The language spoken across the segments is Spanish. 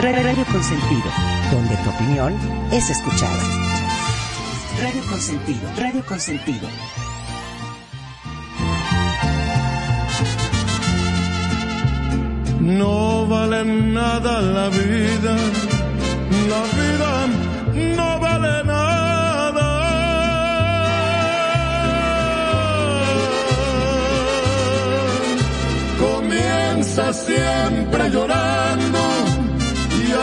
Radio Consentido, donde tu opinión es escuchada. Radio Consentido, Radio Consentido. No vale nada la vida, la vida no vale nada. Comienza siempre llorando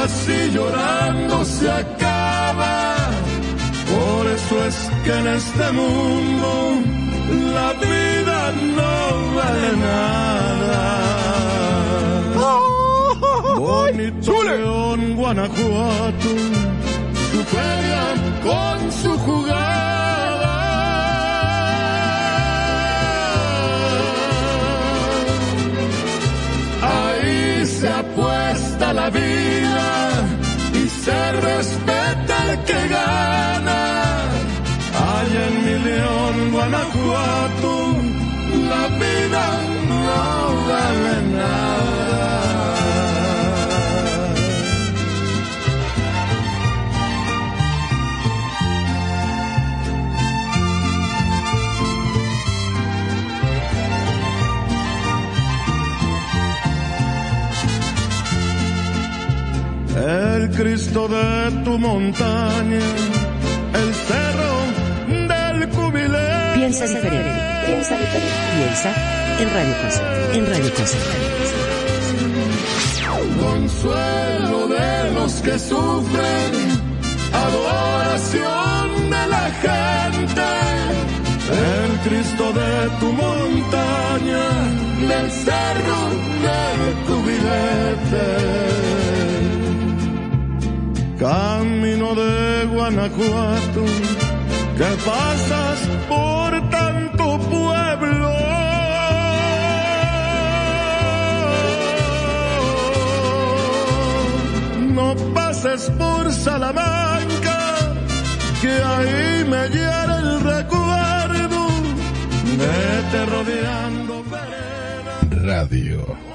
así llorando se acaba. Por eso es que en este mundo la vida no vale nada. Bonito León, Guanajuato, su feria con su jugada. La vida y se respeta el que gana. Allá en mi León, Guanajuato, la vida no vale nada. Cristo de tu montaña, el cerro del cubilete. Piensa diferente, piensa diferente. Piensa en Radio Consentido, en Radio. Consuelo de los que sufren, adoración de la gente. El Cristo de tu montaña, del cerro del cubilete camino de Guanajuato, que pasas por tanto pueblo. No pases por Salamanca, que ahí me hiera el recuerdo, vete rodeando Radio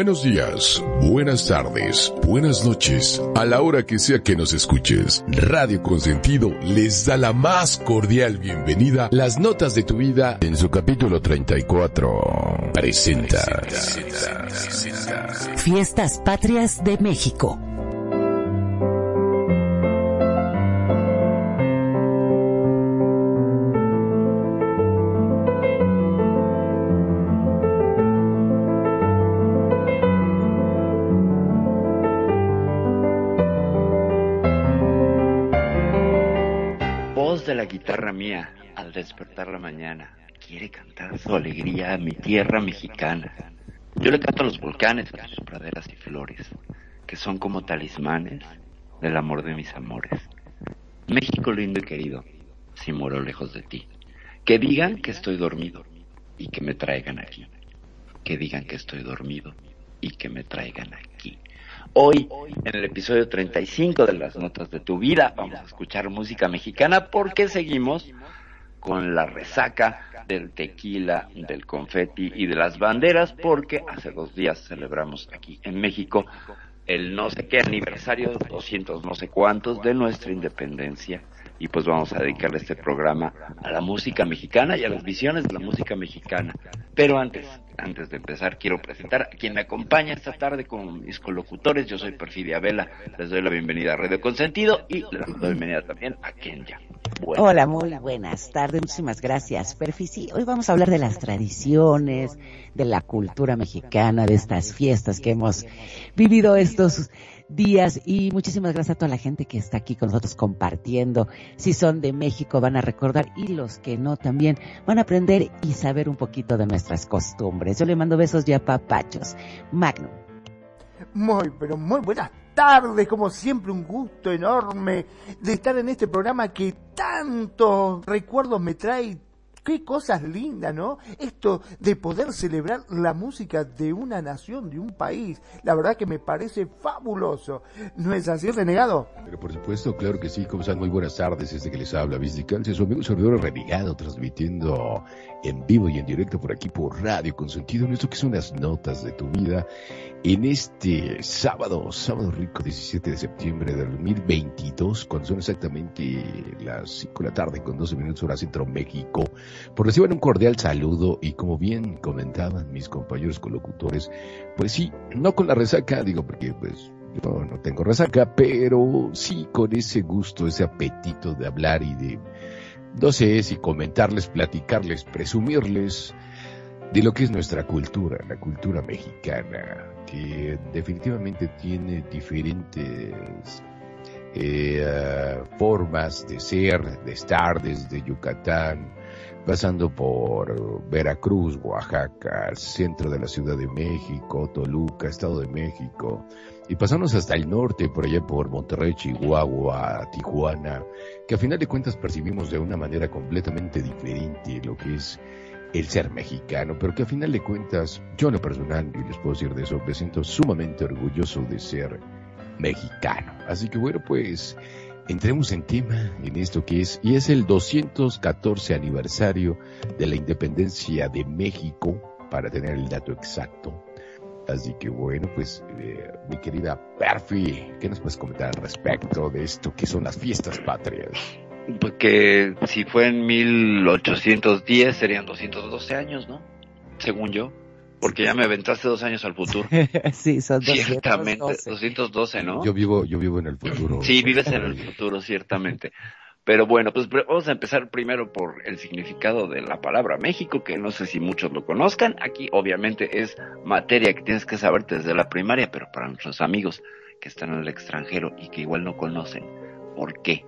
Buenos días, buenas tardes, buenas noches, a la hora que sea que nos escuches. Radio Consentido les da la más cordial bienvenida. Las notas de tu vida en su capítulo 34. Presenta. Fiestas Patrias de México. Despertar la mañana quiere cantar su alegría a mi tierra mexicana. Yo le canto a los volcanes, a sus praderas y flores, que son como talismanes del amor de mis amores. México lindo y querido, si muero lejos de ti. Que digan que estoy dormido y que me traigan aquí. Que digan que estoy dormido y que me traigan aquí. Hoy, en el episodio 35 de las notas de tu vida, vamos a escuchar música mexicana porque seguimos con la resaca del tequila, del confeti y de las banderas, porque hace dos días celebramos aquí en México el no sé qué aniversario, 200 no sé cuántos de nuestra independencia y pues vamos a dedicarle este programa a la música mexicana y a las visiones de la música mexicana. Pero antes, antes de empezar, quiero presentar a quien me acompaña esta tarde con mis colocutores. Yo soy Perfidia Vela, les doy la bienvenida a Radio Consentido y les doy la bienvenida también a Kenya. Hola, muy buenas tardes, muchísimas gracias, Perfi. hoy vamos a hablar de las tradiciones, de la cultura mexicana, de estas fiestas que hemos vivido estos días y muchísimas gracias a toda la gente que está aquí con nosotros compartiendo. Si son de México van a recordar y los que no también van a aprender y saber un poquito de nuestras costumbres. Yo le mando besos ya papachos. Magnum. Muy, pero muy buenas tardes, como siempre un gusto enorme de estar en este programa que tantos recuerdos me trae Qué cosas lindas, ¿no? Esto de poder celebrar la música de una nación, de un país. La verdad que me parece fabuloso. ¿No es así, renegado? Pero por supuesto, claro que sí. ¿Cómo están? Muy buenas tardes. Este que les habla, Calce, su amigo servidor renegado, transmitiendo en vivo y en directo por aquí por Radio Consentido en esto que son las notas de tu vida en este sábado, sábado rico 17 de septiembre de 2022, cuando son exactamente las 5 de la tarde con 12 minutos hora Centro México, por reciban un cordial saludo y como bien comentaban mis compañeros colocutores, pues sí, no con la resaca, digo porque pues yo no tengo resaca, pero sí con ese gusto, ese apetito de hablar y de, no sé si comentarles, platicarles, presumirles de lo que es nuestra cultura, la cultura mexicana, que definitivamente tiene diferentes eh, formas de ser, de estar desde Yucatán, pasando por Veracruz, Oaxaca, centro de la Ciudad de México, Toluca, Estado de México, y pasamos hasta el norte, por allá por Monterrey, Chihuahua, Tijuana, que a final de cuentas percibimos de una manera completamente diferente lo que es el ser mexicano, pero que a final de cuentas, yo en lo personal, y les puedo decir de eso, me siento sumamente orgulloso de ser mexicano. Así que bueno, pues entremos en tema en esto que es, y es el 214 aniversario de la independencia de México, para tener el dato exacto. Así que bueno, pues eh, mi querida Perfi, ¿qué nos puedes comentar al respecto de esto que son las fiestas patrias? Porque si fue en 1810 serían 212 años, ¿no? Según yo. Porque ya me aventaste dos años al futuro. sí, son 212. Ciertamente, 212, ¿no? Yo vivo, yo vivo en el futuro. Sí, vives en el futuro, ciertamente. Pero bueno, pues vamos a empezar primero por el significado de la palabra México, que no sé si muchos lo conozcan. Aquí obviamente es materia que tienes que saber desde la primaria, pero para nuestros amigos que están en el extranjero y que igual no conocen, ¿por qué?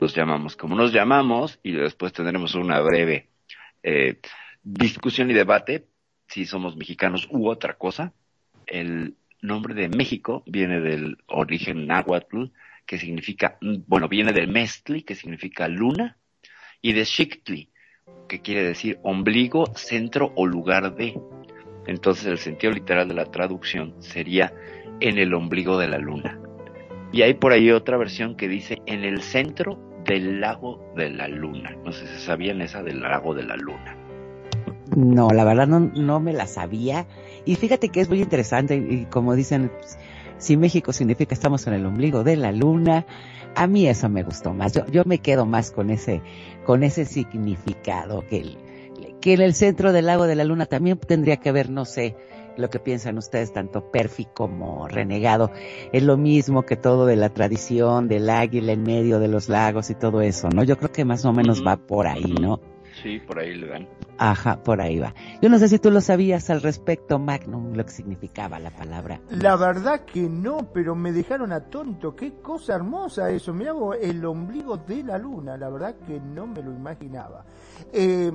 los llamamos como nos llamamos y después tendremos una breve eh, discusión y debate si somos mexicanos u otra cosa. El nombre de México viene del origen náhuatl, que significa, bueno, viene del mestli, que significa luna, y de xictli, que quiere decir ombligo, centro o lugar de. Entonces el sentido literal de la traducción sería en el ombligo de la luna. Y hay por ahí otra versión que dice en el centro del lago de la luna. No sé si sabían esa del lago de la luna. No, la verdad no, no me la sabía. Y fíjate que es muy interesante y como dicen, si México significa estamos en el ombligo de la luna, a mí eso me gustó más. Yo, yo me quedo más con ese, con ese significado que, el, que en el centro del lago de la luna también tendría que ver, no sé, lo que piensan ustedes, tanto Perfi como Renegado, es lo mismo que todo de la tradición del águila en medio de los lagos y todo eso, ¿no? Yo creo que más o menos va por ahí, ¿no? Sí, por ahí le dan. Ajá, por ahí va. Yo no sé si tú lo sabías al respecto, Magnum, lo que significaba la palabra. La verdad que no, pero me dejaron atónito. Qué cosa hermosa eso. Mirá el ombligo de la luna. La verdad que no me lo imaginaba. Eh,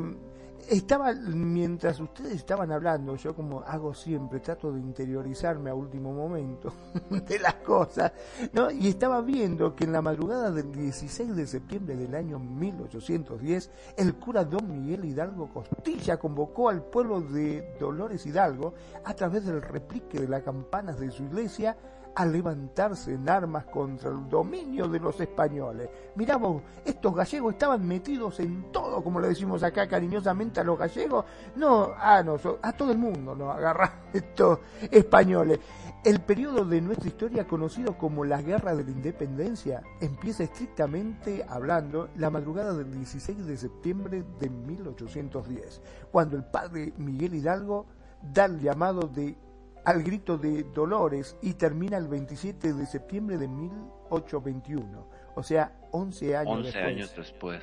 estaba, mientras ustedes estaban hablando, yo como hago siempre, trato de interiorizarme a último momento de las cosas, ¿no? Y estaba viendo que en la madrugada del 16 de septiembre del año 1810, el cura don Miguel Hidalgo Costilla convocó al pueblo de Dolores Hidalgo a través del replique de las campanas de su iglesia a levantarse en armas contra el dominio de los españoles. Miramos, estos gallegos estaban metidos en todo, como le decimos acá cariñosamente a los gallegos, no a nosotros, a todo el mundo nos agarran estos españoles. El periodo de nuestra historia conocido como la Guerra de la Independencia empieza estrictamente hablando la madrugada del 16 de septiembre de 1810, cuando el padre Miguel Hidalgo da el llamado de al grito de Dolores y termina el 27 de septiembre de 1821, o sea, 11 años 11 después. años después.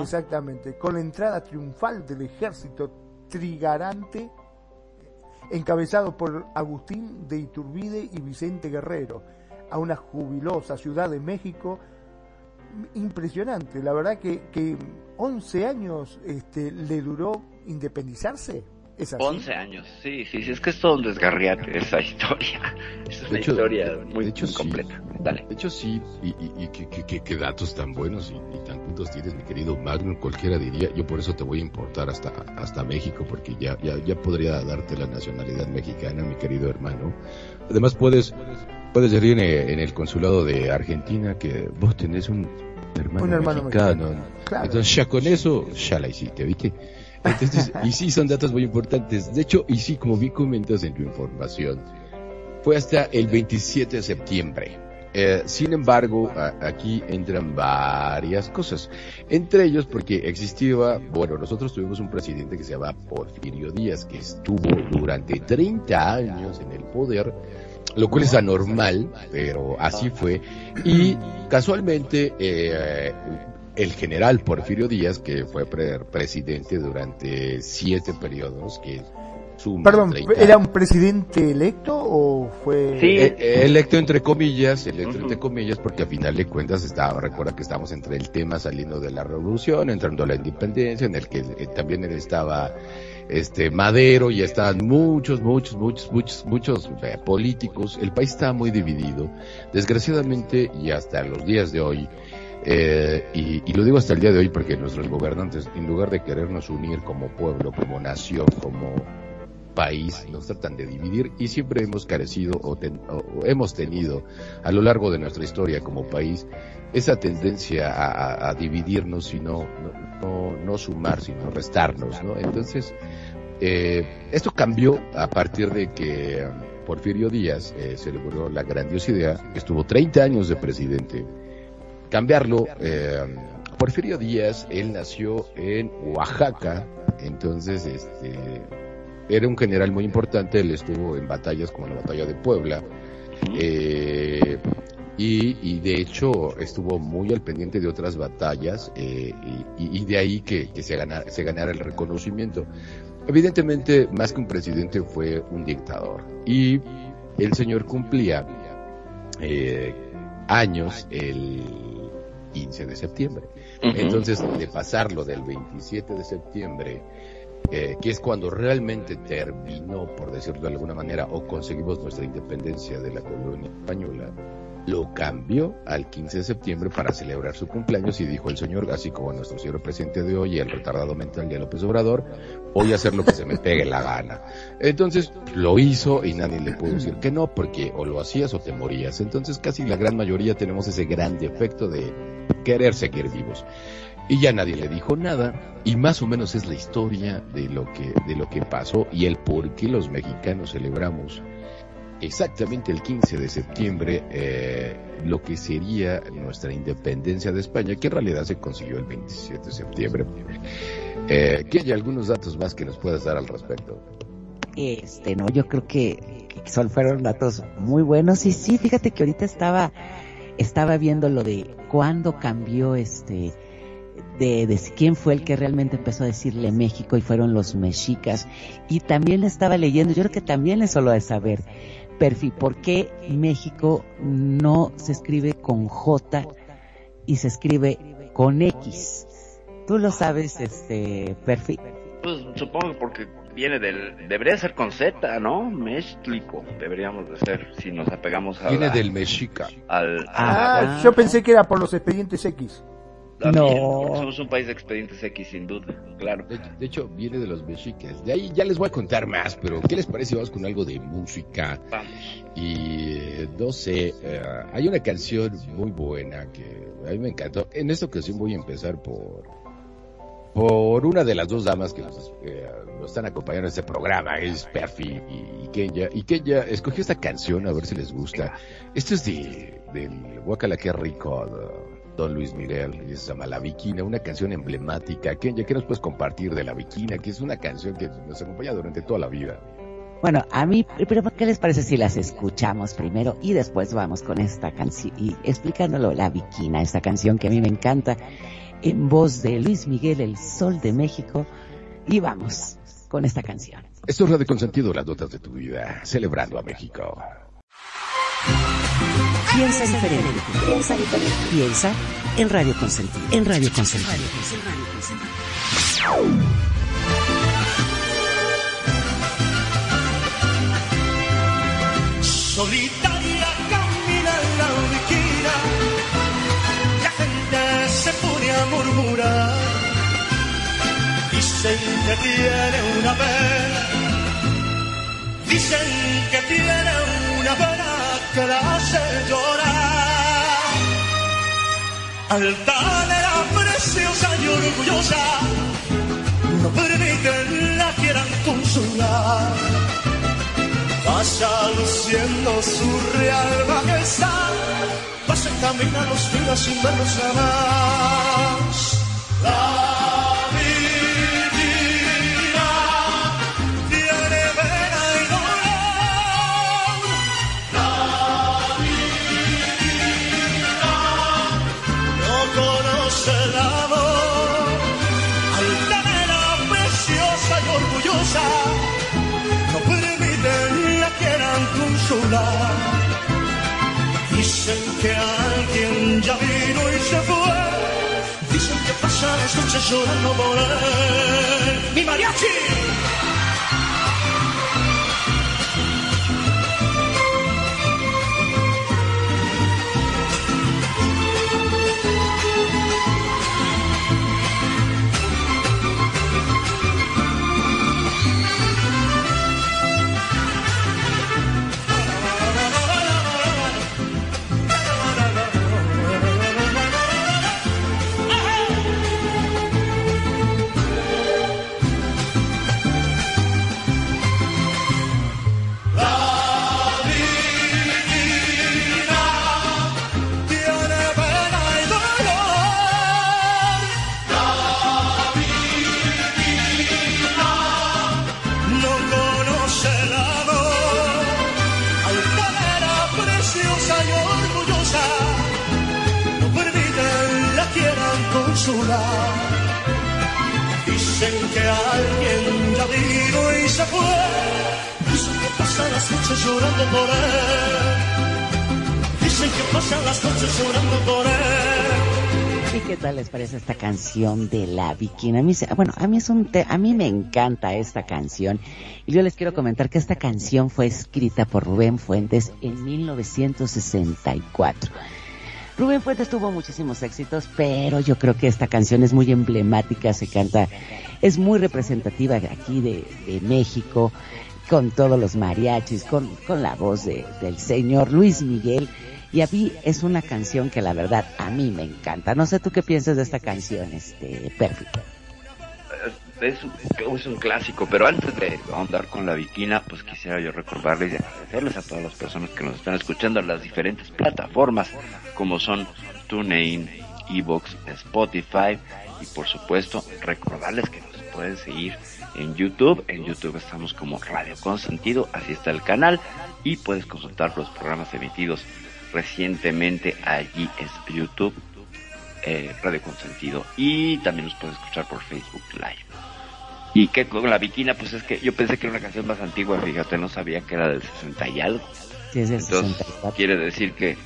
Exactamente, con la entrada triunfal del ejército trigarante encabezado por Agustín de Iturbide y Vicente Guerrero, a una jubilosa ciudad de México impresionante. La verdad que, que 11 años este, le duró independizarse. ¿Es así? 11 años, sí, sí, sí, es que es todo un desgarriate esa historia. Es De una hecho- historia muy, de hecho, muy sí. completa. Dale. De hecho, sí, y, y, y qué, qué- qué- qué datos tan buenos y, y tan juntos tienes, mi querido Magnum, cualquiera diría, yo por eso te voy a importar hasta, hasta México, porque ya, ya, ya podría darte la nacionalidad mexicana, mi querido hermano. Además, puedes, puedes decir en, en el consulado de Argentina que vos tenés un hermano, Un hermano mexicano. Claro. Entonces, ya con eso, ya la hiciste, ¿viste? Entonces, y sí, son datos muy importantes. De hecho, y sí, como vi comentas en tu información, fue hasta el 27 de septiembre. Eh, sin embargo, a- aquí entran varias cosas. Entre ellos, porque existía, bueno, nosotros tuvimos un presidente que se llama Porfirio Díaz, que estuvo durante 30 años en el poder, lo cual es anormal, pero así fue. Y casualmente, eh, el general Porfirio Díaz, que fue pre- presidente durante siete periodos, que suma Perdón, 30 ¿era un presidente electo o fue...? Sí. eh, electo entre comillas, electo entre comillas, porque a final de cuentas estaba, recuerda que estamos entre el tema saliendo de la revolución, entrando a la independencia, en el que eh, también él estaba este Madero y estaban muchos, muchos, muchos, muchos, muchos eh, políticos. El país estaba muy dividido. Desgraciadamente, y hasta los días de hoy, eh, y, lo digo hasta el día de hoy porque nuestros gobernantes, en lugar de querernos unir como pueblo, como nación, como país, nos tratan de dividir y siempre hemos carecido o, ten- o- hemos tenido a lo largo de nuestra historia como país esa tendencia a, dividirnos y no, no, no- sumar, sino restarnos, ¿no? Entonces, eh, esto cambió a partir de que eh, Porfirio Díaz eh, celebró la grandiosa idea, estuvo 30 años de presidente, cambiarlo. eh, Porfirio Díaz, él nació en Oaxaca, entonces este era un general muy importante, él estuvo en batallas como la batalla de Puebla, eh, y, de hecho estuvo muy al pendiente de otras batallas, eh, y, y- y de ahí que, que se, ganara, se ganara el reconocimiento. Evidentemente, más que un presidente, fue un dictador. Y el señor cumplía eh, años el 15 de septiembre. Entonces, de pasarlo del 27 de septiembre, eh, que es cuando realmente terminó, por decirlo de alguna manera, o conseguimos nuestra independencia de la colonia española, lo cambió al 15 de septiembre para celebrar su cumpleaños y dijo el señor, así como nuestro señor presidente de hoy, el retardado mental de López Obrador, voy a hacer lo que se me pegue la gana. Entonces lo hizo y nadie le pudo decir que no, porque o lo hacías o te morías. Entonces casi la gran mayoría tenemos ese gran defecto de querer seguir vivos. Y ya nadie le dijo nada, y más o menos es la historia de lo que, de lo que pasó y el por qué los mexicanos celebramos exactamente el 15 de septiembre eh, lo que sería nuestra independencia de España, que en realidad se consiguió el 27 de septiembre. Eh, que hay algunos datos más que nos puedas dar al respecto. Este, no, yo creo que, que son, fueron datos muy buenos. Y sí, fíjate que ahorita estaba, estaba viendo lo de cuándo cambió este, de, de quién fue el que realmente empezó a decirle México y fueron los mexicas. Y también estaba leyendo, yo creo que también eso lo de saber, Perfi, ¿por qué México no se escribe con J y se escribe con X? Tú lo sabes, este, Perfi. Pues supongo que porque viene del... Debería ser con Z, ¿no? México. Deberíamos de ser, si nos apegamos a Viene la- del mexica. al... Ah, Ah. yo pensé que era por los expedientes X. también, No. Somos un país de expedientes X, sin duda, claro. De, de hecho, viene de los mexicas. De ahí ya les voy a contar más, pero ¿qué les parece si vamos con algo de música? Vamos. Y eh, no sé, eh, hay una canción muy buena que a mí me encantó. En esta ocasión voy a empezar por por una de las dos damas que nos, eh, nos están acompañando en este programa, es Perfi y, y Kenya. Y Kenya escogió esta canción, a ver si les gusta. Esto es de, del Guacala que rico, de Don Luis Miguel, y se llama La Viquina, una canción emblemática. Kenya, ¿qué nos puedes compartir de La Viquina? Que es una canción que nos acompaña durante toda la vida. Bueno, a mí, pero ¿qué les parece si las escuchamos primero y después vamos con esta canción y explicándolo la Viquina, esta canción que a mí me encanta, en voz de Luis Miguel, El Sol de México, y vamos con esta canción. Esto es Radio Consentido, las notas de tu vida, celebrando a México. Piensa diferente, piensa diferente, piensa en Radio Consentido, en Radio Consentido. Solitaria camina en la viquina, la gente se pone a murmurar. Dicen que tiene una pena, dicen que tiene una pena que la hace llorar. Altanera preciosa y orgullosa, no permiten la quieran consolar. Vaya luciendo su real majestad, pasa y camina los días sin verlos jamás. La que alguien ya vino y se fue. Dicen que pasa las noches llorando por él. ¡Mi mariachi! Canción de La Viquina? A mí, bueno, a mí es un a mí me encanta esta canción y yo les quiero comentar que esta canción fue escrita por Rubén Fuentes en 1964. Rubén Fuentes tuvo muchísimos éxitos, pero yo creo que esta canción es muy emblemática, se canta, es muy representativa aquí de, de México, con todos los mariachis, con, con la voz de- del señor Luis Miguel. Y a mí es una canción que la verdad a mí me encanta. No sé tú qué piensas de esta canción, este, perfecto. es un, es un clásico, pero antes de ahondar con la viquina, pues quisiera yo recordarles y agradecerles a todas las personas que nos están escuchando en las diferentes plataformas, como son TuneIn, Evox, Spotify, y por supuesto recordarles que nos pueden seguir en YouTube. En YouTube estamos como Radio Consentido, así está el canal, y puedes consultar los programas emitidos recientemente allí es YouTube eh, Radio Consentido y también nos puedes escuchar por Facebook Live. Y que con la viquina, pues es que yo pensé que era una canción más antigua, fíjate, no sabía que era del 60 y algo. Sí, es del Entonces, 64. quiere decir que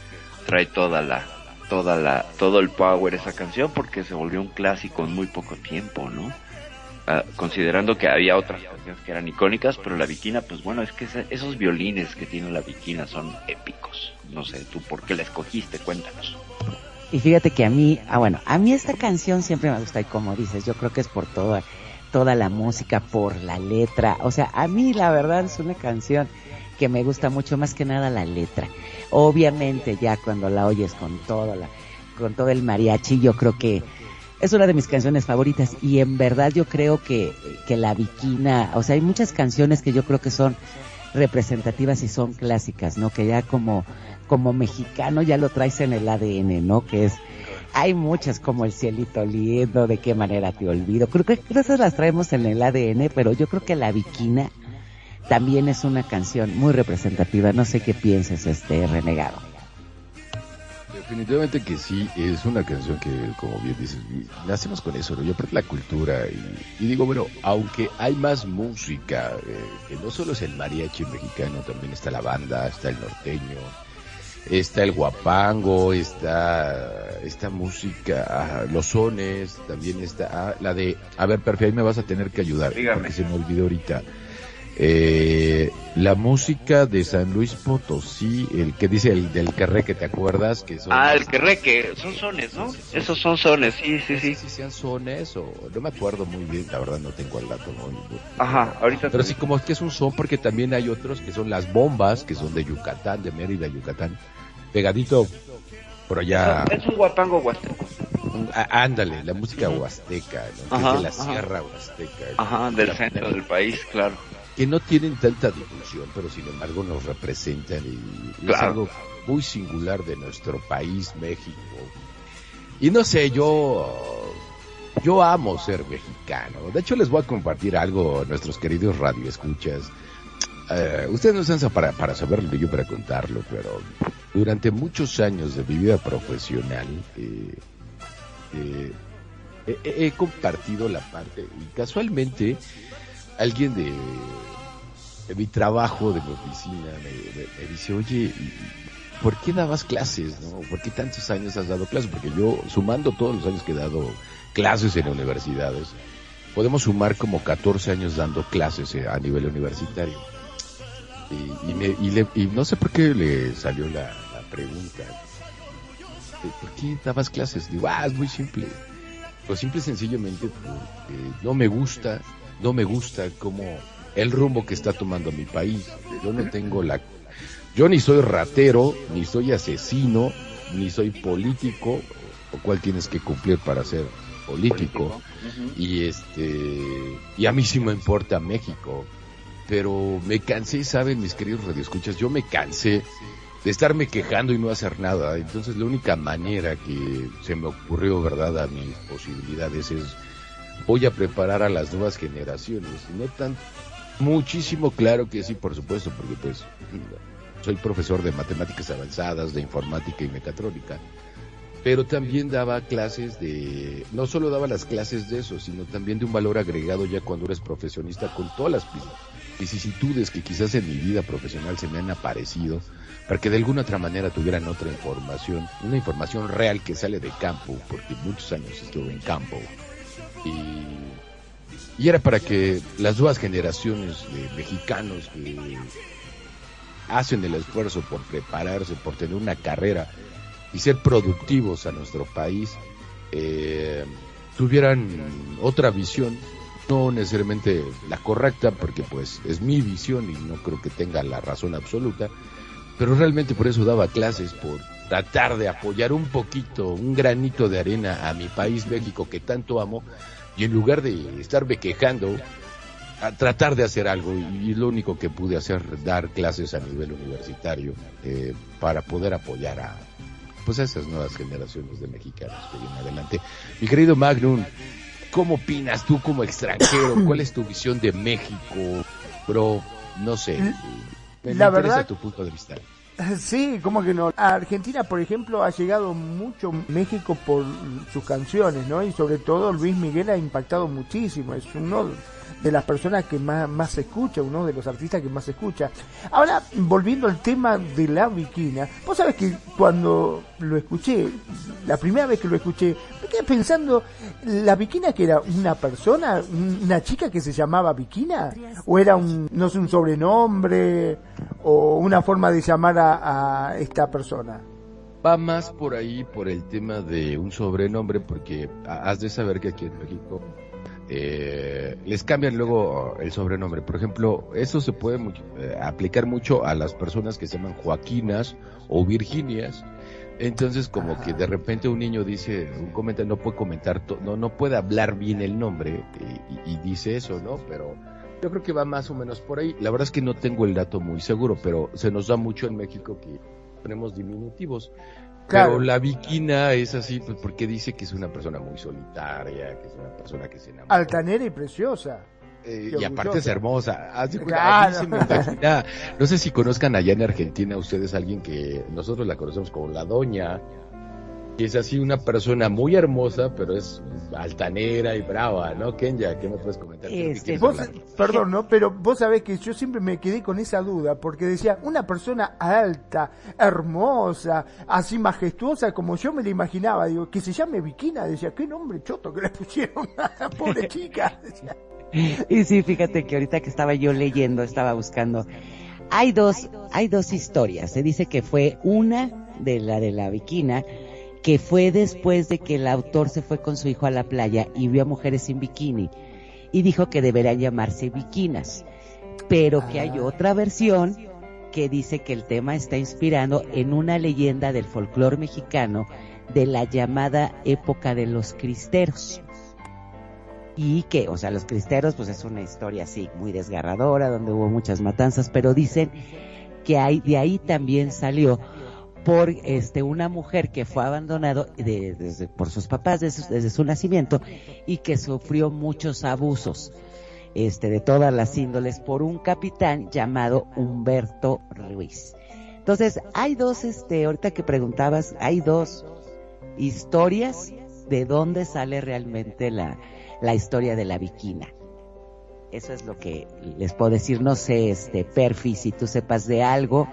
trae toda la, toda la, todo el power esa canción porque se volvió un clásico en muy poco tiempo, ¿no? Ah, considerando que había otras canciones que eran icónicas, pero la viquina, pues bueno, es que ese- esos violines que tiene la viquina son épicos. No sé, tú por qué la escogiste, cuéntanos. Y fíjate que a mí, ah bueno, a mí esta canción siempre me gusta y como dices, yo creo que es por toda, toda la música, por la letra. O sea, a mí la verdad es una canción que me gusta mucho más que nada la letra. Obviamente ya cuando la oyes con todo la, con todo el mariachi, yo creo que es una de mis canciones favoritas y en verdad yo creo que, que la Viquina, o sea, hay muchas canciones que yo creo que son representativas y son clásicas, ¿no? Que ya como, como mexicano ya lo traes en el ADN, ¿no? Que es, hay muchas como el cielito lindo, de qué manera te olvido. Creo que creo esas las traemos en el ADN, pero yo creo que la Viquina también es una canción muy representativa. No sé qué pienses, este renegado. Definitivamente que sí, es una canción que, como bien dices, nacemos con eso, ¿no? Yo aprendo la cultura y, digo, bueno, aunque hay más música, eh, que no solo es el mariachi mexicano, también está la banda, está el norteño, está el guapango, está esta música, ah, los sones, también está ah, la de, a ver, perfecto, ahí me vas a tener que ayudar, porque se me olvidó ahorita eh, la música de San Luis Potosí, el que dice el del querreque, ¿te acuerdas? Que son ah, el querreque, son sones, ¿no? Esos son sones, sí, sí, sí. Si sean sones o no me acuerdo muy bien, la verdad no tengo el dato. Ajá, ahorita. Pero sí como es que es un son porque también hay otros que son las bombas, que son de Yucatán, de Mérida, Yucatán, pegadito por allá. Es un guapango huasteco. ándale, la música huasteca, ¿no? de la sierra huasteca. Ajá, del centro del país, claro que no tienen tanta difusión, pero sin embargo nos representan y, es algo muy singular de nuestro país, México. Y no sé, yo, yo amo ser mexicano. De hecho, les voy a compartir algo a nuestros queridos radioescuchas. Eh, ustedes no están para, para saberlo yo para contarlo, pero durante muchos años de mi vida profesional eh, eh, he compartido la parte y casualmente alguien de, mi trabajo, de mi oficina, me, dice, oye, ¿por qué dabas clases? No? ¿Por qué tantos años has dado clases? Porque yo, sumando todos los años que he dado clases en universidades, podemos sumar como 14 años dando clases eh, a nivel universitario. Y, no sé por qué le salió la, pregunta. ¿Por qué dabas clases? Digo, ah, es muy simple. Pues simple y sencillamente porque no me gusta no me gusta como el rumbo que está tomando mi país. Yo no tengo la... Yo ni soy ratero, ni soy asesino, ni soy político, o cual tienes que cumplir para ser político. Y este... Y a mí sí me importa México. Pero me cansé, saben mis queridos radioescuchas, yo me cansé de estarme quejando y no hacer nada. Entonces la única manera que se me ocurrió, ¿verdad?, a mis posibilidades es voy a preparar a las nuevas generaciones. No tan muchísimo claro que sí, por supuesto, porque pues soy profesor de matemáticas avanzadas, de informática y mecatrónica, pero también daba clases de, no solo daba las clases de eso, sino también de un valor agregado ya cuando eres profesionista con todas las vicisitudes que quizás en mi vida profesional se me han aparecido, para que de alguna otra manera tuvieran otra información, una información real que sale de campo, porque muchos años estuve en campo y, era para que las nuevas generaciones de mexicanos que hacen el esfuerzo por prepararse, por tener una carrera y ser productivos a nuestro país, eh, tuvieran otra visión, no necesariamente la correcta, porque pues es mi visión y no creo que tenga la razón absoluta, pero realmente por eso daba clases, por tratar de apoyar un poquito, un granito de arena a mi país México que tanto amo y en lugar de estarme quejando, a tratar de hacer algo y, lo único que pude hacer dar clases a nivel universitario eh, para poder apoyar a pues a esas nuevas generaciones de mexicanos que vienen adelante. Mi querido Magnum, ¿cómo opinas tú como extranjero? ¿Cuál es tu visión de México? Pero no sé, me, la verdad, tu punto de vista. Sí, como que no. A Argentina, por ejemplo, ha llegado mucho México por sus canciones, ¿no? Y sobre todo Luis Miguel ha impactado muchísimo. Es uno de las personas que más, más se escucha, uno de los artistas que más se escucha. Ahora, volviendo al tema de la viquina, vos sabés que cuando lo escuché, la primera vez que lo escuché, me quedé pensando, ¿la viquina que era una persona, una chica que se llamaba viquina? ¿O era un, no sé, un sobrenombre o una forma de llamar a, a esta persona? va más por ahí por el tema de un sobrenombre porque has de saber que aquí en México eh, les cambian luego el sobrenombre. Por ejemplo, eso se puede eh, aplicar mucho a las personas que se llaman Joaquinas o Virginias. Entonces, como que de repente un niño dice, un comentario, no puede comentar, no, no puede hablar bien el nombre y, y- y dice eso, ¿no? Pero yo creo que va más o menos por ahí. La verdad es que no tengo el dato muy seguro, pero se nos da mucho en México que ponemos diminutivos. Claro. Pero la viquina es así, pues porque dice que es una persona muy solitaria, que es una persona que se enamora. Altanera y preciosa. Eh, y aparte es hermosa. Claro. a mí se me imagina- no sé si conozcan allá en Argentina ustedes alguien que nosotros la conocemos como la doña, que es así una persona muy hermosa, pero es altanera y brava, ¿no? Kenya, ¿qué me puedes comentar? ¿Qué Este, Vos, perdón, ¿no? Pero vos sabés que yo siempre me quedé con esa duda, porque decía, una persona alta, hermosa, así majestuosa como yo me la imaginaba, digo, que se llame Viquina, decía, qué nombre choto que le pusieron a la pobre chica. Decía, Y sí, fíjate que ahorita que estaba yo leyendo, estaba buscando. Hay dos, hay dos historias. Se dice que fue una de la de la Viquina, que fue después de que el autor se fue con su hijo a la playa y vio a mujeres sin bikini y dijo que deberían llamarse biquinas. Pero que hay Ah. otra versión que dice que el tema está inspirado en una leyenda del folclore mexicano de la llamada época de los cristeros y que, o sea, los cristeros, pues es una historia así muy desgarradora, donde hubo muchas matanzas, pero dicen que hay, de ahí también salió por este una mujer que fue abandonado de- por sus papás desde, su- desde su nacimiento y que sufrió muchos abusos este de todas las índoles por un capitán llamado Humberto Ruiz. Entonces, hay dos este ahorita que preguntabas, hay dos historias de dónde sale realmente la la historia de la viquina. Eso es lo que les puedo decir. No sé, este, Perfi, si tú sepas de algo.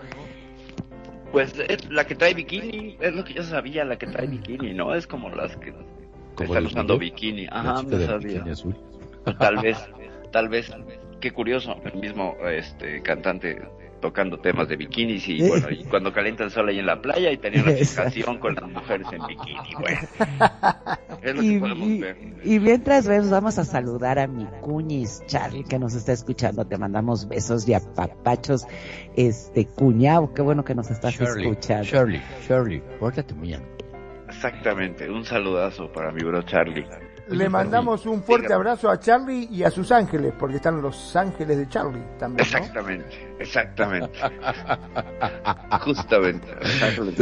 Pues es la que trae bikini, es lo que yo sabía, la que trae bikini, ¿no? Es como las que ¿Como están usando bikini. Ajá, no sabía. bikini azul. Tal vez, tal vez, qué curioso, el mismo este cantante tocando temas de bikinis y bueno, y cuando calienta el sol ahí en la playa y tenía una fijación con las mujeres en bikini, bueno. Es lo Y, que podemos ver. y mientras ves, vamos a saludar a mi cuñis Charlie que nos está escuchando. Te mandamos besos y apapachos. Este, cuñado, qué bueno que nos estás escuchando. Shirley, Shirley, pórtate bien. Exactamente, un saludazo para mi bro Charlie. Le mandamos un fuerte abrazo a Charlie y a sus ángeles, porque están los ángeles de Charlie también, ¿no? Exactamente, exactamente. Justamente.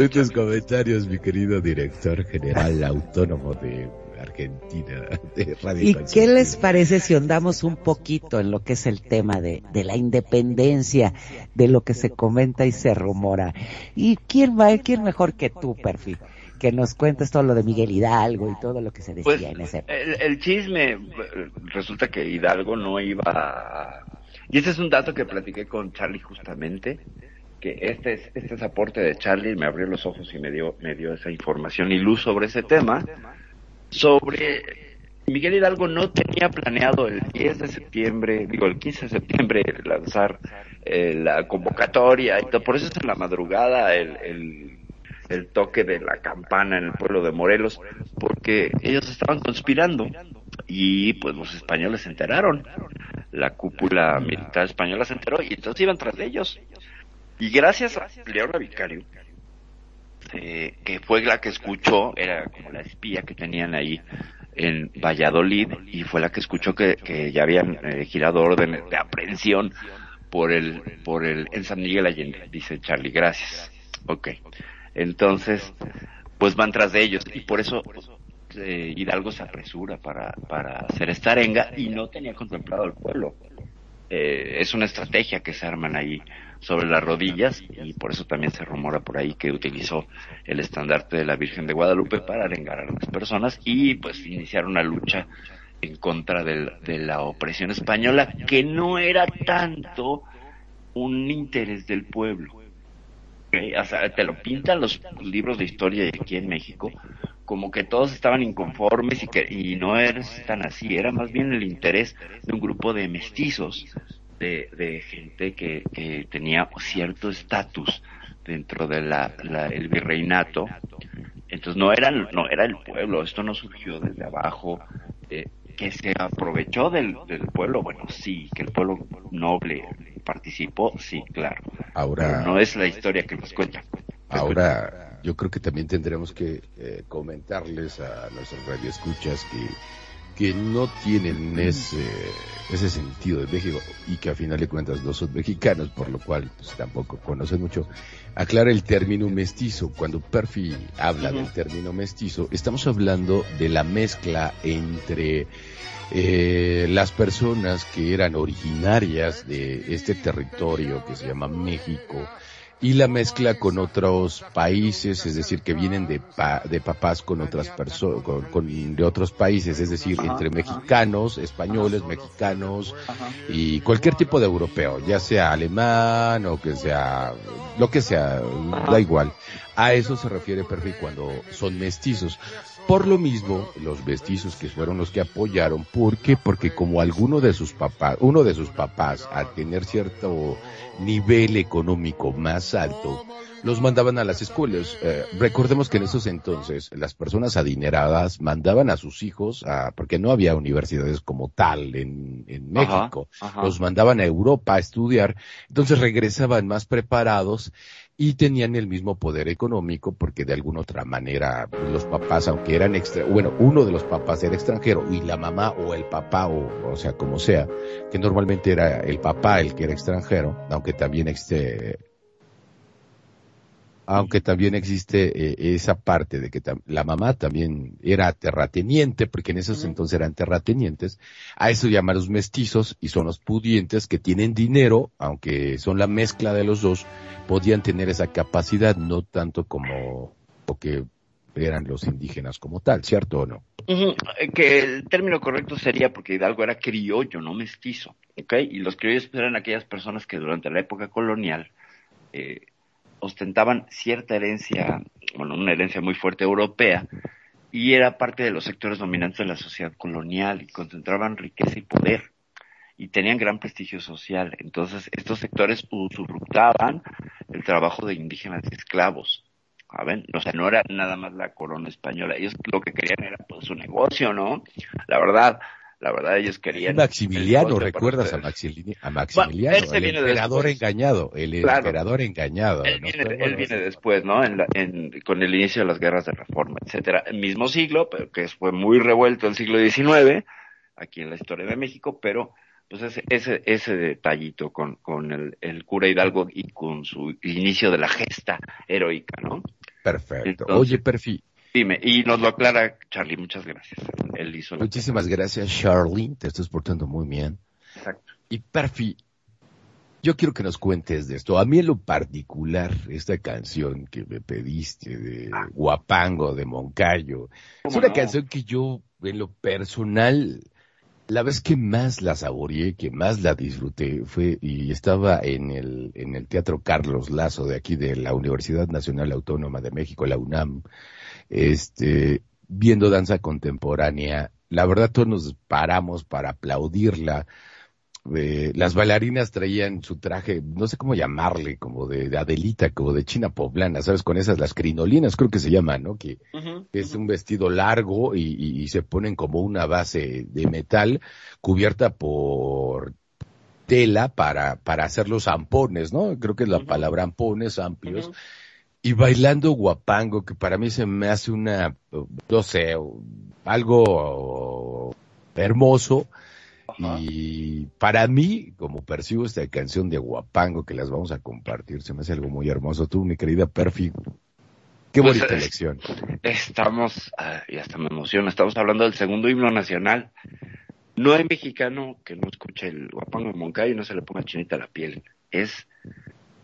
Tus comentarios, mi querido director general autónomo de Argentina, de Radio ¿Y qué les parece si ondamos un poquito en lo que es el tema de, de la independencia, de lo que se comenta y se rumora? ¿Y quién va, quién mejor que tú, Perfil? Que nos cuentes todo lo de Miguel Hidalgo y todo lo que se decía Pues en ese... el, el chisme, resulta que Hidalgo no iba a... Y ese es un dato que platiqué con Charlie justamente, que este es, este es aporte de Charlie, me abrió los ojos y me dio, me dio esa información y luz sobre ese tema, sobre Miguel Hidalgo no tenía planeado el 10 de septiembre, digo el 15 de septiembre lanzar eh, la convocatoria y todo, por eso es en la madrugada el, el, el toque de la campana en el pueblo de Morelos, porque ellos estaban conspirando y pues los españoles se enteraron, la cúpula militar española se enteró y entonces iban tras de ellos. Y gracias a Leona Vicario, eh, que fue la que escuchó, era como la espía que tenían ahí en Valladolid, y fue la que escuchó que, que ya habían eh, girado órdenes de aprehensión por el, por el, en San Miguel Allende, dice Charlie, gracias. Ok. Entonces, pues van tras de ellos, y por eso eh, Hidalgo se apresura para, para hacer esta arenga y no tenía contemplado el pueblo. Eh, es una estrategia que se arman ahí sobre las rodillas y por eso también se rumora por ahí que utilizó el estandarte de la Virgen de Guadalupe para arengar a las personas y pues iniciar una lucha en contra de la opresión española que no era tanto un interés del pueblo. Te lo pintan los libros de historia aquí en México como que todos estaban inconformes y que y no era tan así, era más bien el interés de un grupo de mestizos, de, de gente que, tenía cierto estatus dentro de la, el virreinato. Entonces no era, no era el pueblo, esto no surgió desde abajo. eh, que se aprovechó del, del pueblo, bueno, sí, que el pueblo noble participó, sí, claro. Ahora, Pero no es la historia que nos cuentan. ahora yo creo que también tendremos que eh, comentarles a nuestros radioescuchas que, que no tienen ese, ese sentido de México y que a final de cuentas no son mexicanos, por lo cual pues, tampoco conocen mucho. Aclara el término mestizo. Cuando Perfi habla del término mestizo, estamos hablando de la mezcla entre eh, las personas que eran originarias de este territorio que se llama México y la mezcla con otros países, es decir, que vienen de, pa- de papás con otras personas, con, con- de otros países, es decir, Ajá, entre ajá. mexicanos, españoles, mexicanos Ajá. y cualquier tipo de europeo, ya sea alemán o que sea, lo que sea, da igual. A eso se refiere Perfi cuando son mestizos. Por lo mismo, los mestizos que fueron los que apoyaron, ¿por qué? Porque como alguno de sus papás, uno de sus papás, al tener cierto nivel económico más alto, los mandaban a las escuelas. Eh, recordemos que en esos entonces las personas adineradas mandaban a sus hijos a, porque no había universidades como tal en, en Ajá, México, ajá. los mandaban a Europa a estudiar, entonces regresaban más preparados y tenían el mismo poder económico porque de alguna otra manera los papás, aunque eran extra, bueno, uno de los papás era extranjero y la mamá o el papá o, o sea, como sea, que normalmente era el papá el que era extranjero, aunque también este, aunque también existe eh, esa parte de que la mamá también era terrateniente, porque en esos entonces eran terratenientes, a eso llaman los mestizos y son los pudientes que tienen dinero, aunque son la mezcla de los dos, podían tener esa capacidad, no tanto como lo que eran los indígenas como tal, ¿cierto o no? Eh, Que el término correcto sería porque Hidalgo era criollo, no mestizo, ¿ok? Y los criollos eran aquellas personas que durante la época colonial eh, ostentaban cierta herencia, bueno, una herencia muy fuerte europea, y era parte de los sectores dominantes de la sociedad colonial y concentraban riqueza y poder y tenían gran prestigio social. Entonces, estos sectores usufructaban el trabajo de indígenas y esclavos. ¿saben? O sea, no era nada más la corona española. Ellos lo que querían era pues su negocio, ¿no? La verdad, la verdad ellos querían... Maximiliano, ¿recuerdas a. Maxili- a Maximiliano? se el emperador después. engañado, el Claro. emperador engañado. Él ¿no? viene, él bueno, viene después, ¿no? En la- en- con el inicio de las guerras de reforma, etcétera. El mismo siglo, pero que fue muy revuelto el siglo XIX, aquí en la historia de México, pero pues ese, ese, ese detallito con, con el, el cura Hidalgo y con su inicio de la gesta heroica, ¿no? Perfecto. Entonces- Oye, Perfi, Dime, y nos lo aclara Charlie, muchas gracias. Él hizo la- muchísimas gracias, Charlie, te estás portando muy bien. Exacto. Y Perfi, yo quiero que nos cuentes de esto. A mí en lo particular, esta canción que me pediste de Guapango, de Moncayo, es ¿Cómo una no? canción que yo, en lo personal, la vez que más la saboreé, que más la disfruté, fue, y estaba en el, en el Teatro Carlos Lazo de aquí de la Universidad Nacional Autónoma de México, la UNAM, este, viendo danza contemporánea. La verdad, todos nos paramos para aplaudirla. Eh, las bailarinas traían su traje, no sé cómo llamarle, como de, de Adelita, como de China poblana, ¿sabes? Con esas, las crinolinas, creo que se llaman, ¿no? Que, es un vestido largo y, y- y se ponen como una base de metal cubierta por tela para, para hacer los zampones, ¿no? Creo que es la palabra zampones amplios. Y bailando guapango, que para mí se me hace una, no sé, algo hermoso. Ajá. Y para mí, como percibo esta canción de Guapango que las vamos a compartir, se me hace algo muy hermoso. Tú, mi querida Perfi, qué Pues, bonita es- elección. Estamos, ah, y hasta me emociona, estamos hablando del segundo himno nacional. No hay mexicano que no escuche el guapango de Moncayo y no se le ponga chinita la piel. Es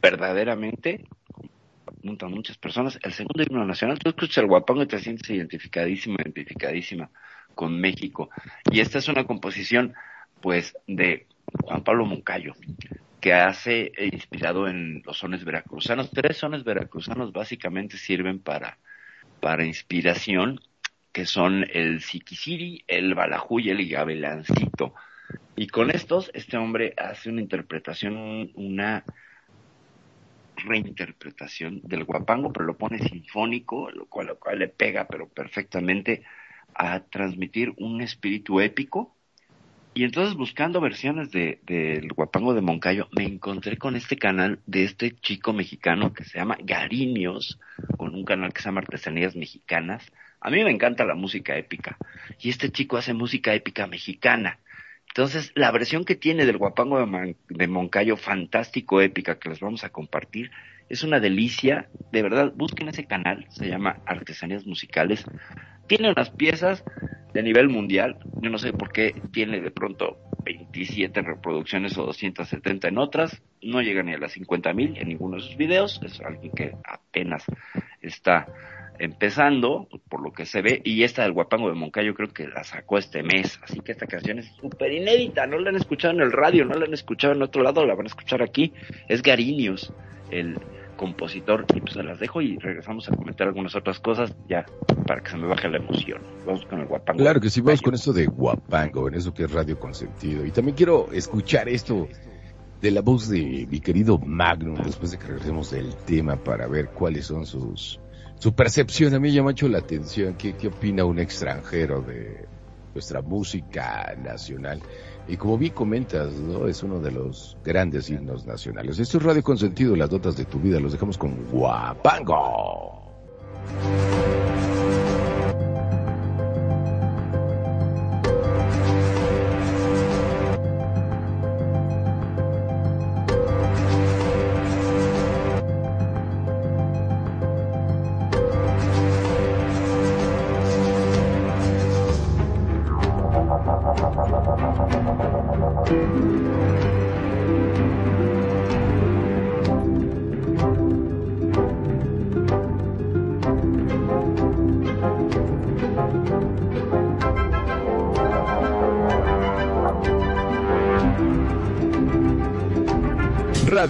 verdaderamente, como apuntan muchas personas, el segundo himno nacional. Tú escuchas el guapango y te sientes identificadísima, identificadísima con México. Y esta es una composición, pues, de Juan Pablo Moncayo, que hace eh, inspirado en los sones veracruzanos. Tres sones veracruzanos básicamente sirven para, para inspiración, que son el Siquisiri, el Balajú y el Gabelancito. Y con estos, este hombre hace una interpretación, una reinterpretación del guapango, pero lo pone sinfónico, lo cual, lo cual le pega, pero perfectamente a transmitir un espíritu épico. Y entonces buscando versiones de del Guapango de Moncayo, me encontré con este canal de este chico mexicano que se llama Gariños, con un canal que se llama Artesanías Mexicanas. A mí me encanta la música épica. Y este chico hace música épica mexicana. Entonces, la versión que tiene del Guapango de, de Moncayo, fantástico, épica, que les vamos a compartir, es una delicia. De verdad, busquen ese canal, se llama Artesanías Musicales. Tiene unas piezas de nivel mundial. Yo no sé por qué tiene de pronto 27 reproducciones o 270 en otras. No llega ni a las 50 mil en ninguno de sus videos. Es alguien que apenas está empezando, por lo que se ve, y esta del Guapango de Moncayo creo que la sacó este mes, así que esta canción es súper inédita, no la han escuchado en el radio, no la han escuchado en otro lado, la van a escuchar aquí, es Gariños, el compositor, y pues se las dejo y regresamos a comentar algunas otras cosas ya para que se me baje la emoción. Vamos con el Guapango. Claro que sí, vamos con esto de Guapango, en eso que es Radio Consentido. Y también quiero escuchar esto de la voz de mi querido Magnum, después de que regresemos del tema para ver cuáles son sus su percepción. A mí llama mucho la atención. ¿Qué, qué opina un extranjero de nuestra música nacional? Y como bien comentas. Es uno de los grandes himnos nacionales. Esto es Radio Consentido, las notas de tu vida. Los dejamos con Guapango.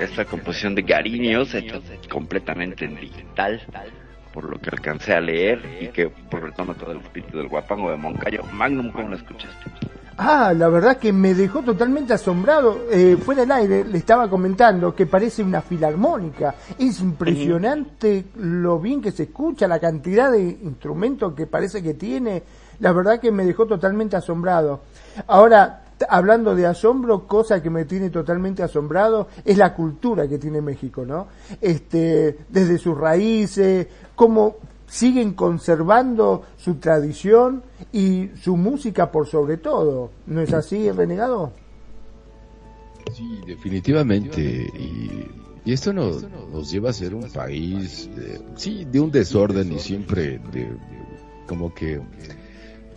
Esta composición de Gariños, hecha completamente en digital, por lo que alcancé a leer y que por retoma todo el espíritu del guapango de Moncayo? Magnum, ¿cómo lo escuchaste? Ah, la verdad que me dejó totalmente asombrado. Eh, fuera del aire le estaba comentando que parece una filarmónica. Es impresionante lo bien que se escucha, la cantidad de instrumentos que parece que tiene. La verdad que me dejó totalmente asombrado. Ahora, hablando de asombro, cosa que me tiene totalmente asombrado es la cultura que tiene México, ¿no? Este, desde sus raíces, cómo siguen conservando su tradición y su música por sobre todo. ¿No es así, renegado? Sí, definitivamente. Y, y esto nos, nos lleva a ser un país, de- sí, de un desorden y siempre de, como que,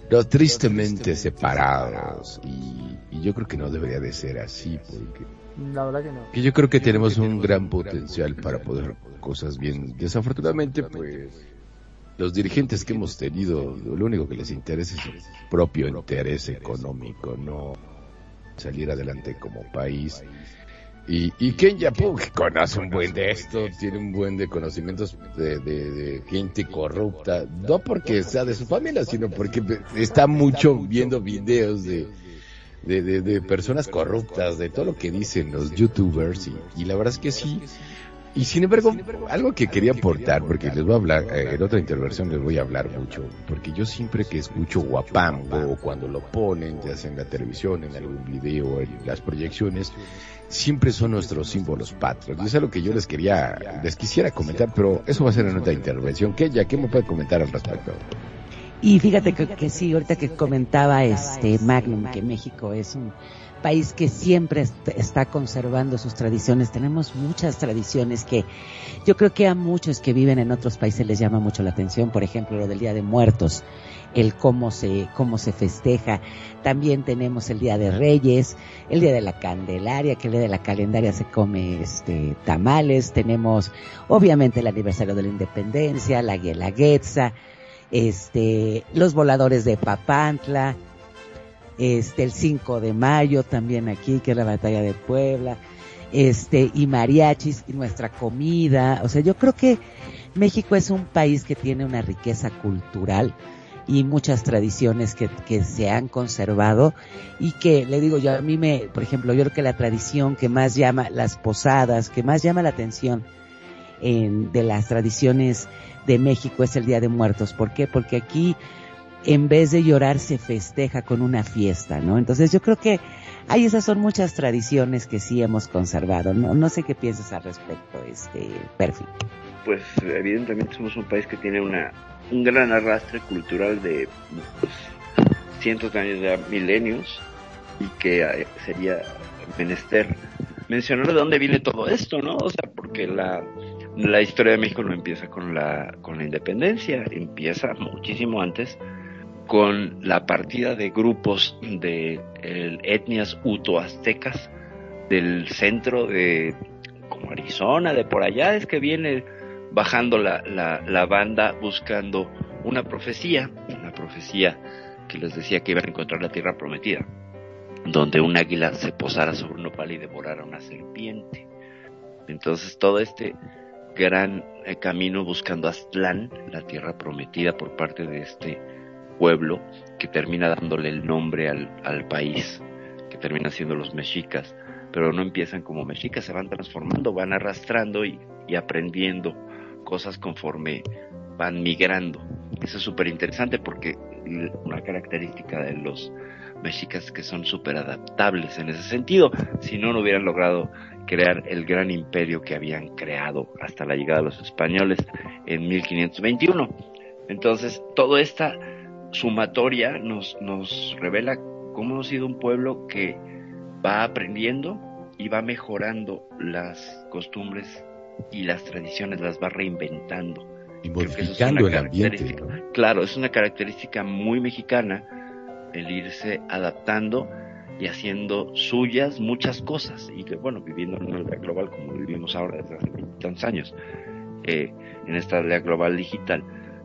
no, tristemente separados. Y, y yo creo que no debería de ser así, porque La verdad que no. que yo creo que tenemos un gran potencial para poder cosas bien. Desafortunadamente, pues, los dirigentes que hemos tenido, lo único que les interesa es su propio interés económico, no salir adelante como país. Y, y Ken Yapú, conoce un buen de esto, tiene un buen de conocimientos de, de- de gente corrupta, no porque sea de su familia, sino porque está mucho viendo videos de, de, de, de personas corruptas, de todo lo que dicen los youtubers, y, y la verdad es que sí. Y sin embargo, algo que quería aportar, porque les voy a hablar, eh, en otra intervención les voy a hablar mucho, porque yo siempre que escucho Guapango, o cuando lo ponen, ya sea en la televisión, en algún video, en las proyecciones, siempre son nuestros símbolos patrios. Y es algo que yo les quería, les quisiera comentar, pero eso va a ser en otra intervención. ¿Qué, ya, qué me puede comentar al respecto? Y fíjate que, sí, ahorita que comentaba este Magnum que México es un país que siempre est- está conservando sus tradiciones. Tenemos muchas tradiciones que yo creo que a muchos que viven en otros países les llama mucho la atención. Por ejemplo, lo del Día de Muertos, el cómo se, cómo se festeja. También tenemos el Día de Reyes, el Día de la Candelaria, que el Día de la Calendaria se come este tamales. Tenemos obviamente el aniversario de la Independencia, la Guelaguetza este, los voladores de Papantla, este, el 5 de mayo también aquí, que es la batalla de Puebla, este, y mariachis, y nuestra comida, o sea, yo creo que México es un país que tiene una riqueza cultural y muchas tradiciones que, que se han conservado y que, le digo yo, a mí me, por ejemplo, yo creo que la tradición que más llama, las posadas, que más llama la atención en, de las tradiciones de México es el Día de Muertos. ¿Por qué? Porque aquí en vez de llorar se festeja con una fiesta, ¿no? Entonces yo creo que hay esas son muchas tradiciones que sí hemos conservado. No, no sé qué piensas al respecto, este, Perfi. Pues evidentemente somos un país que tiene una un gran arrastre cultural de pues, cientos de años, ya milenios, y que eh, sería menester mencionar de dónde viene todo esto, ¿no? O sea, porque la, la historia de México no empieza con la, con la independencia, empieza muchísimo antes con la partida de grupos de etnias utoaztecas del centro de como Arizona, de por allá, es que viene bajando la, la, la banda buscando una profecía, una profecía que les decía que iban a encontrar la tierra prometida, donde un águila se posara sobre un nopal y devorara una serpiente. Entonces todo este gran eh, camino buscando Aztlán, la tierra prometida por parte de este pueblo que termina dándole el nombre al, país, que termina siendo los mexicas, pero no empiezan como mexicas, se van transformando, van arrastrando y, y aprendiendo cosas conforme van migrando. Eso es súper interesante porque una característica de los mexicas que son súper adaptables en ese sentido, si no, no hubieran logrado crear el gran imperio que habían creado hasta la llegada de los españoles en 1521. Entonces, toda esta sumatoria nos, nos revela cómo hemos sido un pueblo que va aprendiendo y va mejorando las costumbres y las tradiciones, las va reinventando. Y es modificando una el ambiente. Claro, es una característica muy mexicana el irse adaptando y haciendo suyas muchas cosas y que bueno, viviendo en una aldea global como vivimos ahora desde hace tantos años, eh, en esta aldea global digital,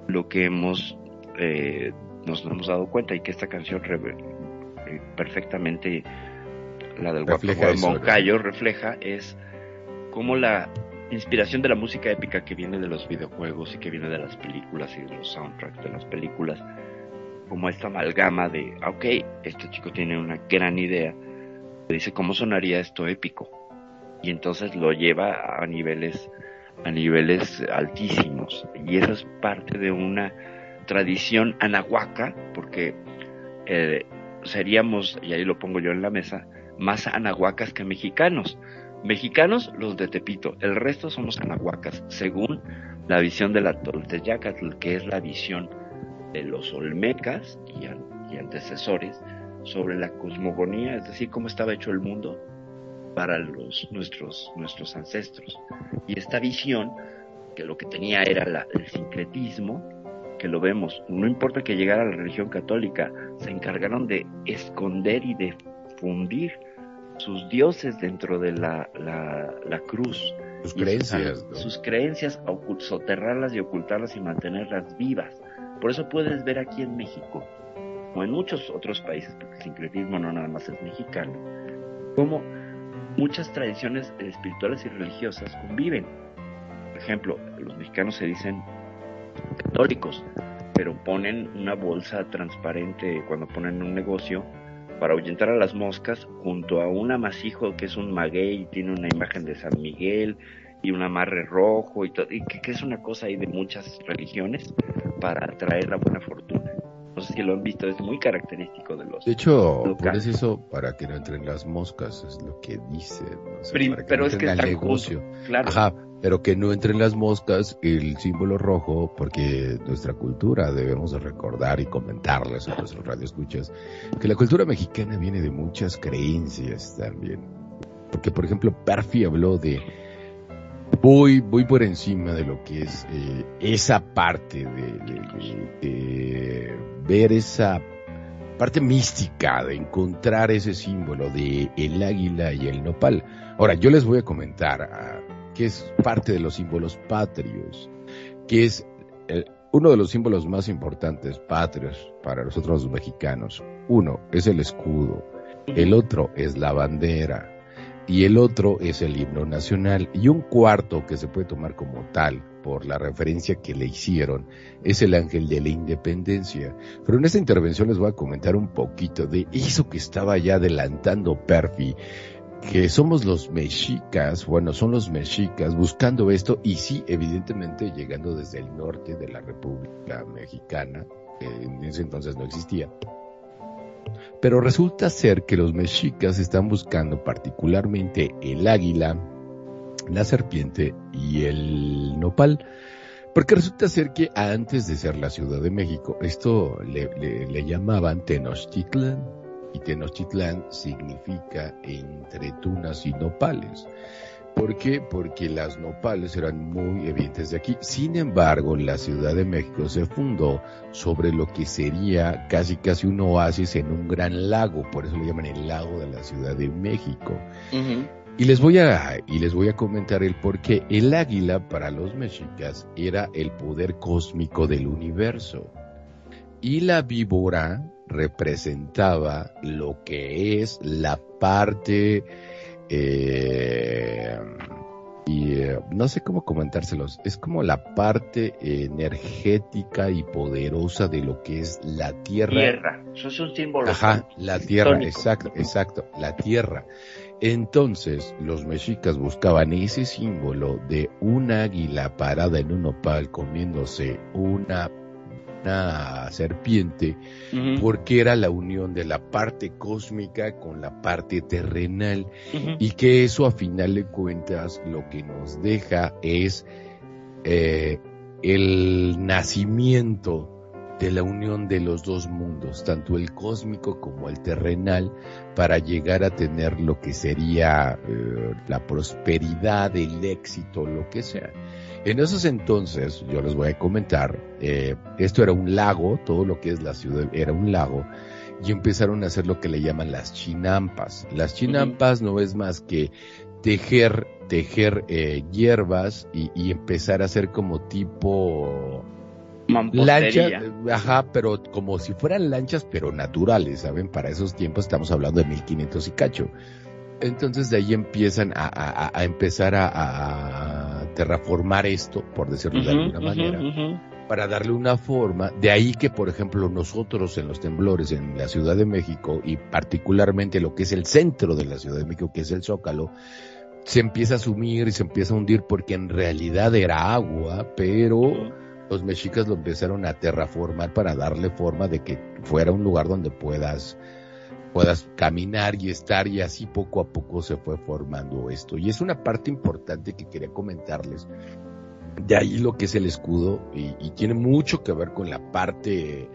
lo que hemos eh, nos hemos dado cuenta y que esta canción eh, perfectamente la del Refleja ¿no? Moncayo, refleja es cómo la inspiración de la música épica que viene de los videojuegos y que viene de las películas y de los soundtracks de las películas, como esta amalgama de, ah, ok, este chico tiene una gran idea, dice cómo sonaría esto épico y entonces lo lleva a niveles a niveles altísimos. Y eso es parte de una tradición anahuaca porque eh, seríamos y ahí lo pongo yo en la mesa más anahuacas que mexicanos. Mexicanos los de Tepito. El resto somos anahuacas según la visión de la Tolteyacatl que es la visión de los olmecas y, an- y antecesores sobre la cosmogonía, es decir, cómo estaba hecho el mundo para los, nuestros, nuestros ancestros. Y esta visión, que lo que tenía era la- el sincretismo, que lo vemos, no importa que llegara la religión católica, se encargaron de esconder y de fundir sus dioses dentro de la, la, la cruz. Sus creencias, sus, ¿no? sus creencias, ocult- soterrarlas y ocultarlas y mantenerlas vivas. Por eso puedes ver aquí en México, como en muchos otros países, porque el sincretismo no nada más es mexicano, como muchas tradiciones espirituales y religiosas conviven. Por ejemplo, los mexicanos se dicen católicos, pero ponen una bolsa transparente cuando ponen un negocio para ahuyentar a las moscas junto a un amasijo que es un maguey tiene una imagen de San Miguel y un amarre rojo y todo, y que, que es una cosa ahí de muchas religiones para atraer la buena fortuna. No sé si lo han visto, es muy característico de los... De hecho, Local. pones eso para que no entren las moscas, es lo que dice. ¿no? O sea, Prim- para que pero no es que están negocio. juntos, claro. Ajá, pero que no entren las moscas, el símbolo rojo, porque nuestra cultura debemos de recordar y comentarles a nuestros radioescuchas que la cultura mexicana viene de muchas creencias también. Porque, por ejemplo, Perfi habló de voy, voy por encima de lo que es eh, esa parte de, de- de- ver esa parte mística de encontrar ese símbolo de el águila y el nopal. Ahora, yo les voy a comentar ah, que es parte de los símbolos patrios, que es el- uno de los símbolos más importantes patrios para nosotros los mexicanos. Uno es el escudo, el otro es la bandera y el otro es el himno nacional y un cuarto que se puede tomar como tal por la referencia que le hicieron es el ángel de la independencia. Pero en esta intervención les voy a comentar un poquito de eso que estaba ya adelantando Perfi, que somos los mexicas, bueno, son los mexicas buscando esto y sí, evidentemente llegando desde el norte de la República Mexicana, que en ese entonces no existía. Pero resulta ser que los mexicas están buscando particularmente el águila, la serpiente y el nopal. Porque resulta ser que antes de ser la Ciudad de México, esto le, le- le llamaban Tenochtitlan. Y Tenochtitlán significa entre tunas y nopales. ¿Por qué? Porque las nopales eran muy evidentes de aquí. Sin embargo, la Ciudad de México se fundó sobre lo que sería casi casi un oasis en un gran lago. Por eso le llaman el lago de la Ciudad de México. Y les voy a, y les voy a comentar el por qué. El águila para los mexicas era el poder cósmico del universo. Y la víbora representaba lo que es la parte, eh, y eh, no sé cómo comentárselos, es como la parte energética y poderosa de lo que es la tierra Tierra, eso es un símbolo. Ajá, la tierra, tónico. exacto, exacto, la tierra. Entonces, los mexicas buscaban ese símbolo de un águila parada en un nopal comiéndose una, una serpiente, porque era la unión de la parte cósmica con la parte terrenal, y que eso a final de cuentas lo que nos deja es eh, el nacimiento de la unión de los dos mundos, tanto el cósmico como el terrenal, para llegar a tener lo que sería eh, la prosperidad, el éxito, lo que sea. En esos entonces, yo les voy a comentar, eh, esto era un lago, todo lo que es la ciudad era un lago, y empezaron a hacer lo que le llaman las chinampas. Las chinampas no es más que tejer, tejer eh, hierbas y, y empezar a hacer como tipo lancha, Mampostería. ajá, pero como si fueran lanchas, pero naturales, ¿saben? Para esos tiempos estamos hablando de 1500 y cacho. Entonces de ahí empiezan a, a- a empezar a, a- terraformar esto, por decirlo de alguna manera, para darle una forma. De ahí que, por ejemplo, nosotros en los temblores en la Ciudad de México y particularmente lo que es el centro de la Ciudad de México, que es el Zócalo, se empieza a sumir y se empieza a hundir porque en realidad era agua, pero los mexicas lo empezaron a terraformar para darle forma de que fuera un lugar donde puedas puedas caminar y estar y así poco a poco se fue formando esto. Y es una parte importante que quería comentarles. De ahí lo que es el escudo y, y tiene mucho que ver con la parte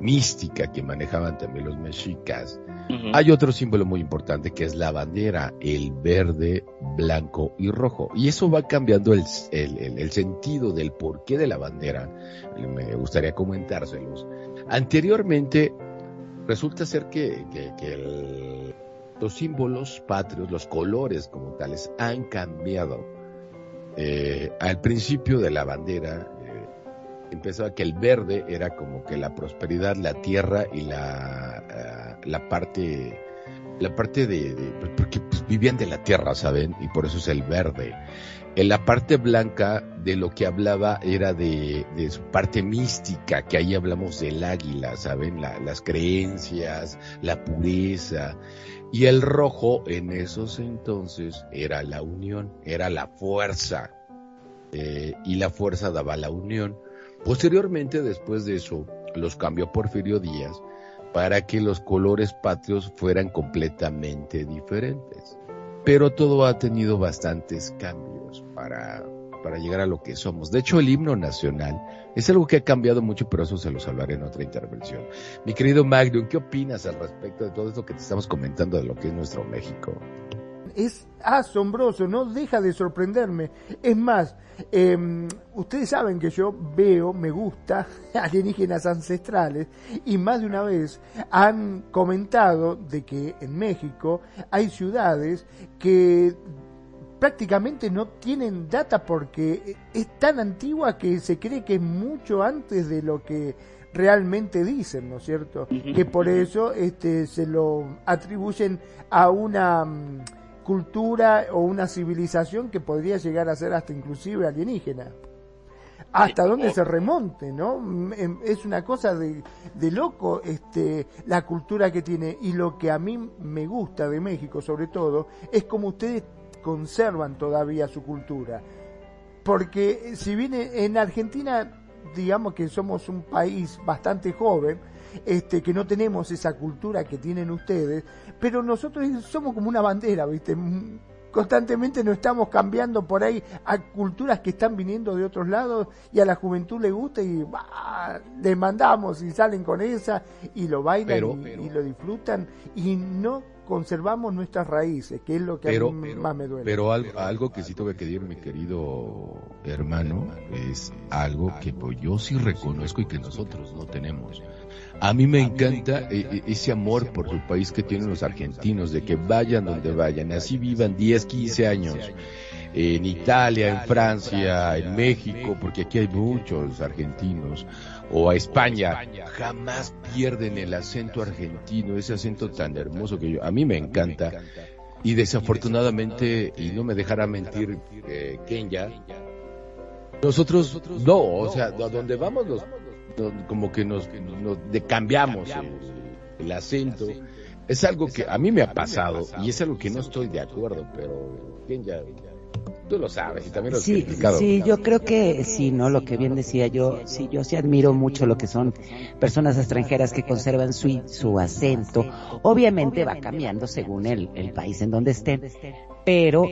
mística que manejaban también los mexicas. Ujú. Hay otro símbolo muy importante que es la bandera, el verde, blanco y rojo. Y eso va cambiando el, el- el- el sentido del porqué de la bandera. Me gustaría comentárselos. Anteriormente, resulta ser que, que- el- los símbolos patrios, los colores como tales, han cambiado. Eh, al principio de la bandera, eh, empezaba que el verde era como que la prosperidad, la tierra y la, ah, la parte, la parte de, de- porque pues, vivían de la tierra, ¿saben? Y por eso es el verde. En la parte blanca de lo que hablaba era de, su parte mística, que ahí hablamos del águila, ¿saben? La- las creencias, la pureza. Y el rojo en esos entonces era la unión, era la fuerza. Eh, y la fuerza daba la unión. Posteriormente, después de eso, los cambió Porfirio Díaz para que los colores patrios fueran completamente diferentes. Pero todo ha tenido bastantes cambios para, para llegar a lo que somos. De hecho, el himno nacional es algo que ha cambiado mucho, pero eso se los hablaré en otra intervención. Mi querido Magnum, ¿qué opinas al respecto de todo esto que te estamos comentando de lo que es nuestro México? es asombroso, no deja de sorprenderme. Es más, eh, ustedes saben que yo veo, me gusta alienígenas ancestrales y más de una vez han comentado de que en México hay ciudades que prácticamente no tienen data porque es tan antigua que se cree que es mucho antes de lo que realmente dicen, ¿no es cierto? Que por eso este, se lo atribuyen a una mm, cultura o una civilización que podría llegar a ser hasta inclusive alienígena. Hasta Sí, dónde se remonte, ¿no? Mm, em, Es una cosa de, de loco este, la cultura que tiene y lo que a mí me gusta de México sobre todo es como ustedes conservan todavía su cultura. Porque eh, si bien en Argentina, digamos que somos un país bastante joven, este, que no tenemos esa cultura que tienen ustedes, pero nosotros somos como una bandera, ¿viste? Mm, Constantemente nos estamos cambiando por ahí a culturas que están viniendo de otros lados y a la juventud le gusta y bah, les mandamos y salen con esa y lo bailan Pero- y, pero- y lo disfrutan y no conservamos nuestras raíces, que es lo que Pero, a mí más me duele. pero algo, algo que sí tengo que decir, mi querido hermano, es algo que pues, yo sí reconozco y que nosotros no tenemos. A mí me encanta eh, eh, ese amor por su país que tienen los argentinos, de que vayan donde vayan, así vivan 10, 15 años, en Italia, en Francia, en México, porque aquí hay muchos argentinos, o a España, jamás pierden el acento argentino, ese acento tan hermoso que yo, a mí me encanta. Y desafortunadamente, y no me dejará mentir eh, Kenya, nosotros no, o sea, a donde vamos nos, como que nos, nos cambiamos el, el acento. Es algo que a mí me ha pasado y es algo que no estoy de acuerdo, pero Kenya, tú lo sabes y también lo has Sí, sí, yo creo que sí, ¿no? Lo que bien decía yo, sí, yo sí admiro mucho lo que son personas extranjeras que conservan su, su acento. Obviamente va cambiando según el, el país en donde estén, pero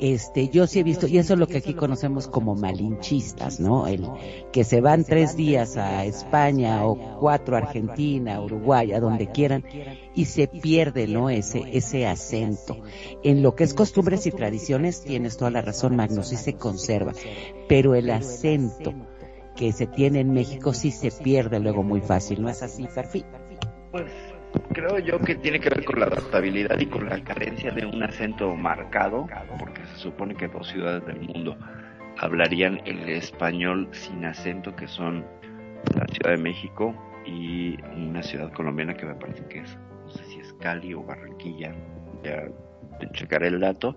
este, yo sí he visto, y eso es lo que aquí conocemos como malinchistas, ¿no? El que se van tres días a España o cuatro a Argentina, Uruguay, a donde quieran, y se pierde, ¿no? Ese, ese acento. En lo que es costumbres y tradiciones, tienes toda la razón, Magno, sí se conserva, pero el acento que se tiene en México sí se pierde luego muy fácil, ¿no es así, Perfil? Pues creo yo que tiene que ver con la adaptabilidad y con la carencia de un acento marcado, porque se supone que dos ciudades del mundo hablarían el español sin acento, que son la Ciudad de México y una ciudad colombiana que me parece que es, no sé si es Cali o Barranquilla, ya checaré el dato,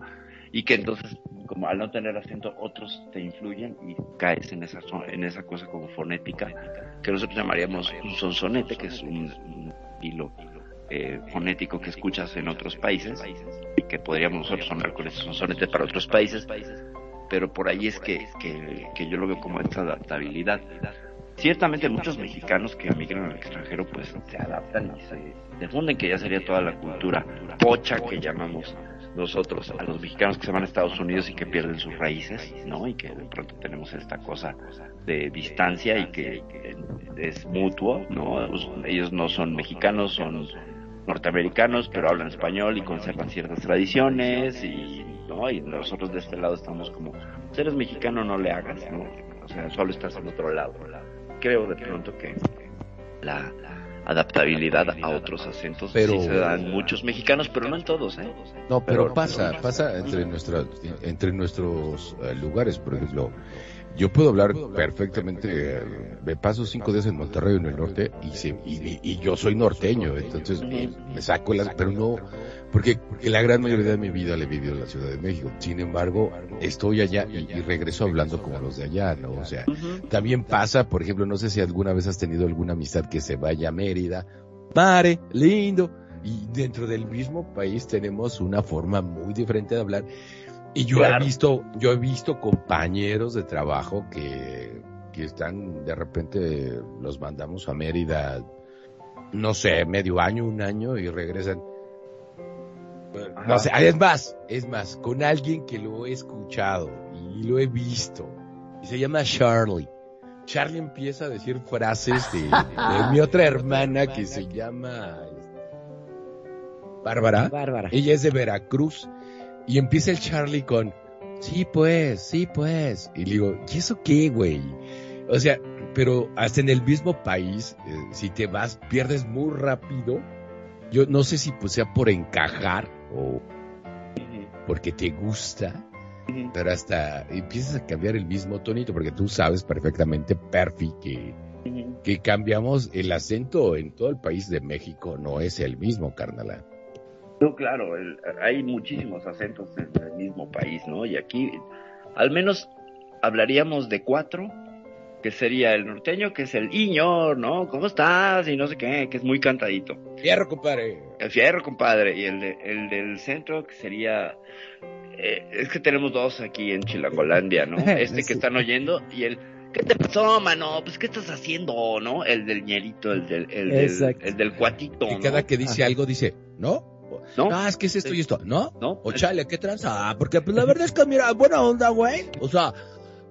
y que entonces, como al no tener acento, otros te influyen y caes en esa, en esa cosa como fonética, que nosotros llamaríamos un sonsonete, que es un hilo eh, fonético que escuchas en otros países, y que podríamos nosotros sonar con ese sonsonete para otros países, pero por ahí es que, que, yo lo veo como esta adaptabilidad. Ciertamente muchos mexicanos que emigran al extranjero pues se adaptan y se difunden, que ya sería toda la cultura pocha que llamamos nosotros a los mexicanos que se van a Estados Unidos y que pierden sus raíces, ¿no? Y que de pronto tenemos esta cosa de distancia y que es mutuo, ¿no? Pues, ellos no son mexicanos, son norteamericanos, pero hablan español y conservan ciertas tradiciones y, ¿no? Y nosotros de este lado estamos como, si eres mexicano no le hagas, ¿no? O sea, solo estás en otro lado. Creo de pronto que la adaptabilidad a otros acentos Pero- sí se dan muchos mexicanos, pero no en todos, ¿eh? No, pero, Pero- pasa, pasa entre nuestras, entre nuestros eh, lugares, por ejemplo. Yo puedo hablar perfectamente, eh, me paso cinco días en Monterrey, en el norte, y, se- y, y yo soy norteño, entonces me saco las, pero no, porque la gran mayoría de mi vida la he vivido en la Ciudad de México. Sin embargo, estoy allá y, y regreso hablando como los de allá, ¿no? O sea, también pasa, por ejemplo, no sé si alguna vez has tenido alguna amistad que se vaya a Mérida, mare, lindo, y dentro del mismo país tenemos una forma muy diferente de hablar. Y yo Claro. he visto, yo he visto compañeros de trabajo que, que están, de repente los mandamos a Mérida, no sé, medio año, un año y regresan. No sé, es más, es más, con alguien que lo he escuchado y lo he visto. Y se llama Charlie. Charlie empieza a decir frases de, de mi otra hermana que se llama Bárbara. Bárbara. Ella es de Veracruz. Y empieza el Charlie con, sí pues, sí pues. Y le digo, ¿y eso qué, güey? O sea, pero hasta en el mismo país, eh, si te vas, pierdes muy rápido. Yo no sé si pues sea por encajar o porque te gusta, pero hasta empiezas a cambiar el mismo tonito, porque tú sabes perfectamente, Perfi, que, que cambiamos el acento en todo el país de México, no es el mismo, carnala. No, claro, el- hay muchísimos acentos en el mismo país, ¿no? Y aquí, al menos, hablaríamos de cuatro, que sería el norteño, que es el iñor, ¿no? ¿Cómo estás? Y no sé qué, que es muy cantadito. Fierro, compadre. El fierro, compadre. Y el, de- el del centro, que sería... eh, es que tenemos dos aquí en Chilangolandia, ¿no? Este Sí. que están oyendo y el... ¿Qué te pasó, mano? Pues, ¿qué estás haciendo, no? El del ñerito, el del, el del, Exacto. el del cuatito, Y ¿no? cada que dice algo dice, ¿no? ¿No? Ah, es que es esto y esto, ¿no? ¿No? O chale, ¿qué tranza? Ah, Porque pues la verdad es que mira, buena onda, güey. O sea,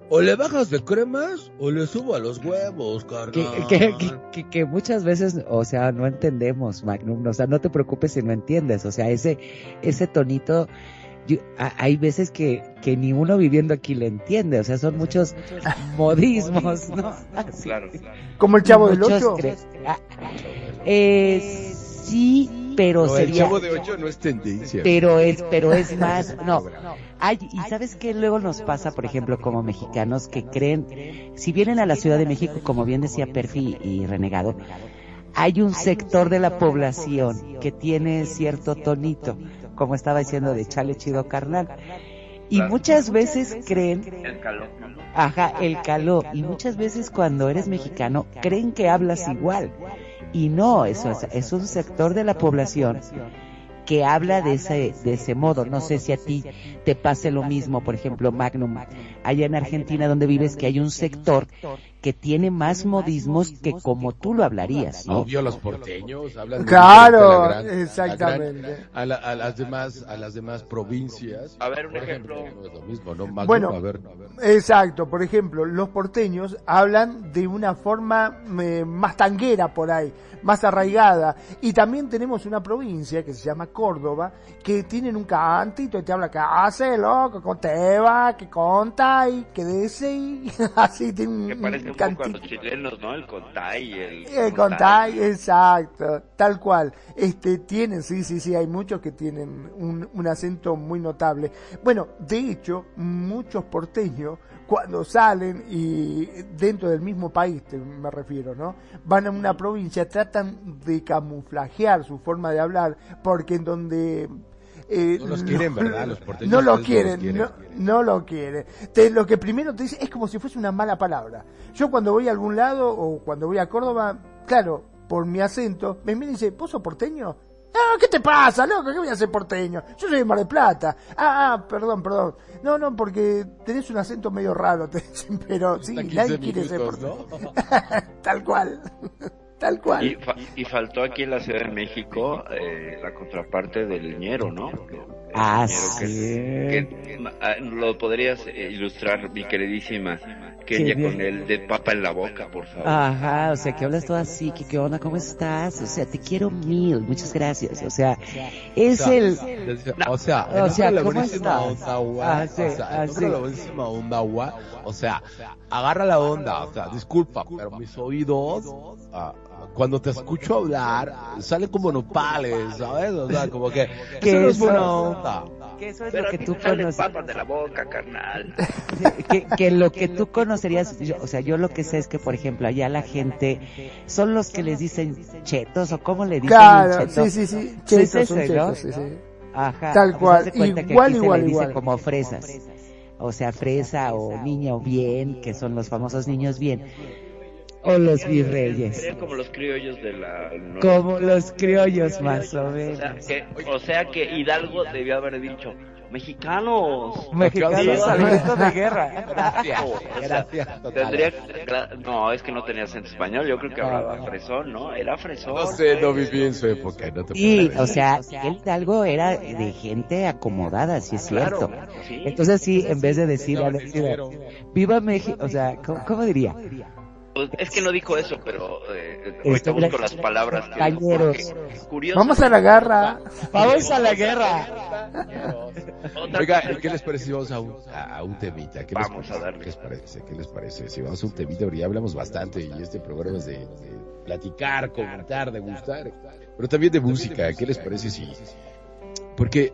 o le bajas de cremas o le subo a los huevos, carnal. que, que, que- que muchas veces, o sea, no entendemos, Magnum. O sea, no te preocupes si no entiendes. O sea, ese, ese tonito, yo- a- hay veces que, que ni uno viviendo aquí le entiende. O sea, son muchos modismos, ¿no? Así. Claro, claro. Como el chavo del Muchos 8. cre- Ah, eh, sí, pero No, el sería... chavo de ocho no es tendencia. Pero es, pero es más, no. Ay, y sabes qué luego nos pasa, por ejemplo, como mexicanos que creen, si vienen a la Ciudad de México, como bien decía Perfi y Renegado, hay un sector de la población que tiene cierto tonito, como estaba diciendo de chale chido carnal. Y muchas veces creen, El calor. ajá, el calor, y muchas veces cuando eres mexicano creen que hablas igual. Y no, eso es, es un sector de la población que habla de ese, de ese modo. No sé si a ti te pase lo mismo, por ejemplo, Magnum, allá en Argentina donde vives, que hay un sector que tiene más modismos que como tú lo hablarías, ¿no? Obvio, los porteños hablan Claro, a la gran- exactamente. la gran- a, la- a las demás, a las demás provincias. A ver, un Por ejemplo. no es lo mismo, ¿no? Magnum, Bueno, a ver, a ver. Exacto, por ejemplo, los porteños hablan de una forma eh, más tanguera por ahí, más arraigada. Y también tenemos una provincia que se llama Córdoba, que tienen un cantito y te habla que hace loco, que te va, que conta y que dice y así tiene un, Que parece un poco a los chilenos, ¿no? El contay el... El contay, exacto, tal cual. Este tienen, sí, sí, sí, hay muchos que tienen un, un acento muy notable. Bueno, de hecho, muchos porteños cuando salen y dentro del mismo país, te- me refiero, ¿no? Van a una provincia, tratan de camuflajear su forma de hablar, porque en donde eh, No los quieren, ¿verdad? Los porteños no lo ustedes no quieren, los quieren. no, no lo quieren. Te- lo que primero te dice es como si fuese una mala palabra. Yo cuando voy a algún lado o cuando voy a Córdoba, claro, por mi acento, me mira y dice, ¿vos sos porteño? No, ¿qué te pasa, loco? ¿Qué voy a ser porteño? Yo soy de Mar del Plata. Ah, ah, perdón, perdón. No, no, porque tenés un acento medio raro, te dicen, pero sí, Hasta 15 nadie quiere ser porteño. ¿no? Tal cual. Tal cual. Y, fa- y faltó aquí en la Ciudad de México eh, la contraparte del ñero, ¿no? Ah, que- sí. que, ah, lo podrías eh, ilustrar, mi queridísima Kenia, con el de papa en la boca, por favor. Ajá, o sea, que hablas todo así, que qué onda, ¿cómo estás? O sea, te quiero mil, muchas gracias. O sea, es O sea, el... O sea, O sea, la ¿cómo buenísima onda, gua. Ah, sí, o sea, ah, sí. la buenísima onda, gua. O sea, agarra la onda. O sea, disculpa, pero mis oídos, ah, cuando te escucho hablar, salen como nopales, ¿sabes? O sea, como que, Que eso no es buena onda. Que eso es Pero lo que tú conoces. papas de la boca, carnal. que, que lo que tú conocerías, yo- o sea, yo lo que sé es que, por ejemplo, allá la gente son los que les dicen chetos o cómo le dicen Claro, cheto. sí, sí, sí. Sí, es Chetos, son ese, ¿no? chetos, sí, sí. Ajá. Tal cual, igual, aquí se igual, le dice igual. como fresas. O sea, fresa o niño bien, que son los famosos niños bien. O los virreyes. Serían como los criollos de la... no- Como los criollos, más o O menos. sea, que, o sea que Hidalgo debió haber dicho, mexicanos. Mexicanos Mexicanos. al grito de guerra. Gracias, O sea, gracias, total. Tendría, no, es que no tenía acento español, yo creo que hablaba fresón, ¿no? Era fresón. No sé, no viví en su época, no te Y, puedo o sea, el Hidalgo era de gente acomodada, sí es Claro, cierto. sí. Entonces sí, en vez de decir, viva México, o sea, ¿cómo, cómo diría? Pues, es que no dijo eso, pero eh, ahorita busco las palabras que Vamos a la garra. Vamos a la guerra. Oiga, ¿qué les parece si vamos a un, a, un temita? ¿Qué les Vamos parece? a darle. ¿Qué les parece? ¿Qué les parece? Si vamos a un temita, porque ya hablamos bastante y este programa es de, de platicar, comentar, degustar, pero también de música. ¿Qué les parece si...? Porque,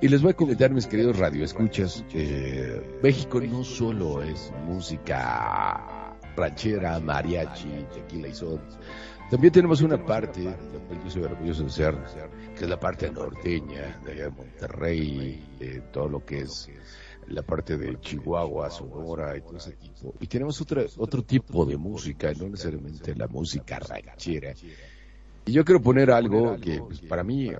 y les voy a comentar, mis queridos radioescuchas, eh, México no solo es música ranchera, mariachi, tequila y son. También tenemos una parte, yo soy orgulloso de ser, que es la parte norteña, de allá de Monterrey, de todo lo que es la parte de Chihuahua, Sonora y todo ese tipo. Y tenemos otra, otro tipo de música, no necesariamente la música ranchera. Y yo quiero poner algo que pues, para mí,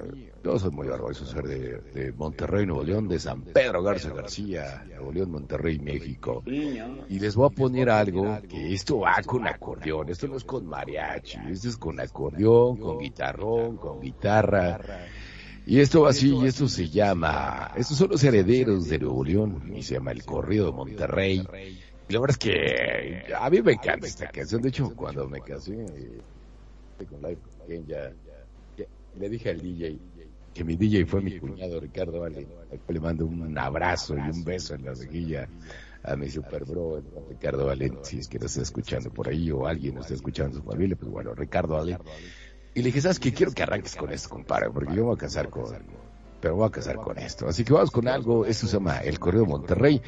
yo soy muy orgulloso de ser de, Monterrey, Nuevo León, de San Pedro Garza García, Nuevo León, Monterrey, México. Y les voy a poner algo que esto va con acordeón, esto no es con mariachi, esto es con acordeón, con guitarrón, con guitarra. Y esto va así, y esto se llama, estos son los herederos de Nuevo León, y se llama El Corrido de Monterrey. Y la verdad es que a mí me encanta esta canción, de hecho cuando me casé eh, con la ya, ya, le dije al DJ que mi DJ fue mi cuñado Ricardo Vale, le mando un abrazo y un beso en la mejilla a mi super bro, Ricardo Valen, si es que lo está escuchando por ahí o alguien lo está escuchando en su familia, pues bueno, Ricardo Valen. Y le dije, ¿sabes qué? Quiero que arranques con esto, compadre, porque yo voy a casar con, pero voy a casar con esto. Así que vamos con algo, esto se llama El Correo de Monterrey.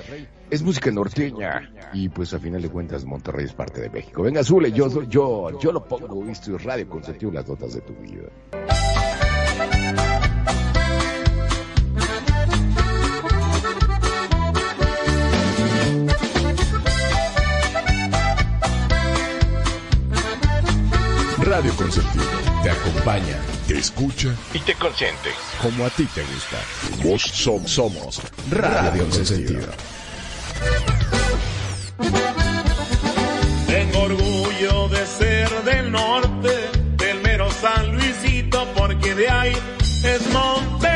Es música norteña y pues a final de cuentas Monterrey es parte de México. Venga, Zule, yo, yo, yo lo pongo, esto es Radio Consentido, las notas de tu vida. Consentido te acompaña, te escucha y te consiente. como a ti te gusta. Vos som- somos Radio Consentido. Tengo orgullo de ser del norte, del mero San Luisito, porque de ahí es Monterrey.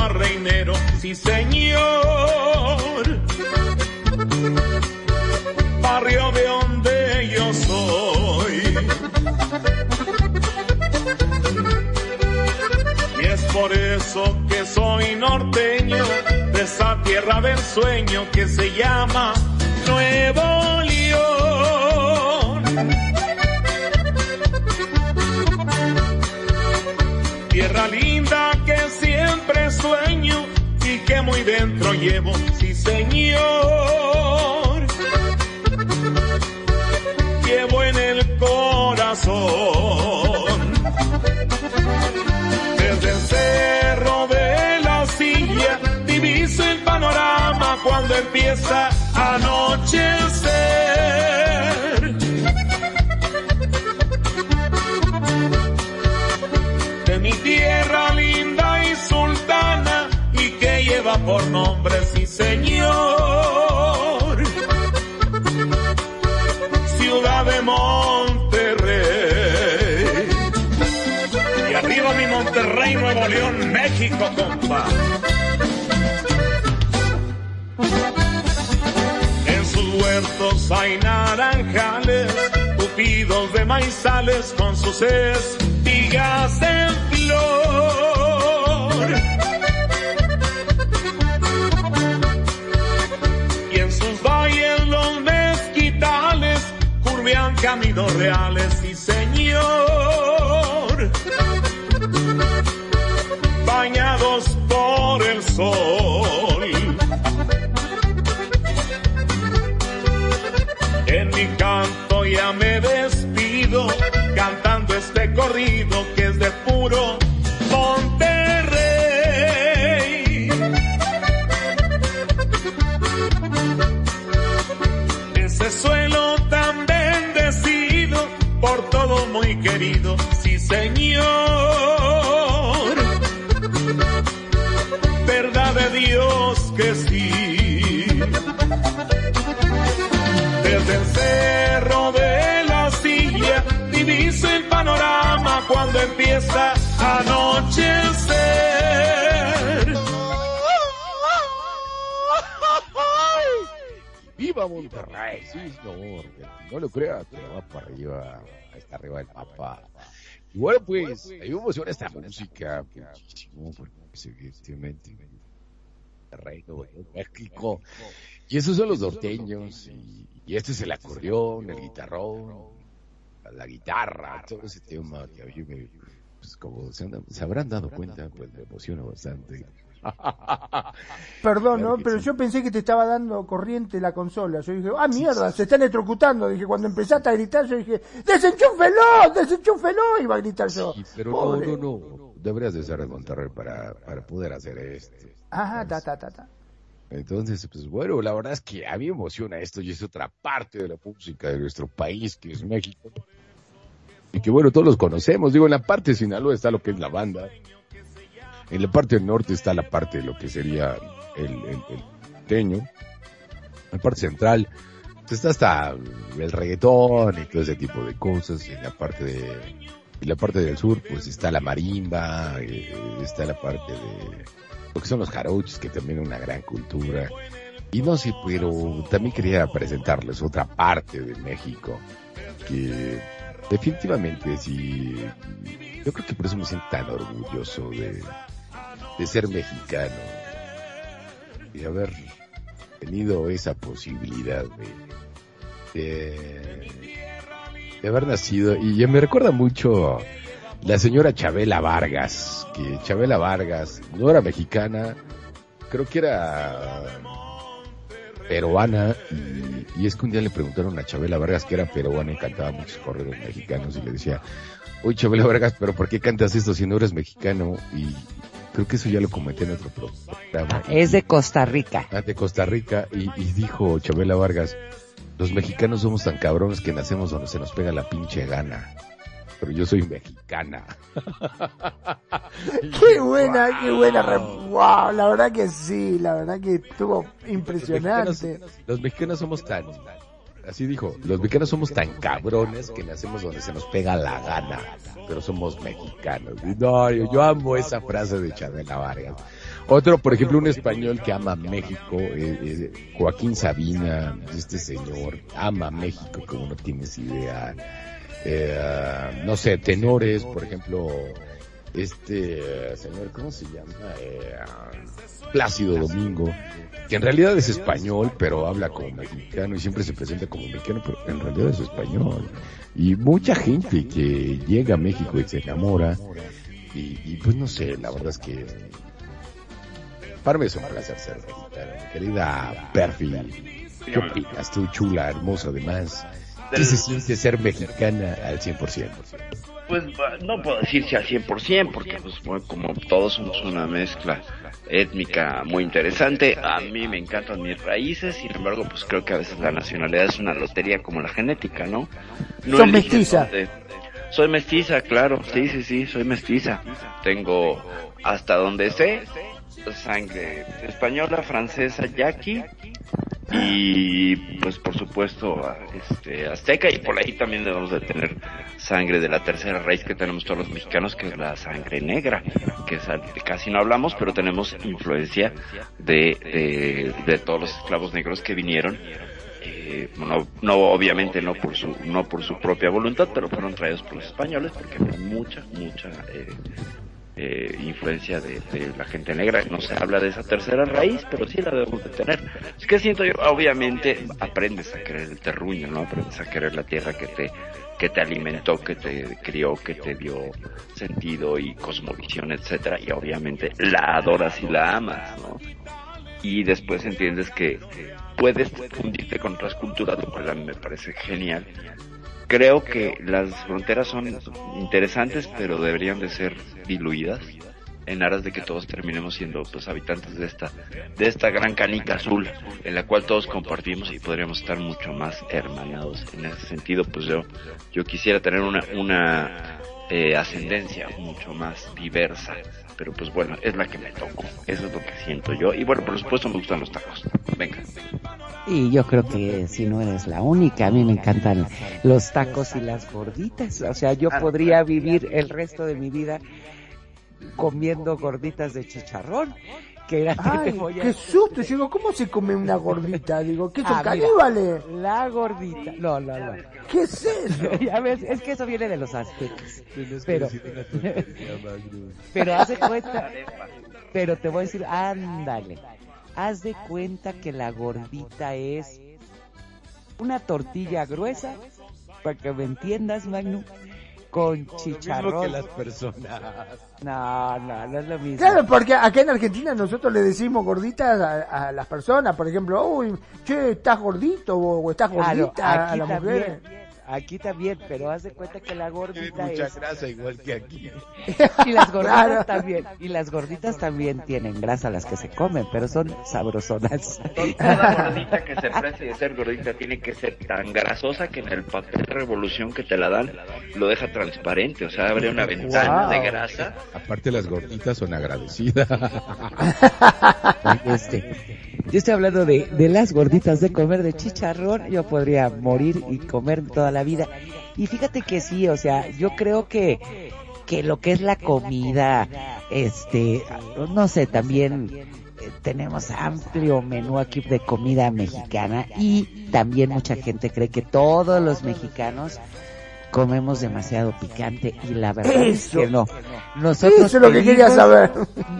Reinero, sí señor. Barrio de donde yo soy. Y es por eso que soy norteño de esa tierra del sueño que se llama Nuevo León. Tierra linda siempre sueño y que muy dentro llevo, sí señor. Llevo en el corazón. Desde el cerro de la silla diviso el panorama cuando empieza a anochecer. Señor. Ciudad de Monterrey. Y arriba mi Monterrey, Nuevo León, México, compa. En sus huertos hay naranjales, tupidos de maizales con sus espigas en flor. Caminos reales y señor. Bañados por el sol. Monterrey! Sí, señor. No lo creas, pero va para arriba. Está arriba el papá. Y bueno, pues, a mí me emociona esta música muchísimo, porque pues, evidentemente León, México. Y esos son los norteños. Y, y este es el acordeón, el guitarrón, la guitarra, todo ese tema que a mí me, pues como se, han- se habrán dado cuenta, pues me emociona bastante. Perdón, Claro ¿no? Pero sí. yo pensé que te estaba dando corriente la consola. Yo dije, ah, mierda, se está electrocutando. Dije, cuando empezaste a gritar, yo dije, desenchúfelo, desenchúfelo. Iba a gritar yo. Sí, pero Pobre. no, no, no. Deberías de ser de Monterrey para, para poder hacer esto. Ajá, ta, ta, ta, ta. Entonces, pues bueno, la verdad es que a mí me emociona esto y es otra parte de la música de nuestro país, que es México. Y que bueno, todos los conocemos. Digo, en la parte de Sinaloa está lo que es la banda. En la parte del norte está la parte de lo que sería el, el, el teño. En la parte central pues, está hasta el reggaetón y todo ese tipo de cosas. Y en la parte de, en la parte del sur, pues está la marimba, eh, está la parte de lo que son los jarochos, que también es una gran cultura. Y no sé, pero también quería presentarles otra parte de México, que definitivamente sí, yo creo que por eso me siento tan orgulloso de, de ser mexicano y haber tenido esa posibilidad de, de, de haber nacido. Y me recuerda mucho la señora Chabela Vargas, que Chabela Vargas no era mexicana, creo que era peruana y, y es que un día le preguntaron a Chabela Vargas que era peruana y cantaba muchos corridos mexicanos y le decía, oye Chabela Vargas, pero ¿por qué cantas esto si no eres mexicano? Y creo que eso ya lo comenté en otro programa. Es de Costa Rica. Ah, de Costa Rica y, y dijo Chabela Vargas, los mexicanos somos tan cabrones que nacemos donde se nos pega la pinche gana. Pero yo soy mexicana. Qué buena, qué buena. Wow, la verdad que sí, la verdad que estuvo impresionante. Los mexicanos somos tan, así dijo, los mexicanos somos tan cabrones que nacemos donde se nos pega la gana, pero somos mexicanos. No, yo, yo amo esa frase de Chabela Vargas. Otro, por ejemplo, un español que ama México, eh, eh, Joaquín Sabina, este señor, ama México como no tienes idea. Eh, no sé, tenores, por ejemplo, este eh, señor, ¿cómo se llama? Eh, Plácido Domingo, que en realidad es español, pero habla como mexicano y siempre se presenta como mexicano, pero en realidad es español. Y mucha gente que llega a México y se enamora, y, pues no sé, la verdad es que para mí es un placer ser. Mi querida Perfi, ¿qué opinas tú, chula, hermosa además? ¿Qué se siente ser mexicana al 100%? Pues no puedo decir si al 100%, porque pues bueno, como todos somos una mezcla étnica muy interesante, a mí me encantan mis raíces, sin embargo pues creo que a veces la nacionalidad es una lotería como la genética, ¿no? no Son mestiza. dónde- Soy mestiza, claro, sí, sí, sí, soy mestiza. Tengo, hasta donde sé, sangre española, francesa, yaqui, y pues por supuesto este azteca y por ahí también debemos de tener sangre de la tercera raíz que tenemos todos los mexicanos que es la sangre negra que casi no hablamos pero tenemos influencia de, de, de todos los esclavos negros que vinieron eh, no, no obviamente no por su no por su propia voluntad pero fueron traídos por los españoles porque hay mucha mucha eh, eh, influencia de, la gente negra. No se habla de esa tercera raíz, pero sí la debemos de tener. Es que siento yo, obviamente, aprendes a querer el terruño, ¿no? Aprendes a querer la tierra que te, que te alimentó, que te crió, que te dio sentido y cosmovisión, etcétera, y obviamente la adoras y la amas, ¿no? Y después entiendes que puedes fundirte con otras culturas, lo cual a mí me parece genial creo que las fronteras son interesantes, pero deberían de ser diluidas en aras de que todos terminemos siendo pues habitantes de esta de esta gran canica azul en la cual todos compartimos y podríamos estar mucho más hermanados en ese sentido. Pues yo yo quisiera tener una una eh, ascendencia mucho más diversa pero pues bueno es la que me tocó eso es lo que siento yo. Y bueno por supuesto me gustan los tacos. Venga Y yo creo que si no eres la única, a mí me encantan los tacos y las gorditas. O sea, yo podría vivir el resto de mi vida comiendo gorditas de chicharrón. Que era que Ay, te voy a- qué susto. Yo digo, ¿cómo se come una gordita? Digo, ¿qué son Ah, mira. caníbales? La gordita. No, no, no. ¿Qué es eso? ya ves, es que eso viene de los aztecas. Pero, pero haz de cuenta, pero te voy a decir, ándale, haz de cuenta que la gordita es una tortilla gruesa, para que me entiendas, Magno, con Mismo que chicharrón. las personas. No, no, no es lo mismo. Claro, porque acá en Argentina nosotros le decimos gorditas a, a las personas, por ejemplo, uy, che, estás gordito o, estás Claro, gordita a las también, mujeres. Aquí también, pero haz de cuenta que la Tiene gordita mucha es grasa igual que aquí. Y las gorditas Claro. también, y las gorditas también tienen grasa las que se comen, pero son sabrosonas. Toda gordita que se precie de ser gordita tiene que ser tan grasosa que en el papel de revolución que te la dan lo deja transparente, o sea, abre una ventana Wow. de grasa. Aparte las gorditas son agradecidas. Este, yo estoy hablando de, de las gorditas de comer de chicharrón, yo podría morir y comer toda la vida. Y fíjate que sí, o sea, yo creo que, que lo que es la comida, este, no sé, también eh, tenemos amplio menú aquí de comida mexicana y también mucha gente cree que todos los mexicanos comemos demasiado picante y la verdad Eso. es que no. Nosotros Eso es lo que quería saber.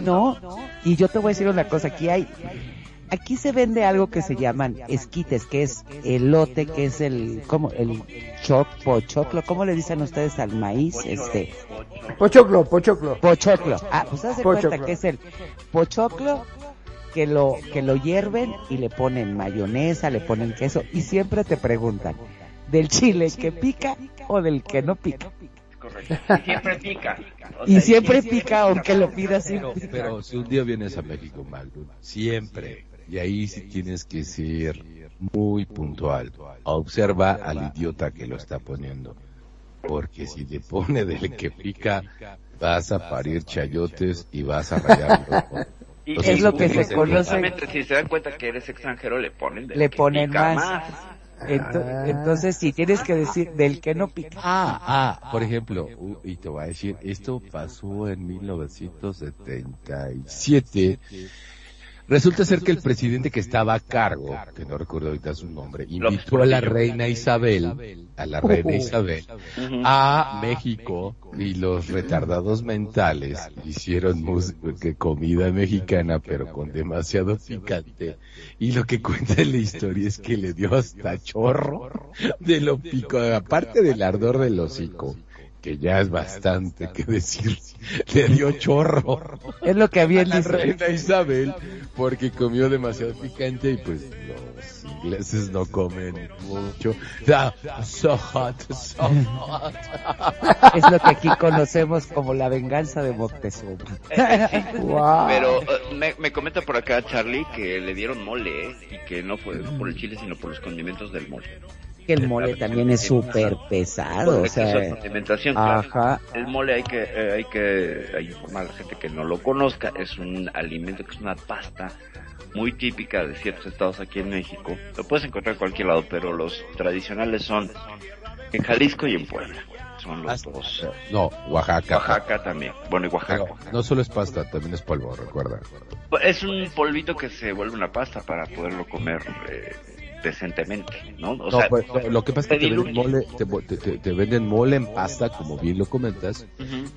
no, y yo te voy a decir una cosa, aquí hay, aquí se vende algo que se llaman esquites, que es elote, que es el, como el choc, pochoclo, ¿cómo le dicen ustedes al maíz? Este, Pochoclo, pochoclo. pochoclo. Ah, pues haz de cuenta que es el pochoclo que lo, que lo hierven y le ponen mayonesa, le ponen queso, y siempre te preguntan, ¿del chile que pica o del que no pica? Correcto. Y siempre pica. O Y sea, siempre pica aunque lo pidas Pero, pero si un día vienes a México, Magno, siempre, y ahí sí tienes que ser muy puntual. Observa al idiota que lo está poniendo. Porque si te pone del que pica, vas a parir chayotes y vas a rayarlo. Y- Es lo que se conoce- Si se dan cuenta que eres extranjero, le ponen del Le que ponen pica más. Ento- entonces, si tienes que decir del que no pica. Ah, ah, por ejemplo, uh, y te voy a decir, esto pasó en 1977. Resulta ser que el presidente que estaba a cargo, que no recuerdo ahorita su nombre, invitó a la reina Isabel, a la reina Isabel, a México y los retardados mentales hicieron que comida mexicana pero con demasiado picante. Y lo que cuenta la historia es que le dio hasta chorro de lo pico, aparte del ardor del hocico que ya es bastante que decir, le dio chorro Es lo que a habían la reina Isabel porque comió demasiado picante y pues los ingleses no comen mucho. So hot, so hot. Es lo que aquí conocemos como la venganza de Moctezuma. Wow. Pero eh, me, me comenta por acá Charlie que le dieron mole, ¿eh? Y que no fue por el chile, sino por los condimentos del mole. Que el mole también es súper pesado, o sea, claro. ajá. El mole hay que, eh, hay que hay que informar a la gente que no lo conozca. Es un alimento que es una pasta muy típica de ciertos estados aquí en México. Lo puedes encontrar en cualquier lado, pero los tradicionales son en Jalisco y en Puebla. Son los dos. No, Oaxaca. Oaxaca también. Bueno, y Oaxaca. Pero no solo es pasta, también es polvo, recuerda. Es un polvito que se vuelve una pasta para poderlo comer eh, decentemente, ¿no? O No, sea, pues, lo- lo que pasa es que te venden mole, te, te- venden mole en pasta, como bien lo comentas,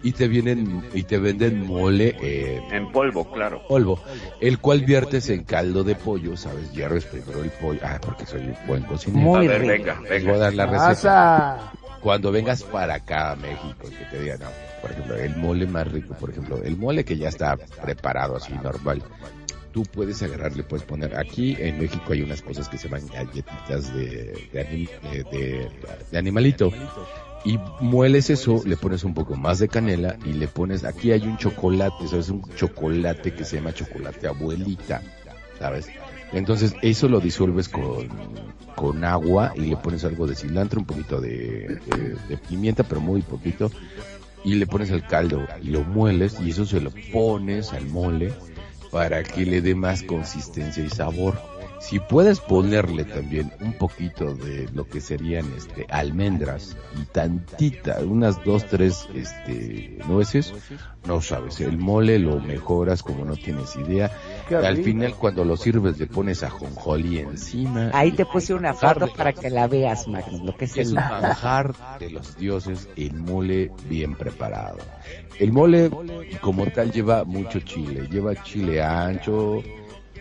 y te vienen y te venden mole eh, en polvo, claro. polvo, el cual viertes en caldo de pollo, ¿sabes? Hierves primero el pollo, ah, porque soy un buen cocinero. Muy a ver, rico. venga, Les voy a venga. dar la receta. Pasa. Cuando vengas para acá a México, que te digan, no, por ejemplo, el mole más rico, por ejemplo, el mole que ya está preparado así normal, tú puedes agarrarle, puedes poner, aquí en México hay unas cosas que se llaman galletitas de, de, anim- de- de- de animalito, y mueles eso, le pones un poco más de canela y le pones, aquí hay un chocolate, ¿sabes? Un chocolate que se llama chocolate abuelita, ¿sabes? Entonces eso lo disuelves con, con agua y le pones algo de cilantro, un poquito de, de- de pimienta, pero muy poquito, y le pones el caldo y lo mueles y eso se lo pones al mole para que le dé más consistencia y sabor. Si puedes ponerle también un poquito de lo que serían este almendras y tantita, unas dos, tres este nueces, no sabes, el mole lo mejoras como no tienes idea. Qué Al rico. final cuando lo sirves le pones a jonjolí encima. Ahí te puse una foto para que la veas, Magnus, lo que es es el... un manjar de los dioses, el mole bien preparado. El mole, como tal, lleva mucho chile. Lleva chile ancho,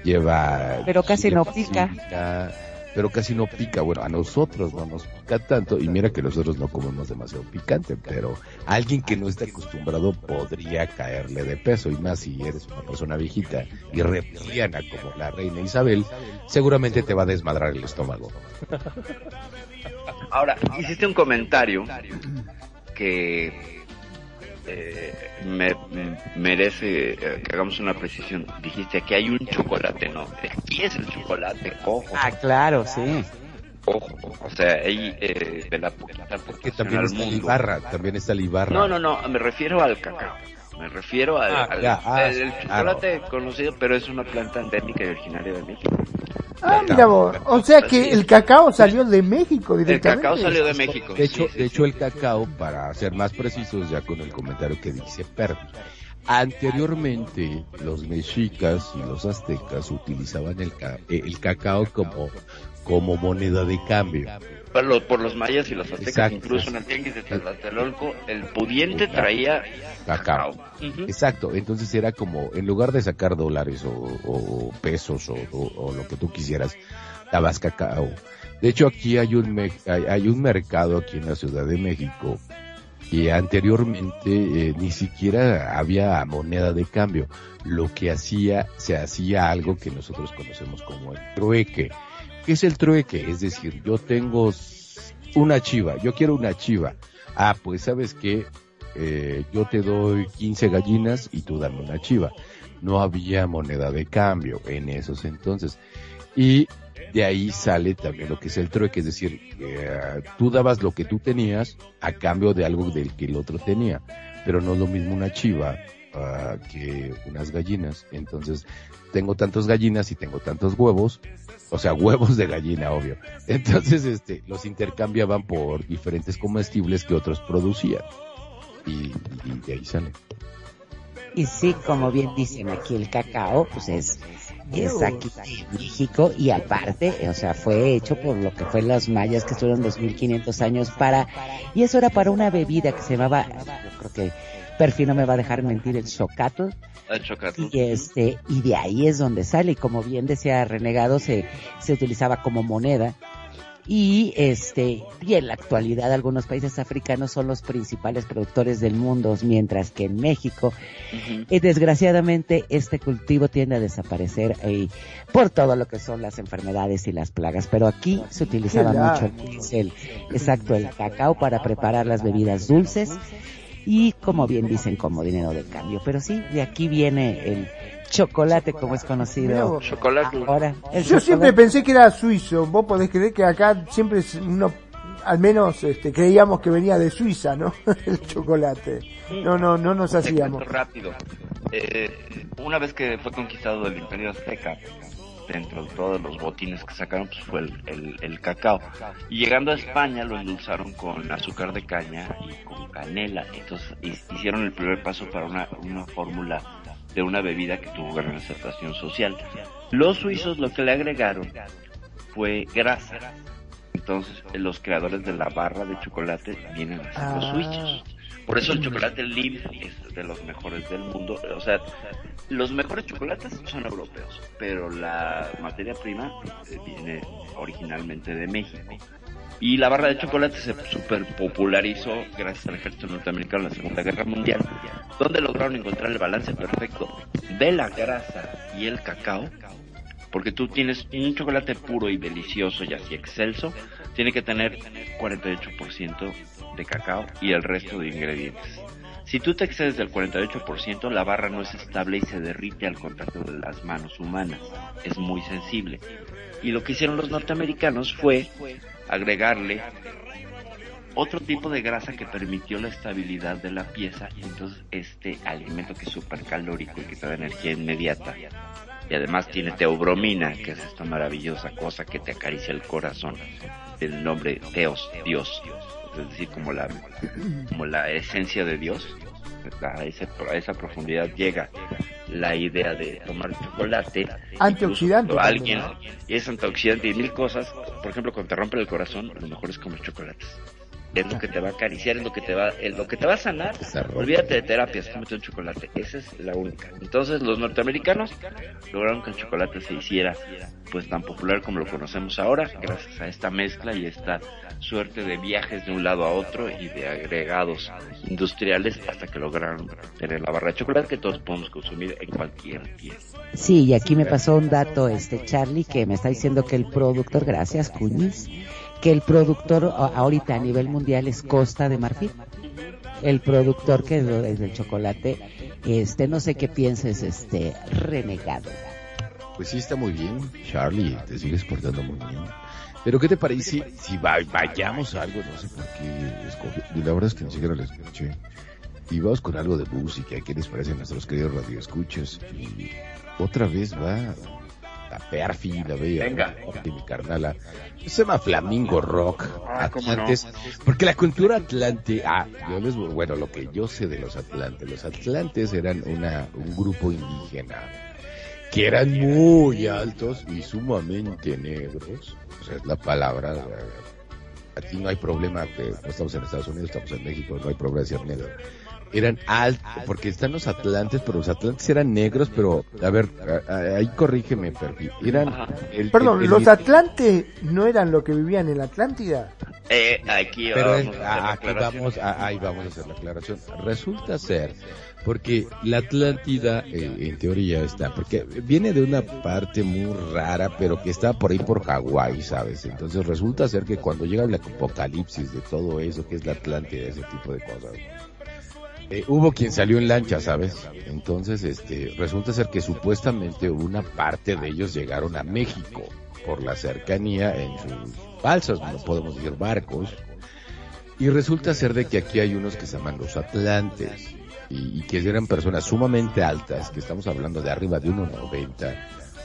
lleva... Pero casi chile no pica. Pero casi no pica. Bueno, a nosotros no nos pica tanto. Y mira que nosotros no comemos demasiado picante. Pero alguien que no está acostumbrado podría caerle de peso. Y más si eres una persona viejita y reptiliana como la reina Isabel, seguramente te va a desmadrar el estómago. Ahora, hiciste un comentario que eh, me, me- merece eh, que hagamos una precisión. Dijiste que hay un chocolate, ¿no? Aquí es el chocolate, ojo, Ah, claro, sí. ojo. O sea, ahí eh, de la poquita Que aportación también está el mundo. Ibarra, también está el Ibarra. No, no, no, me refiero al cacao. Me refiero al, Ah, al- ya, ah, el claro. chocolate conocido, pero es una planta endémica y originaria de México. Ah, mira vos. O sea que el cacao salió de México El directamente. cacao salió de México. De hecho, de hecho el cacao, para ser más precisos, ya con el comentario que dice Perry, anteriormente los mexicas y los aztecas utilizaban el, ca- eh, el cacao como, como moneda de cambio. Por los, por los mayas y los aztecas, Exacto. incluso en el tianguis de Tlatelolco, el pudiente traía Cacao. Exacto, entonces era como, en lugar de sacar dólares o, o pesos o, o- o lo que tú quisieras, dabas cacao. De hecho, aquí hay un, me- hay, hay un mercado aquí en la Ciudad de México y anteriormente eh, ni siquiera había moneda de cambio. Lo que hacía, se hacía algo que nosotros conocemos como el trueque. ¿Qué es el trueque? Es decir, yo tengo una chiva, yo quiero una chiva. Ah, pues sabes que yo te doy 15 gallinas y tú dame una chiva. No había moneda de cambio en esos entonces. Y de ahí sale también lo que es el trueque, es decir, eh, tú dabas lo que tú tenías a cambio de algo del que el otro tenía, pero no es lo mismo una chiva ah, que unas gallinas. Entonces, tengo tantos gallinas y tengo tantos huevos, o sea, huevos de gallina, obvio. Entonces, este, los intercambiaban por diferentes comestibles que otros producían. Y, y de ahí sale. Y sí, como bien dicen aquí, el cacao, pues es, es aquí de México y aparte, o sea, fue hecho por lo que fue los mayas que estuvieron 2500 años para, y eso era para una bebida que se llamaba, yo creo que Perfi no me va a dejar mentir, el chocatl, El chocolate. y este, y de ahí es donde sale, y como bien decía Renegado, se, se utilizaba como moneda, y este y en la actualidad algunos países africanos son los principales productores del mundo mientras que en México eh, desgraciadamente este cultivo tiende a desaparecer eh, por todo lo que son las enfermedades y las plagas. Pero aquí se utilizaba mucho el exacto el cacao para preparar las bebidas dulces y como bien dicen como dinero de cambio pero sí de aquí viene el chocolate como es conocido Chocolate. ahora. El Yo siempre chocolate- pensé que era suizo. Vos podés creer que acá siempre es uno, al menos este, creíamos que venía de Suiza, ¿no? El chocolate. No, no, no nos hacíamos. rápido. Eh, una vez que fue conquistado el Imperio Azteca, dentro de todos los botines que sacaron, pues fue el, el- cacao. Y llegando a España lo endulzaron con azúcar de caña y con canela. Entonces hi- hicieron el primer paso para una, una fórmula de una bebida que tuvo gran aceptación social. Los suizos lo que le agregaron fue grasa. Entonces los creadores de la barra de chocolate vienen a ser los suizos. Por eso el chocolate Lindt es de los mejores del mundo. O sea, los mejores chocolates son europeos, pero la materia prima eh, viene originalmente de México. Y la barra de chocolate se super popularizó gracias al ejército norteamericano en la Segunda Guerra Mundial, donde lograron encontrar el balance perfecto de la grasa y el cacao, porque tú tienes un chocolate puro y delicioso y así excelso, tiene que tener 48% de cacao y el resto de ingredientes. Si tú te excedes del 48%, la barra no es estable y se derrite al contacto de las manos humanas. Es muy sensible. Y lo que hicieron los norteamericanos fue agregarle otro tipo de grasa que permitió la estabilidad de la pieza y entonces este alimento que es súper calórico y que te da energía inmediata y además tiene teobromina que es esta maravillosa cosa que te acaricia el corazón el nombre Teos, Dios es decir como la como la esencia de Dios a, ese- a esa profundidad llega la idea de tomar chocolate Antioxidante alguien y es antioxidante y mil cosas por ejemplo cuando te rompe el corazón lo mejor es comer chocolates es lo que te va a acariciar, es lo que te va, es lo que te va a sanar. Olvídate de terapias, cómete un chocolate. Esa es la única. Entonces los norteamericanos lograron que el chocolate se hiciera pues tan popular como lo conocemos ahora, gracias a esta mezcla y esta suerte de viajes de un lado a otro y de agregados industriales hasta que lograron tener la barra de chocolate que todos podemos consumir en cualquier pieza. Sí, y aquí me pasó un dato, este Charlie, que me está diciendo que el productor, gracias Cuñiz, que el productor ahorita a nivel mundial es Costa de Marfil. El productor que es del chocolate, este, no sé qué pienses, este, renegado. Pues sí, está muy bien, Charlie, te sigues portando muy bien. Pero ¿qué te parece si va- vayamos a algo? No sé por qué escogí. y La verdad es que ni siquiera lo escuché. Y vamos con algo de música. ¿Qué les parece a nuestros queridos radioescuchas? Y otra vez va la Perfi, la. Y mi carnala. Se llama Flamingo Rock. Ah, no. Atlantes. Porque la cultura atlante, ah, yo les, bueno, lo que yo sé de los atlantes. Los atlantes eran una, un grupo indígena que eran muy altos y sumamente negros. O sea, es la palabra. eh, Aquí no hay problema, que no estamos en Estados Unidos, estamos en México, no hay problema de ser negro. Eran altos, porque están los atlantes, pero los atlantes eran negros, pero, a ver, a- a- ahí corrígeme, Perfi. Eran, el- Perdón, el- ¿los Atlantes no eran los que vivían en la Atlántida? Eh, aquí Pero vamos a- aquí vamos, a- ahí vamos a hacer la aclaración. Resulta ser, porque la Atlántida, eh, en teoría está, porque viene de una parte muy rara, pero que está por ahí por Hawái, ¿sabes? Entonces resulta ser que cuando llega el apocalipsis de todo eso, que es la Atlántida, ese tipo de cosas, eh, hubo quien salió en lancha, ¿sabes? Entonces, este, resulta ser que supuestamente una parte de ellos llegaron a México por la cercanía en sus balsas, no podemos decir barcos. Y resulta ser de que aquí hay unos que se llaman los Atlantes y, y que eran personas sumamente altas, que estamos hablando de arriba de 1,90,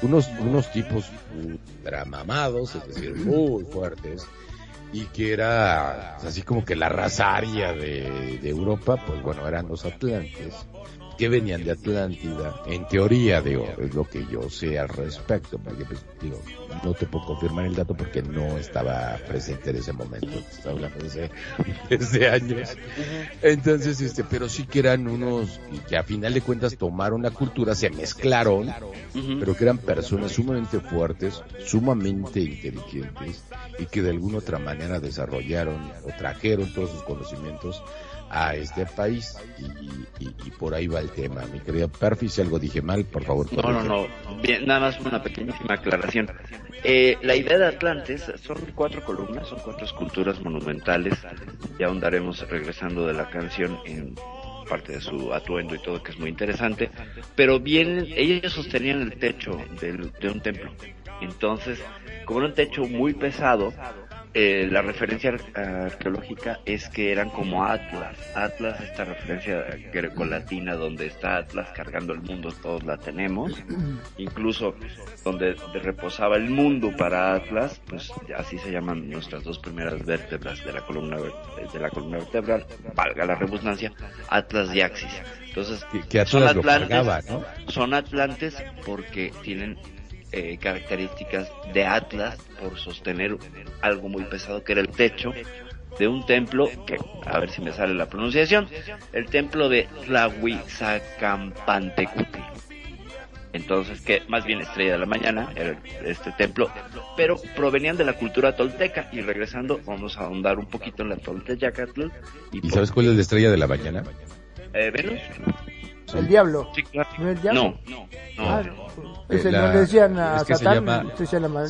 unos, unos tipos ultramamados, es decir, muy fuertes, y que era así como que la raza aria de, de Europa, pues bueno, eran los Atlantes, que venían de Atlántida, en teoría, digo, es lo que yo sé al respecto, porque pues, digo, no te puedo confirmar el dato porque no estaba presente en ese momento, estaba hablando de ese, años. Entonces, este, pero sí que eran unos, y que a final de cuentas tomaron la cultura, se mezclaron, pero que eran personas sumamente fuertes, sumamente inteligentes, y que de alguna otra manera desarrollaron o trajeron todos sus conocimientos a este país y, y, por ahí va el tema. Mi querido Perfi, si algo dije mal, por favor. No, no, no. Bien, nada más una pequeñísima aclaración. Eh, la idea de Atlantes son cuatro columnas, son cuatro esculturas monumentales. Ya ahondaremos regresando de la canción en parte de su atuendo y todo, que es muy interesante. Pero bien, ellos sostenían el techo de un templo. Entonces, como era un techo muy pesado, eh, la referencia arqueológica es que eran como Atlas. Atlas, esta referencia grecolatina donde está Atlas cargando el mundo, todos la tenemos. Incluso donde reposaba el mundo para Atlas, pues así se llaman nuestras dos primeras vértebras de la columna de la columna vertebral, valga la redundancia, Atlas y Axis. Entonces, que, son Atlantes, son Atlantes porque tienen eh, características de Atlas por sostener algo muy pesado que era el techo de un templo que, a ver si me sale la pronunciación, el templo de Tlahuizacampantecutli. Entonces, que más bien estrella de la mañana era este templo, pero provenían de la cultura tolteca. Y regresando, vamos a ahondar un poquito en la toltecacatl. ¿Y, ¿Y sabes cuál es la estrella de la mañana? Eh, Venus. El diablo. ¿No, el diablo? no, no. Ah, ese no le decían a se,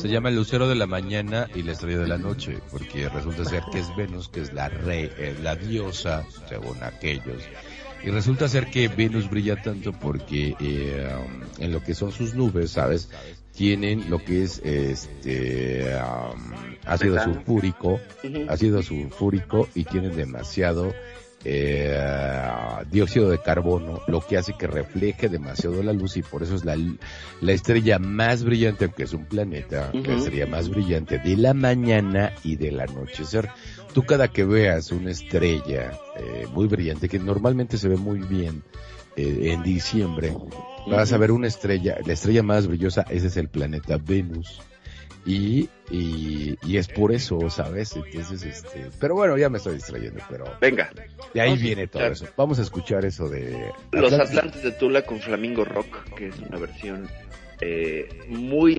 llama, el lucero de la mañana y la estrella de la noche, porque resulta ser que es Venus, que es la rey, la diosa, según aquellos. Y resulta ser que Venus brilla tanto porque eh, um, en lo que son sus nubes, ¿sabes? Tienen lo que es este um, ácido sulfúrico, ácido sulfúrico y tienen demasiado eh, dióxido de carbono, lo que hace que refleje demasiado la luz y por eso es la, la estrella más brillante, aunque es un planeta, la estrella más brillante de la mañana y del anochecer. Tú cada que veas una estrella eh, muy brillante, que normalmente se ve muy bien eh, en diciembre, vas a ver una estrella, la estrella más brillosa, ese es el planeta Venus y, y, y, es por eso, ¿sabes? Entonces, este, pero bueno, ya me estoy distrayendo, pero. Venga. De ahí viene todo eso. Vamos a escuchar eso de. Los Atlantes de Tula con Flamingo Rock, que es una versión eh, muy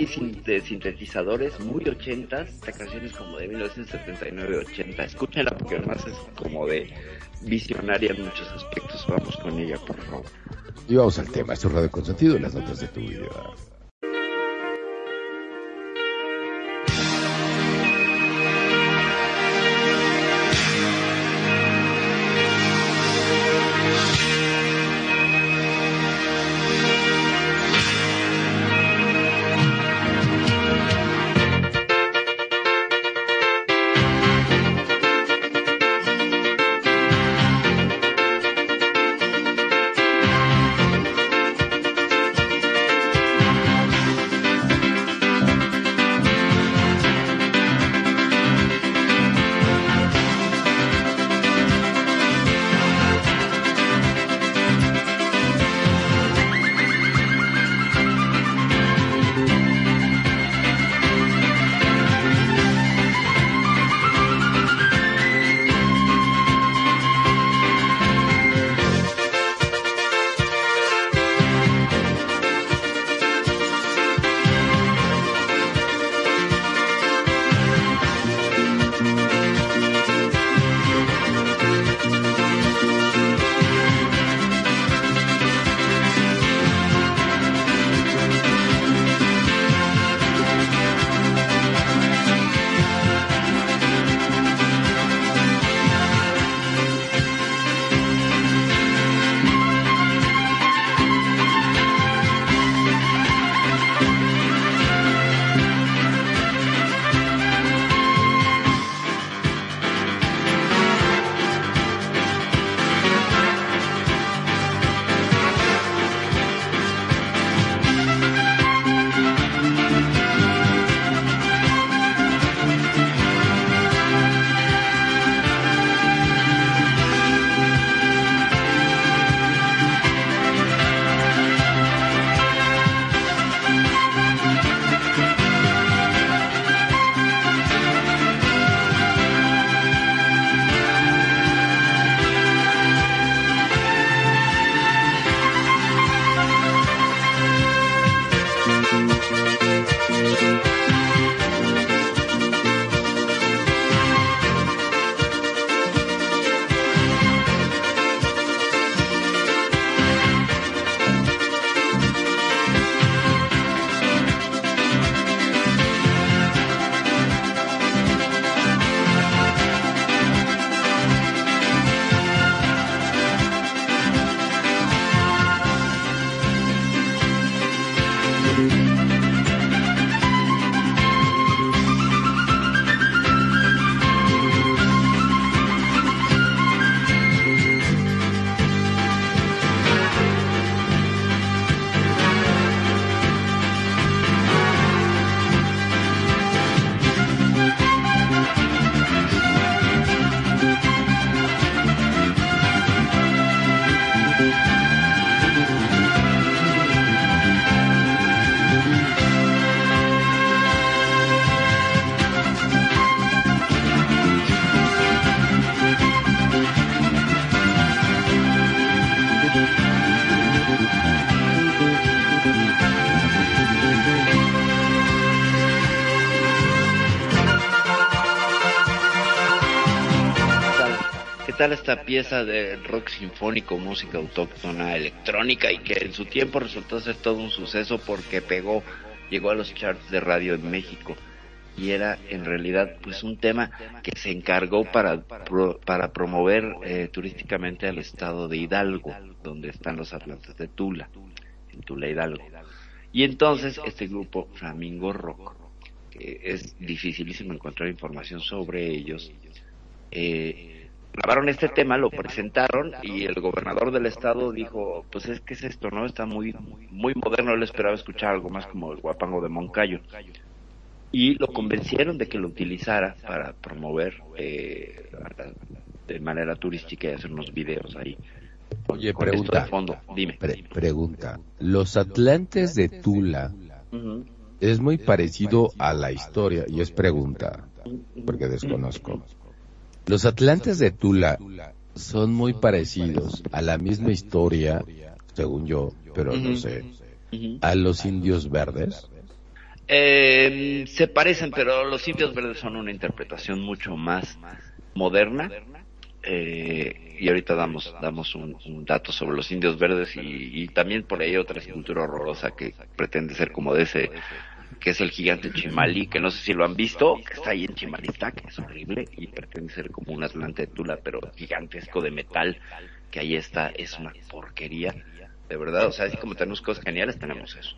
de sintetizadores, muy ochentas. Esta canción es como de 1979-80. Escúchenla porque además es como de visionaria en muchos aspectos. Vamos con ella, por favor. Y vamos al tema. Esto es Radio Consentido, las notas de tu video. ¿Qué tal esta pieza de rock sinfónico, música autóctona, electrónica y que en su tiempo resultó ser todo un suceso porque pegó, llegó a los charts de radio en México? y era en realidad pues un tema que se encargó para, para promover eh, turísticamente al estado de Hidalgo, donde están los Atlantes de Tula, en Tula Hidalgo. Y entonces este grupo Flamingo Rock, que es dificilísimo encontrar información sobre ellos, eh, grabaron este tema, lo presentaron y el gobernador del estado dijo, pues es que es esto, ¿no? Está muy, muy moderno, él esperaba escuchar algo más como el guapango de Moncayo y lo convencieron de que lo utilizara para promover eh, de manera turística y hacer unos videos ahí. Oye, pregunta. fondo. Dime. pregunta. Los Atlantes de Tula es muy parecido a la historia y es pregunta, porque desconozco. Los Atlantes de Tula son muy parecidos a la misma historia, según yo, pero no sé, a los indios verdes. Eh, se parecen, pero los indios verdes son una interpretación mucho más moderna. Eh, y ahorita damos damos un, dato sobre los indios verdes y, también por ahí otra escultura horrorosa que pretende ser como de ese que es el gigante Chimalí, que no sé si lo han visto, que está ahí en Chimalita, que es horrible y pretende ser como un Atlante de Tula, pero gigantesco de metal, que ahí está, es una porquería, de verdad, o sea, así como tenemos cosas geniales, tenemos eso.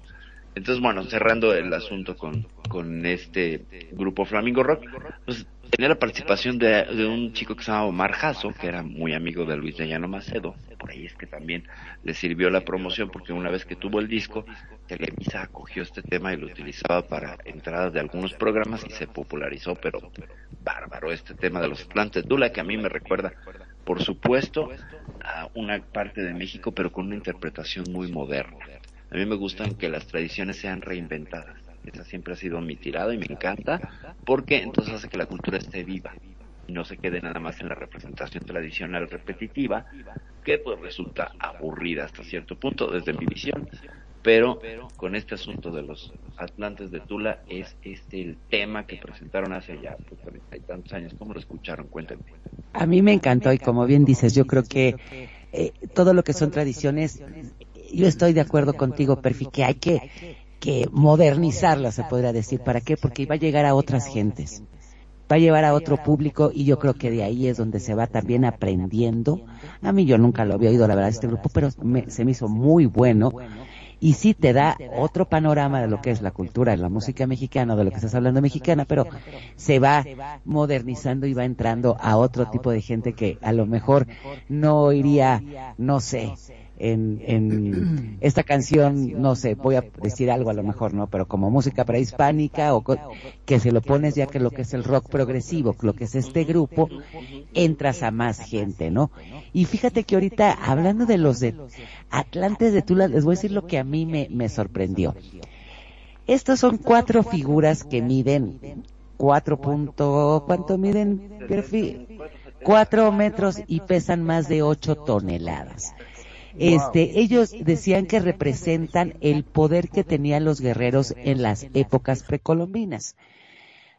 Entonces, bueno, cerrando el asunto con, con este grupo Flamingo Rock, pues tenía la participación de, un chico que se llamaba Omar Jasso, que era muy amigo de Luis de Llano Macedo. Por ahí es que también le sirvió la promoción, porque una vez que tuvo el disco, Televisa acogió este tema y lo utilizaba para entradas de algunos programas y se popularizó, pero, bárbaro este tema de los Atlantes Dula, que a mí me recuerda, por supuesto, a una parte de México, pero con una interpretación muy moderna. A mí me gustan que las tradiciones sean reinventadas. Esa siempre ha sido mi tirada y me encanta porque entonces hace que la cultura esté viva y no se quede nada más en la representación tradicional repetitiva que pues resulta aburrida hasta cierto punto desde mi visión. Pero con este asunto de los Atlantes de Tula es este el tema que presentaron hace ya pues, hay tantos años. ¿Cómo lo escucharon? Cuéntenme. A mí me encantó y como bien dices, yo creo que eh, todo lo que son tradiciones yo estoy de acuerdo contigo, Perfi, que hay que, que modernizarla, se podría decir. ¿Para qué? Porque va a llegar a otras gentes, va a llevar a otro público y yo creo que de ahí es donde se va también aprendiendo. A mí yo nunca lo había oído, la verdad, este grupo, pero se me hizo muy bueno y sí te da otro panorama de lo que es la cultura de la música mexicana, de lo que estás hablando mexicana, pero se va modernizando y va entrando a otro tipo de gente que a lo mejor no iría, no sé, en, en esta canción, no sé, voy a decir algo a lo mejor, ¿no? Pero como música prehispánica o que se lo pones ya que lo que es el rock progresivo, lo que es este grupo, entras a más gente, ¿no? Y fíjate que ahorita, hablando de los de Atlantes de Tula, les voy a decir lo que a mí me, me sorprendió. Estas son cuatro figuras que miden cuatro punto, ¿cuánto miden? Cuatro metros y pesan más de ocho toneladas. Este, ellos decían que representan el poder que tenían los guerreros en las épocas precolombinas.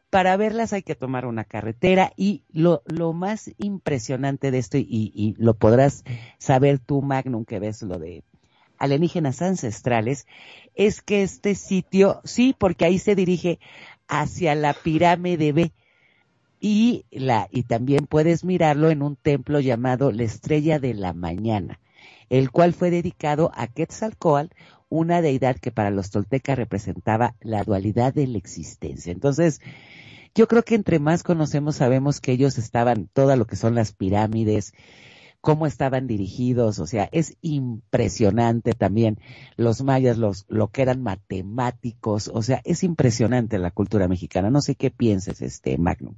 Para verlas hay que tomar una carretera y lo, lo más impresionante de esto, y, y lo podrás saber tú, Magnum, que ves lo de alienígenas ancestrales, es que este sitio, sí, porque ahí se dirige hacia la pirámide B, y la y también puedes mirarlo en un templo llamado la Estrella de la Mañana el cual fue dedicado a Quetzalcoatl, una deidad que para los toltecas representaba la dualidad de la existencia. Entonces, yo creo que entre más conocemos sabemos que ellos estaban, todo lo que son las pirámides, cómo estaban dirigidos, o sea, es impresionante también los mayas, los, lo que eran matemáticos, o sea, es impresionante la cultura mexicana. No sé qué pienses, este Magnum.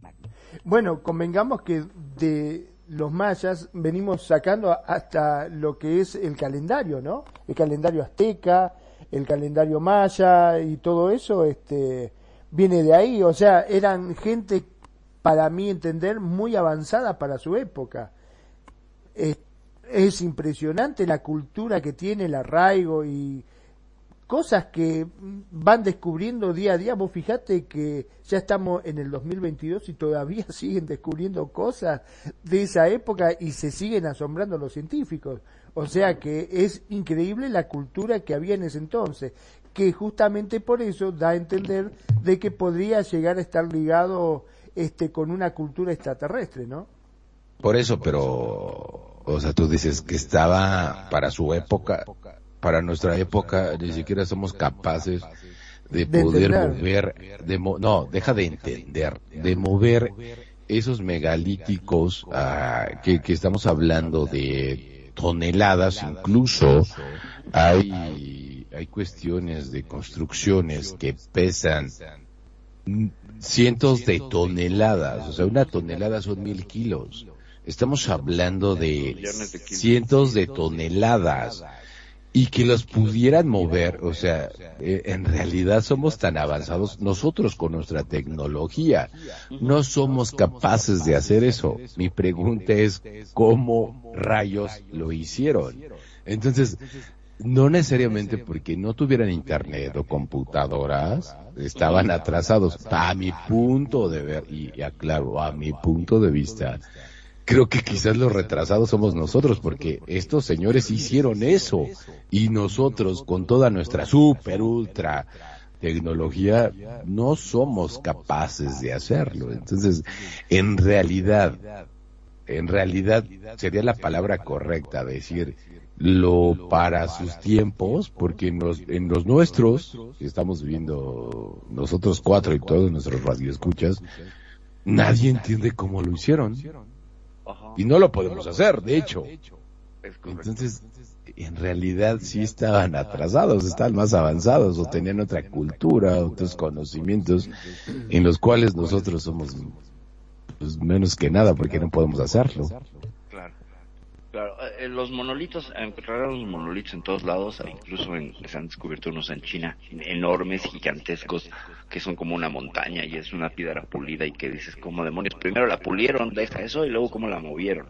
Bueno, convengamos que de los mayas venimos sacando hasta lo que es el calendario, ¿no? El calendario azteca, el calendario maya y todo eso, este, viene de ahí. O sea, eran gente, para mí entender, muy avanzada para su época. Es, es impresionante la cultura que tiene, el arraigo y cosas que van descubriendo día a día. Vos fijate que ya estamos en el 2022 y todavía siguen descubriendo cosas de esa época y se siguen asombrando los científicos. O sea que es increíble la cultura que había en ese entonces, que justamente por eso da a entender de que podría llegar a estar ligado este con una cultura extraterrestre, ¿no? Por eso, pero, o sea, tú dices que estaba para su época, para nuestra época, ni siquiera somos capaces de, De poder entender. mover, de mo- no, deja de entender, de mover esos megalíticos ah, que, que estamos hablando de toneladas, incluso hay, hay cuestiones de construcciones que pesan cientos de toneladas, o sea, una tonelada son mil kilos. Estamos hablando de cientos de toneladas y que los pudieran mover, o sea, eh, en realidad somos tan avanzados nosotros con nuestra tecnología, no somos capaces de hacer eso. Mi pregunta es, ¿cómo rayos lo hicieron? Entonces, no necesariamente porque no tuvieran internet o computadoras, estaban atrasados. A mi punto de ver, y aclaro, a mi punto de vista, creo que quizás los retrasados somos nosotros, porque estos señores hicieron eso, y nosotros con toda nuestra super ultra tecnología no somos capaces de hacerlo. Entonces, en realidad, en realidad sería la palabra correcta decir lo para sus tiempos, porque en los, en los nuestros, estamos viviendo nosotros cuatro y todos nuestros radioescuchas, nadie entiende cómo lo hicieron. Ajá, Y no lo podemos hacer, de hecho. es correcto. Entonces, en realidad sí estaban atrasados, estaban más avanzados o tenían otra cultura, otros conocimientos en los cuales nosotros somos pues, menos que nada porque no podemos hacerlo. Claro. Claro, eh, los monolitos, encontraron los monolitos en todos lados, e incluso en, se han descubierto unos en China, enormes, gigantescos, que son como una montaña y es una piedra pulida y que dices, como demonios, primero la pulieron, deja eso y luego cómo la movieron.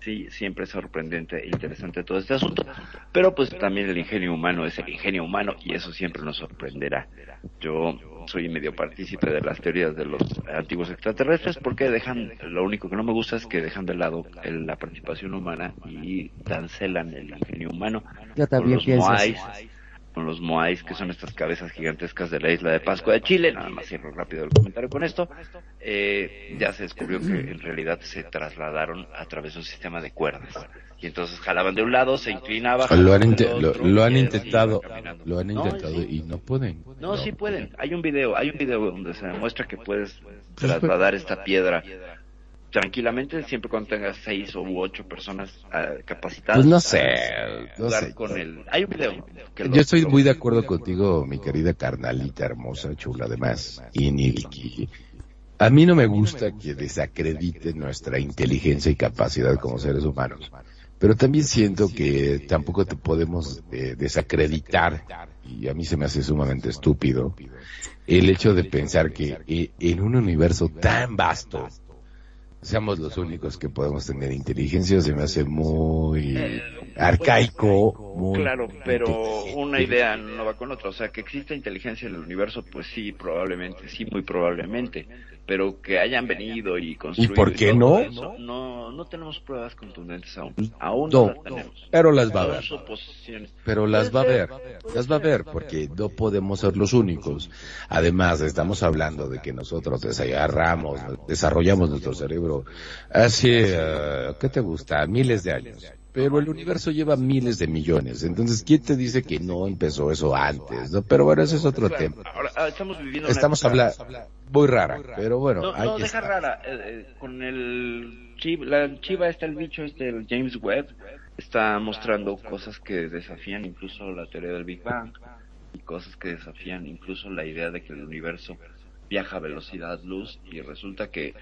Sí, siempre es sorprendente e interesante todo este asunto, pero pues también el ingenio humano es el ingenio humano y eso siempre nos sorprenderá. Yo soy medio partícipe de las teorías de los antiguos extraterrestres porque dejan, lo único que no me gusta es que dejan de lado el- la participación humana y cancelan el ingenio humano. Yo Con también los pienso con los moais, que son estas cabezas gigantescas de la isla de Pascua de Chile, nada más cierro rápido el comentario con esto, eh, ya se descubrió que en realidad se trasladaron a través de un sistema de cuerdas. Y entonces jalaban de un lado, se inclinaba. Lo han, lo, han intentado, lo han No, intentado sí. y no pueden. No, sí pueden. Hay un video, hay un video donde se demuestra que puedes trasladar esta piedra tranquilamente siempre cuando tengas seis u ocho personas ah, capacitadas. Pues no sé, no sé. con el. Hay un video. que Yo estoy muy de acuerdo contigo, mi querida carnalita hermosa, chula además, y. A mí no me gusta que desacredite nuestra inteligencia y capacidad como seres humanos, pero también siento que tampoco te podemos eh, desacreditar, y a mí se me hace sumamente estúpido, el hecho de pensar que eh, en un universo tan vasto, seamos los únicos que podemos tener inteligencia, se me hace muy arcaico, muy... Claro, pero una idea no va con otra. O sea, que exista inteligencia en el universo, pues sí, probablemente, sí, muy probablemente. Pero que hayan venido y construido. por qué no? eso, no, no tenemos pruebas contundentes aún. Aún No, no, las tenemos. pero las va a haber. Pero las va a ser, las va a ver, porque no podemos ser los únicos. Además, estamos hablando de que nosotros desarrollamos, desarrollamos nuestro cerebro hace, eh, ¿qué te gusta? Miles de años. Pero el universo lleva miles de millones. Entonces, ¿quién te dice que no empezó eso antes? ¿no? Pero bueno, ese es otro tema. Ahora, ah, estamos viviendo Estamos hablando muy rara, pero bueno, No, no deja rara. eh, eh, con el chiva, la chiva está el bicho este, el James Webb, está mostrando cosas que desafían incluso la teoría del Big Bang y cosas que desafían incluso la idea de que el universo viaja a velocidad luz y resulta que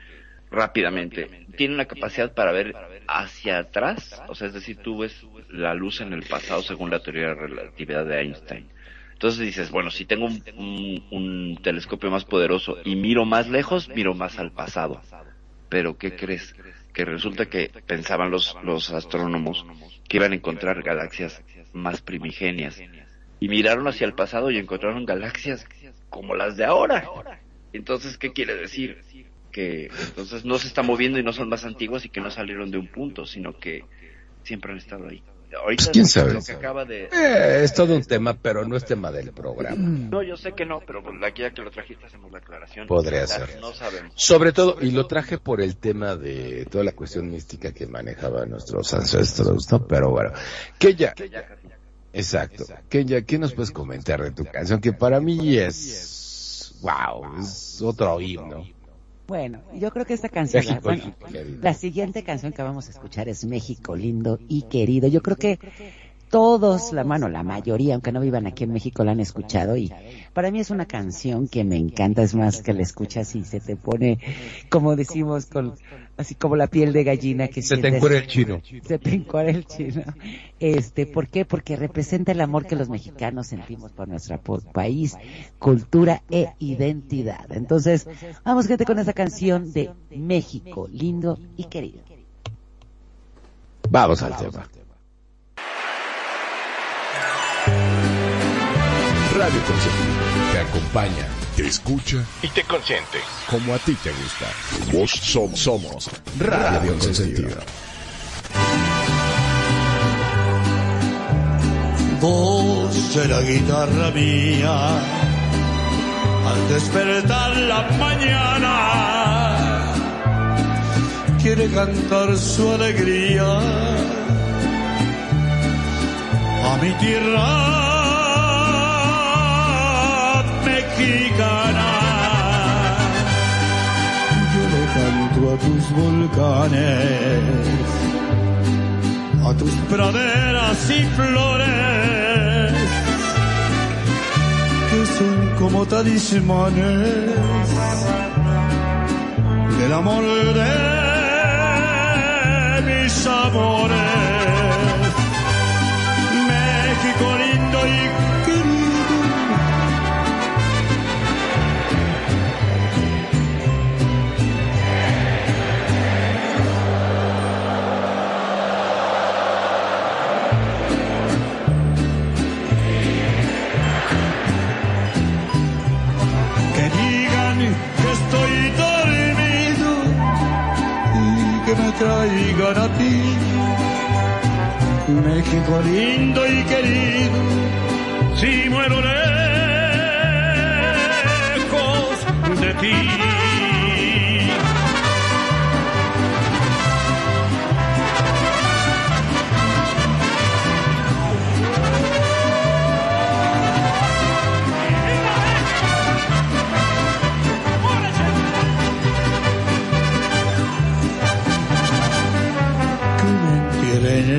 rápidamente. Tiene una capacidad para ver hacia atrás, o sea, es decir, tú ves la luz en el pasado según la teoría de la relatividad de Einstein. Entonces dices, bueno, si tengo un, un- un telescopio más poderoso y miro más lejos, miro más al pasado. Pero ¿qué crees? Que resulta que pensaban los, los astrónomos que iban a encontrar galaxias más primigenias. y miraron hacia el pasado y encontraron galaxias como las de ahora. Entonces, ¿qué quiere decir? Que entonces no se está moviendo y no son más antiguas y que no salieron de un punto, sino que siempre han estado ahí. Ahorita Pues, quién sabe. lo que acaba de... Eh, es todo un tema, pero no es tema del programa. No, yo sé que no, pero pues, aquí ya que lo trajiste hacemos la aclaración. Podría Ya ser. No sabemos. Sobre todo, y lo traje por el tema de toda la cuestión mística que manejaban nuestros ancestros, ¿no? Pero bueno, que ya, exacto. Kenya, ¿qué nos puedes comentar de tu canción? Que para mí es, wow, es otro himno. Bueno, yo creo que esta canción, la, México, bueno, querido. la siguiente canción que vamos a escuchar es México lindo y querido. Yo creo que todos, la mano, la mayoría, aunque no vivan aquí en México, la han escuchado y para mí es una canción que me encanta, es más que la escuchas y se te pone, como decimos, con así como la piel de gallina que Se te sientes- encuera el chino. se te encuadra el chino. Este, ¿por qué? Porque representa el amor que los mexicanos sentimos por nuestro país, cultura e identidad. Entonces, vamos gente con esa canción de México, lindo y querido. Vamos al tema. Radio Consentido te acompaña, te escucha Y te consiente. como a ti te gusta. Vos som- somos Radio Consentido. de la guitarra mía al despertar la mañana quiere cantar su alegría a mi tierra mexicana yo le canto a tus volcanes a tus praderas y flores que son como talismanes del amor de mis amores. Traigan a ti. México lindo y querido, si muero lejos de ti.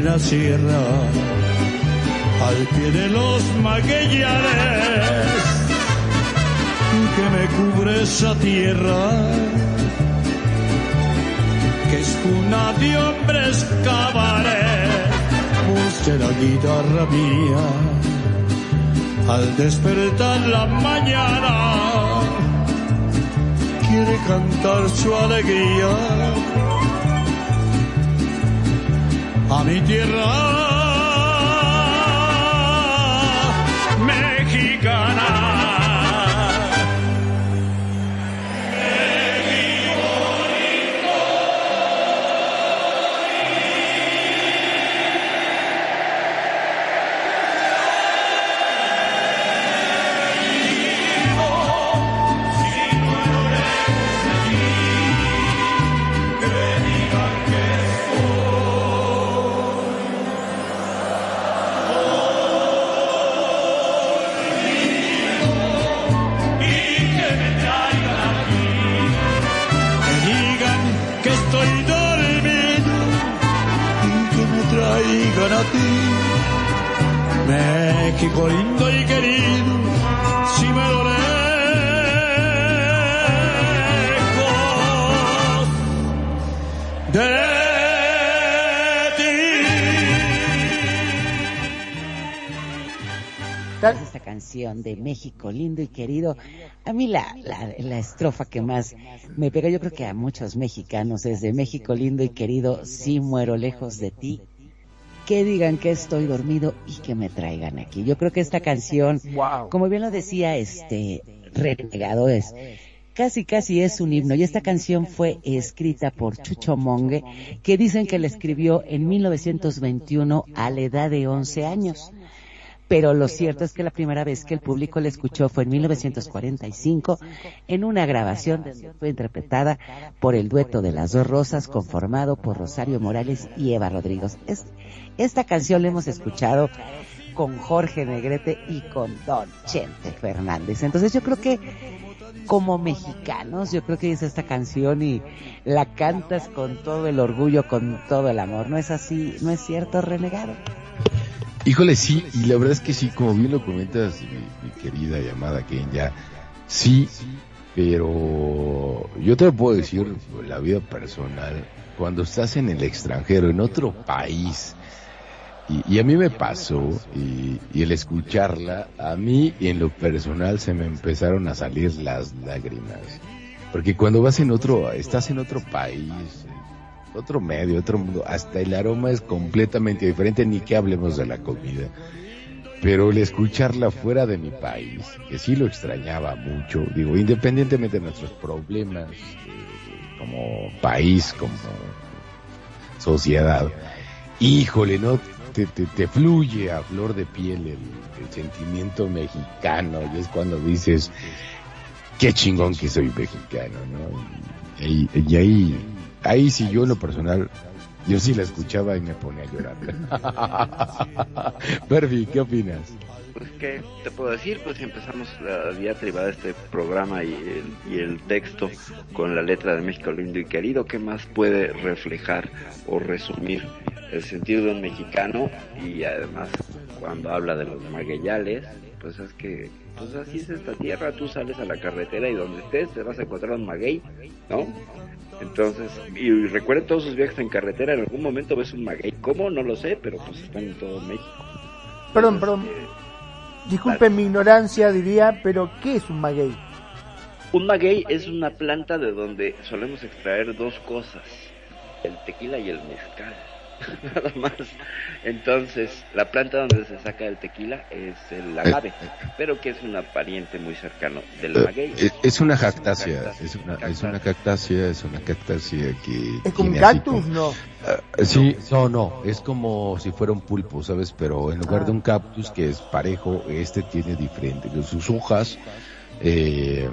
La sierra, al pie de los maguellares, que me cubre esa tierra, que es cuna de hombres cabaret, de la guitarra mía, al despertar la mañana, quiere cantar su alegría a mi tierra México lindo y querido, si me lo lejos de ti. Esta canción de México, lindo y querido. A mí la, la, la estrofa que más me pega, yo creo que a muchos mexicanos, es de México, lindo y querido, si muero lejos de ti. Que digan que estoy dormido y que me traigan aquí. Yo creo que esta canción, Wow. como bien lo decía este renegado, es casi casi es un himno y esta canción fue escrita por Chucho Monge, que dicen que la escribió en 1921 a la edad de 11 años. Pero lo cierto es que la primera vez que el público la escuchó fue en 1945 en una grabación donde fue interpretada por el dueto de las dos rosas conformado por Rosario Morales y Eva Rodríguez. Es- esta canción la hemos escuchado con Jorge Negrete y con Don Chente Fernández. Entonces yo creo que como mexicanos, yo creo que es esta canción y la cantas con todo el orgullo, con todo el amor. ¿No es así? ¿No es cierto, renegado? Híjole, sí, y la verdad es que sí, como bien lo comentas, mi, mi querida llamada Kenya, sí, pero yo te puedo decir, la vida personal, cuando estás en el extranjero, en otro país, y, y a mí me pasó, y, y el escucharla, a mí en lo personal se me empezaron a salir las lágrimas. Porque cuando vas en otro, estás en otro país, otro medio, otro mundo, hasta el aroma es completamente diferente, ni que hablemos de la comida. Pero el escucharla fuera de mi país, que sí lo extrañaba mucho, digo, independientemente de nuestros problemas eh, como país, como sociedad, híjole, ¿no? Te, te, te fluye a flor de piel el, sentimiento mexicano y es cuando dices, qué chingón que soy mexicano, ¿no? Y ahí, ahí sí yo en lo personal, yo sí la escuchaba y me ponía a llorar. Perfi, ¿qué opinas? Pues, ¿qué te puedo decir? Pues empezamos la diatriba de este programa y el, y el texto con la letra de México lindo y querido, ¿qué más puede reflejar o resumir el sentido de un mexicano? Y además, cuando habla de los magueyales, pues es que, pues así es esta tierra, tú sales a la carretera y donde estés te vas a encontrar un maguey, ¿no? Entonces, y recuerden todos sus viajes en carretera, en algún momento ves un maguey. ¿Cómo? No lo sé, pero pues están en todo México. Perdón, perdón. eh, Disculpe mi ignorancia, diría, pero ¿qué es un maguey? Un maguey es una planta de donde solemos extraer dos cosas, el tequila y el mezcal. Nada más. Entonces, la planta donde se saca el tequila es el agave, pero que es un pariente muy cercano del Eh, maguey. Es, es una cactácea, es una, es una cactácea, es una cactácea que ¿Es como un cactus? No. Ah, sí, no, no, es como si fuera un pulpo, ¿sabes? Pero en lugar de un cactus que es parejo, este tiene diferente. Sus hojas, eh,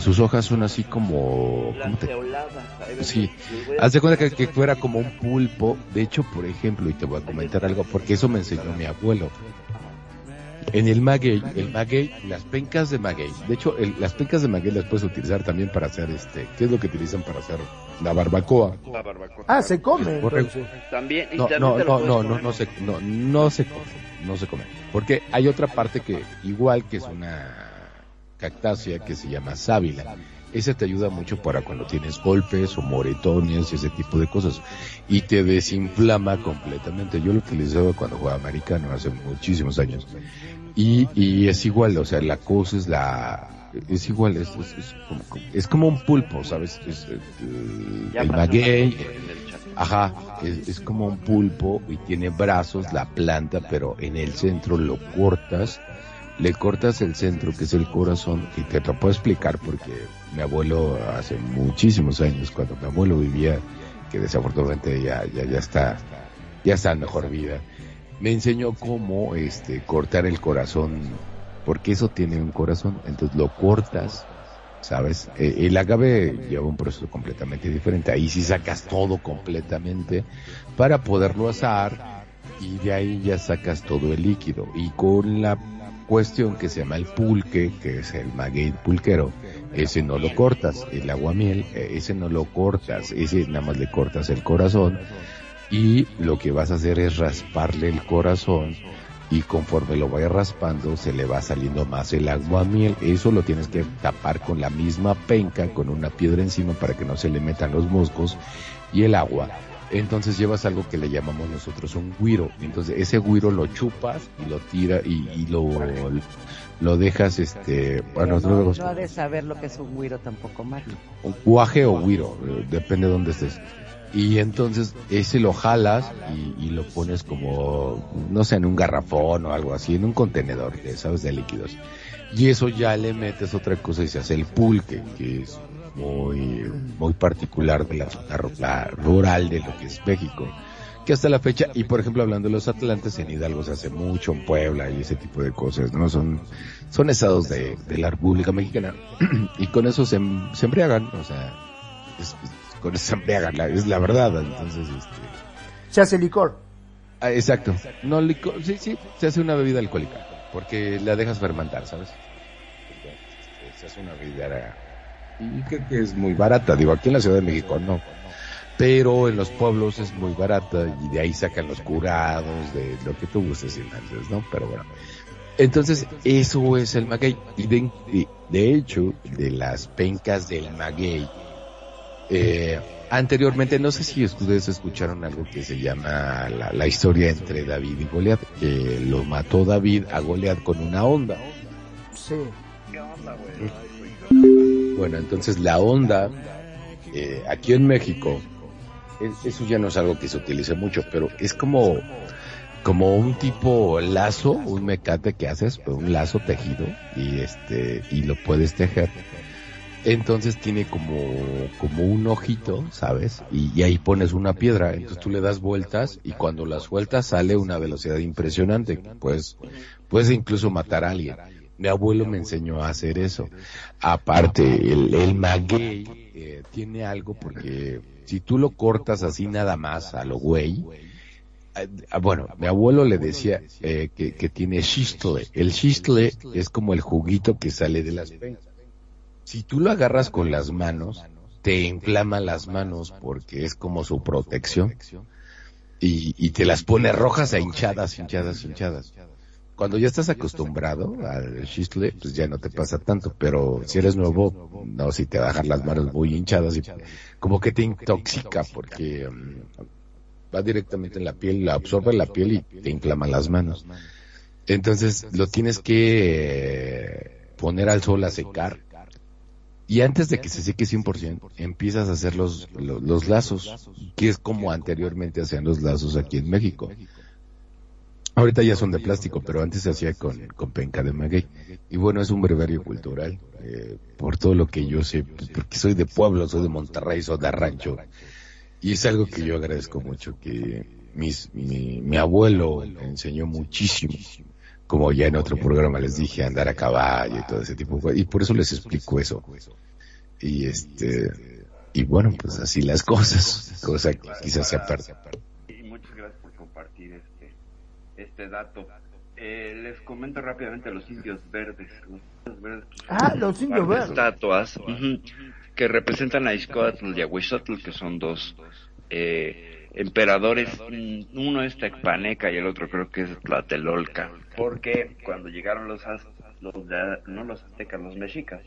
sus hojas son así como... ¿cómo te-. Sí, haz de cuenta que, que fuera como un pulpo. De hecho, por ejemplo, y te voy a comentar algo, porque eso me enseñó mi abuelo. En el maguey, el maguey, las pencas de maguey. De hecho, el- las pencas de maguey las puedes utilizar también para hacer este, ¿qué es lo que utilizan para hacer la barbacoa? La barbacoa. Ah, se come. También, y No, no, no, no, no, no se, no, no se come, no se come. Porque hay otra parte que, igual que es una cactácea que se llama sábila. Ese te ayuda mucho para cuando tienes golpes o moretones y ese tipo de cosas. Y te desinflama completamente. Yo lo utilizaba cuando jugaba americano hace muchísimos años. Y, y es igual, o sea, la cosa es la, es igual, es, es, es como, es como un pulpo, ¿sabes? Es, eh, el, el maguey. Ajá, es, es como un pulpo y tiene brazos, la planta, pero en el centro lo cortas, le cortas el centro que es el corazón y te lo puedo explicar porque mi abuelo hace muchísimos años, cuando mi abuelo vivía, que desafortunadamente ya, ya, ya está, ya está en mejor vida, me enseñó cómo este cortar el corazón, porque eso tiene un corazón, entonces lo cortas, ¿sabes? Eh, el agave lleva un proceso completamente diferente. Ahí sí sacas todo completamente para poderlo asar y de ahí ya sacas todo el líquido. Y con la cuestión que se llama el pulque, que es el maguey pulquero, ese no lo cortas. El aguamiel, eh, ese no lo cortas. Ese nada más le cortas el corazón y lo que vas a hacer es rasparle el corazón y conforme lo vaya raspando se le va saliendo más el aguamiel. Eso lo tienes que tapar con la misma penca, con una piedra encima para que no se le metan los moscos y el agua. Entonces llevas algo que le llamamos nosotros un guiro. Entonces ese guiro lo chupas y lo tira y, y lo, lo dejas este, bueno, no, nosotros no ha de saber lo que es un güiro tampoco, Mario. un guaje o guiro, eh, depende de dónde estés. Y entonces ese lo jalas y, y lo pones como, no sé, en un garrafón o algo así, en un contenedor, de, ¿sabes? De líquidos. Y eso ya le metes otra cosa y se hace el pulque, que es muy, muy particular de la zona ru- rural de lo que es México. Que hasta la fecha, y por ejemplo hablando de los Atlantes, en Hidalgo se hace mucho, en Puebla y ese tipo de cosas, ¿no? Son, son estados de, de la República Mexicana. y con eso se, se embriagan, o sea, es- es- con eso se embriagan, la- es la verdad. Entonces, este, Se hace licor. Ah, exacto. No licor, sí, sí, se hace una bebida alcohólica, porque la dejas fermentar, ¿sabes? Entonces, Se hace una bebida y que es muy barata, digo, aquí en la Ciudad de México no. Pero en los pueblos es muy barata y de ahí sacan los curados, de lo que tú gustes y mandes, ¿no? Pero bueno. Entonces, eso es el maguey. Y de, de- de hecho, de las pencas del maguey, eh, anteriormente, no sé si ustedes escucharon algo que se llama la, la historia entre David y Goliat, que lo mató David a Goliat con una onda. Sí. Bueno, entonces la onda, eh, aquí en México, es- eso ya no es algo que se utilice mucho, pero es como, como un tipo lazo, un mecate que haces, pues, un lazo tejido, y este, y lo puedes tejer. Entonces tiene como, como un ojito, ¿sabes? Y, y ahí pones una piedra, entonces tú le das vueltas y cuando la sueltas sale una velocidad impresionante, pues puedes incluso matar a alguien. Mi abuelo me enseñó a hacer eso. Aparte, el, el maguey eh, tiene algo porque si tú lo cortas así nada más a lo güey, eh, bueno, mi abuelo le decía eh, que, que tiene xistle. El xistle es como el juguito que sale de las pencas. Si tú lo agarras con las manos, te inflama las manos porque es como su protección y, y te las pone rojas e hinchadas, hinchadas, hinchadas. Cuando ya estás acostumbrado al xistle, pues ya no te pasa tanto, pero si eres nuevo, no, si te dejan las manos muy hinchadas y como que te intoxica porque mm, va directamente en la piel, la absorbe la piel y te inflama las manos. Entonces lo tienes que eh, poner al sol a secar y antes de que se seque 100%, empiezas a hacer los, los, los lazos, que es como anteriormente hacían los lazos aquí en México. Ahorita ya son de plástico, pero antes se hacía con, con penca de maguey. Y bueno, es un brevario cultural, eh, por todo lo que yo sé, porque soy de pueblo, soy de Monterrey, soy de rancho. Y es algo que yo agradezco mucho, que mis, mi, mi abuelo me enseñó muchísimo. Como ya en otro programa les dije, andar a caballo y todo ese tipo de cosas. Y por eso les explico eso. Y este, y bueno, pues así las cosas, cosa que quizás se aparte. Y muchas gracias por compartir este, este dato. Eh, les comento rápidamente los indios verdes. Los indios verdes pues, Ah, los indios verdes. Estatuas que representan a Izcoatl y a Huizotl, que son dos eh, emperadores. Mm, Uno es Tecpaneca y el otro creo que es Tlatelolca. Porque cuando llegaron los, los de- no los aztecas, los mexicas,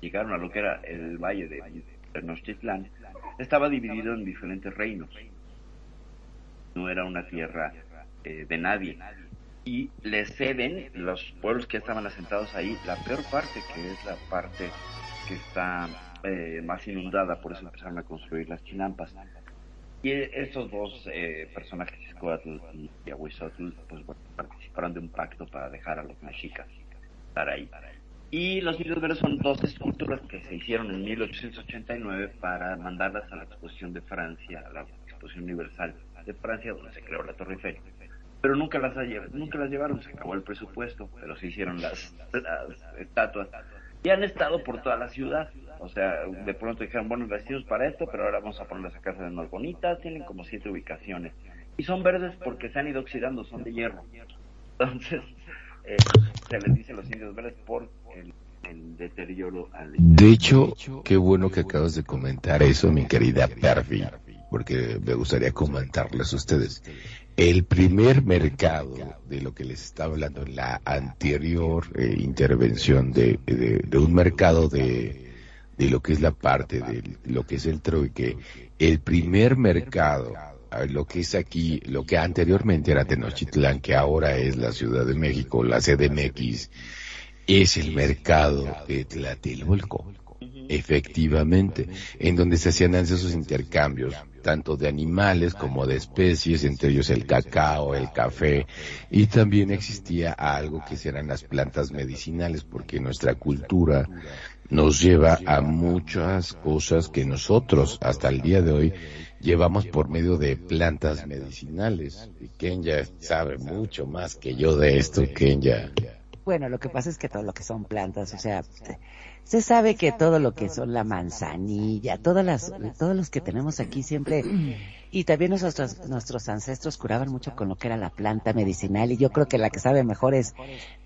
llegaron a lo que era el valle de Tenochtitlán, estaba dividido en diferentes reinos. No era una tierra eh, de nadie. Y le ceden los pueblos que estaban asentados ahí la peor parte, que es la parte que está eh, más inundada, por eso empezaron a construir las chinampas. Y estos dos eh, personajes, Izcoatl y Ahuizotl, pues bueno, participaron de un pacto para dejar a los mexicas estar ahí. Y los indios verdes son dos esculturas que se hicieron en 1889 para mandarlas a la exposición de Francia, a la exposición universal de Francia, donde se creó la Torre Eiffel. Pero nunca las, nunca las llevaron, se acabó el presupuesto, pero se hicieron las, las estatuas. Y han estado por toda la ciudad. O sea, de pronto dijeron, bueno, las para esto, pero ahora vamos a ponerlas a casa de más bonitas. Tienen como siete ubicaciones. Y son verdes porque se han ido oxidando, son de hierro. Entonces, eh, se les dice los indios verdes por el, el deterioro al De hecho, qué bueno que acabas de comentar eso, mi querida Perfi, porque me gustaría comentarles a ustedes. El primer mercado de lo que les estaba hablando en la anterior eh, intervención de, de, de un mercado de, de lo que es la parte de lo que es el troike, el primer mercado, lo que es aquí, lo que anteriormente era Tenochtitlán, que ahora es la Ciudad de México, la CDMX, es el mercado de Tlatelolco. Efectivamente, en donde se hacían esos intercambios, tanto de animales como de especies, entre ellos el cacao, el café, y también existía algo que eran las plantas medicinales, porque nuestra cultura nos lleva a muchas cosas que nosotros hasta el día de hoy llevamos por medio de plantas medicinales. Y Kenya sabe mucho más que yo de esto, Kenya. Bueno, lo que pasa es que todo lo que son plantas, o sea, se sabe que todo lo que son la manzanilla, todas las, todos los que tenemos aquí siempre, y también nuestros, nuestros ancestros curaban mucho con lo que era la planta medicinal, y yo creo que la que sabe mejor es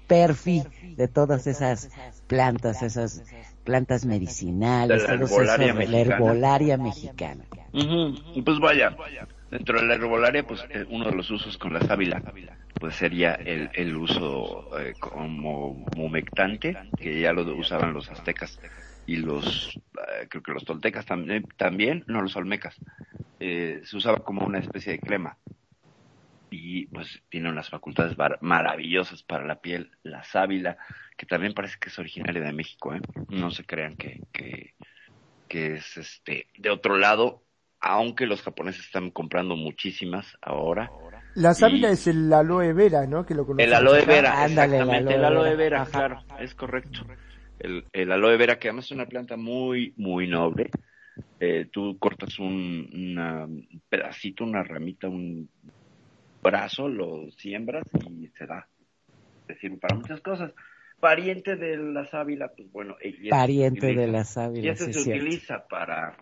Perfi, de todas esas plantas, esas plantas medicinales, la todos esos herbolaria mexicana. Pues vaya, dentro de la herbolaria, pues eh, uno de los usos con la sábila, pues sería el, el uso eh, como humectante, que ya lo usaban los aztecas y los, eh, creo que los toltecas también, también no los olmecas, se usaba como una especie de crema. Y pues tiene unas facultades maravillosas para la piel, la sábila, que también parece que es originaria de México, ¿eh? No se crean que, que, que es este de otro lado, aunque los japoneses están comprando muchísimas ahora. La sábila Y- es el aloe vera, ¿no? Que lo conocemos El aloe vera, Ándale, el exactamente, el aloe vera. Ajá. claro, es correcto. El, el aloe vera, que además es una planta muy, muy noble. Eh, tú cortas un una- pedacito, una ramita, un brazo, lo siembras y se da. Te sirve para muchas cosas. Pariente de la sábila, pues bueno, y Pariente de la y sábila, ese sí, se utiliza para,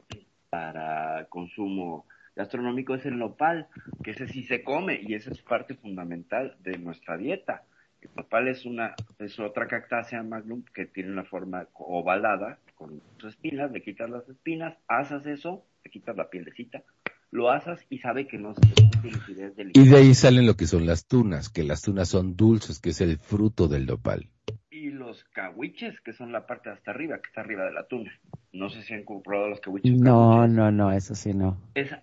para consumo gastronómico, es el nopal, que ese sí se come y esa es parte fundamental de nuestra dieta. El nopal es una, es otra cactácea magnum que tiene una forma ovalada con sus espinas, le quitas las espinas, asas eso, le quitas la pielecita, lo asas y sabe que no se Y de ahí salen lo que son las tunas, que las tunas son dulces, que es el fruto del nopal. Los cahuiches, que son la parte de hasta arriba, que está arriba de la tuna. No sé si han comprado los cahuiches. No, cahuiches. no, no, eso sí no. Es-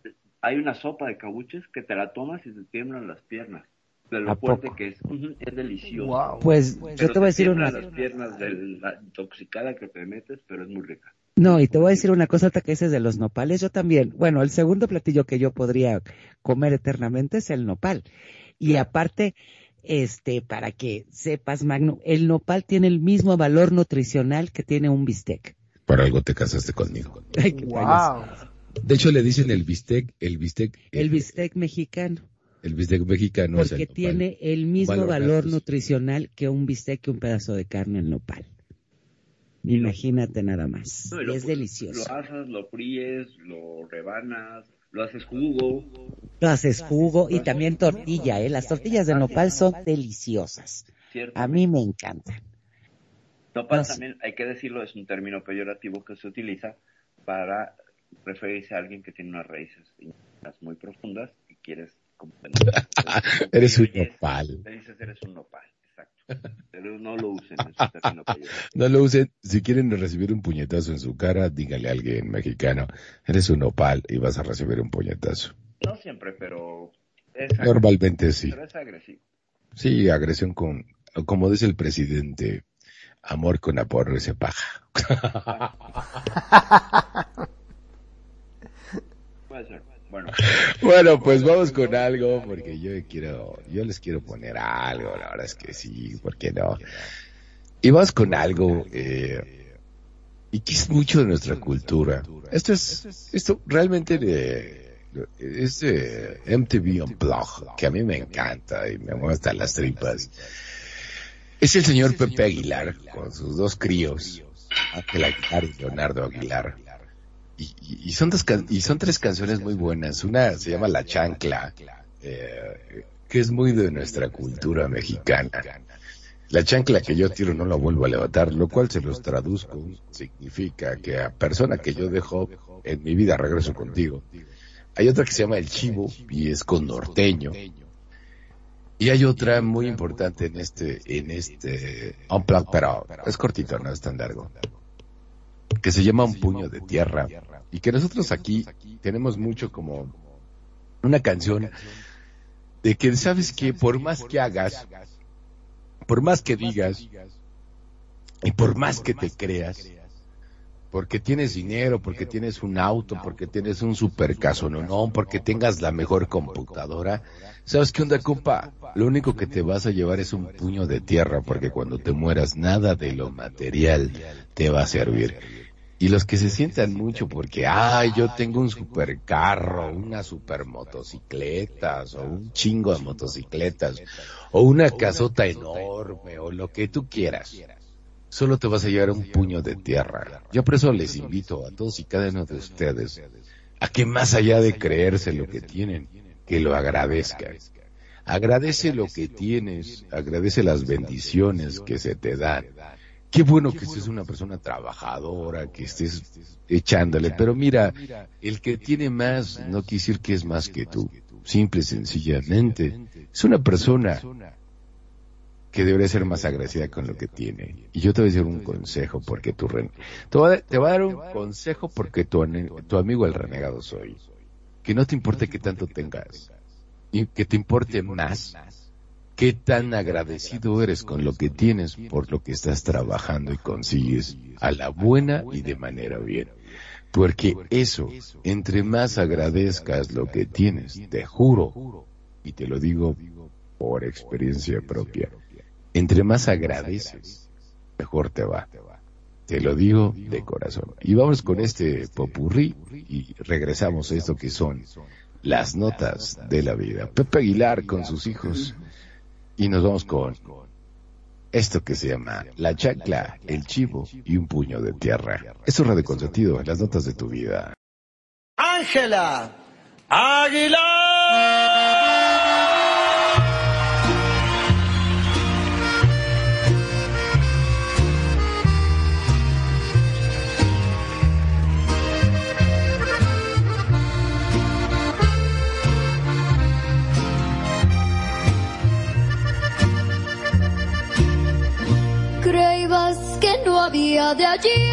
hay una sopa de cabuches que te la tomas y te tiemblan las piernas. De lo ¿A fuerte poco? que es. Es delicioso. Wow. Pues Pero yo te voy a decir tiemblan una... las piernas de la intoxicada que te metes, pero es muy rica. No, y te voy a decir una cosa ahorita que dices de los nopales, yo también. Bueno, el segundo platillo que yo podría comer eternamente es el nopal. Y aparte, este, para que sepas, Magno, el nopal tiene el mismo valor nutricional que tiene un bistec. Por algo te casaste conmigo. Ay, qué. Wow. De hecho, le dicen el bistec, el bistec. El bistec mexicano, El bistec mexicano es el porque tiene el mismo valor valor nutricional que un bistec que un pedazo de carne el nopal. Imagínate nada más. No, Y lo- es delicioso. Lo asas, lo fríes, lo rebanas, lo haces jugo. Lo haces jugo y también tortilla, ¿eh? Las tortillas de nopal son deliciosas. ¿cierto? A mí me encantan. Nopal No también, hay que decirlo, es un término peyorativo que se utiliza para referirse a alguien que tiene unas raíces muy profundas y quieres Eres un nopal. Le dices eres un nopal. Pero no lo usen. No lo usen. Si quieren recibir un puñetazo en su cara, dígale a alguien mexicano, eres un nopal y vas a recibir un puñetazo. No siempre, pero es. Normalmente sí. Pero es agresivo. Sí, agresión con, como dice el presidente, amor con aporo y se paja. Puede ser. Bueno, Bueno, pues vamos con algo, porque yo quiero, yo les quiero poner algo, la verdad es que sí, ¿por qué no? Y vamos con algo, eh, y que es mucho de nuestra cultura. Esto es, esto realmente de, es de MTV Unplugged, que a mí me encanta y me mueve hasta las tripas. Es el señor Pepe Aguilar, con sus dos críos, Ángel Aguilar y Leonardo Aguilar. Y, son dos y son tres canciones muy buenas. Una se llama La Chancla, eh, que es muy de nuestra cultura mexicana. La chancla que yo tiro no la vuelvo a levantar, lo cual se los traduzco significa que a persona que yo dejo en mi vida regreso contigo. Hay otra que se llama El Chivo y es con norteño. Y hay otra muy importante en este, en este pero es cortito, no es tan largo que se llama Un puño de tierra. y que nosotros aquí tenemos mucho como una canción de que sabes que por más que hagas, por más que digas y por más que te creas, porque tienes dinero, porque tienes un auto, porque tienes un super caso, no, no, porque tengas la mejor computadora. ¿Sabes qué onda, compa? Lo único que te vas a llevar es un puño de tierra, porque cuando te mueras nada de lo material te va a servir. Y los que se sientan mucho porque, ay, yo tengo un super carro, una super motocicletas, o un chingo de motocicletas, o una casota enorme, o lo que tú quieras solo te vas a llevar un puño de tierra. Yo por eso les invito a todos y cada uno de ustedes a que más allá de creerse lo que tienen, que lo agradezcan. Agradece lo que tienes, agradece las bendiciones que se te dan. Qué bueno que estés una persona trabajadora, que estés echándole, pero mira, el que tiene más no quiere decir que es más que tú. Simple y sencillamente, es una persona que debería ser más agradecida con lo que tiene. Y yo te voy a decir un consejo porque tu ren... te, voy a, te voy a dar un consejo porque tu, tu amigo el renegado soy. Que no te importe qué tanto tengas. Y que te importe más qué tan agradecido eres con lo que tienes por lo que estás trabajando y consigues a la buena y de manera bien. Porque eso, entre más agradezcas lo que tienes, te juro, y te lo digo por experiencia propia, entre más agradeces, mejor te va. Te lo digo de corazón. Y vamos con este popurrí y regresamos a esto que son las notas de la vida. Pepe Aguilar con sus hijos y nos vamos con esto que se llama La Chacla, el Chivo y un puño de tierra. Es Radio Consentido, las notas de tu vida. Ángela Aguilar. De allí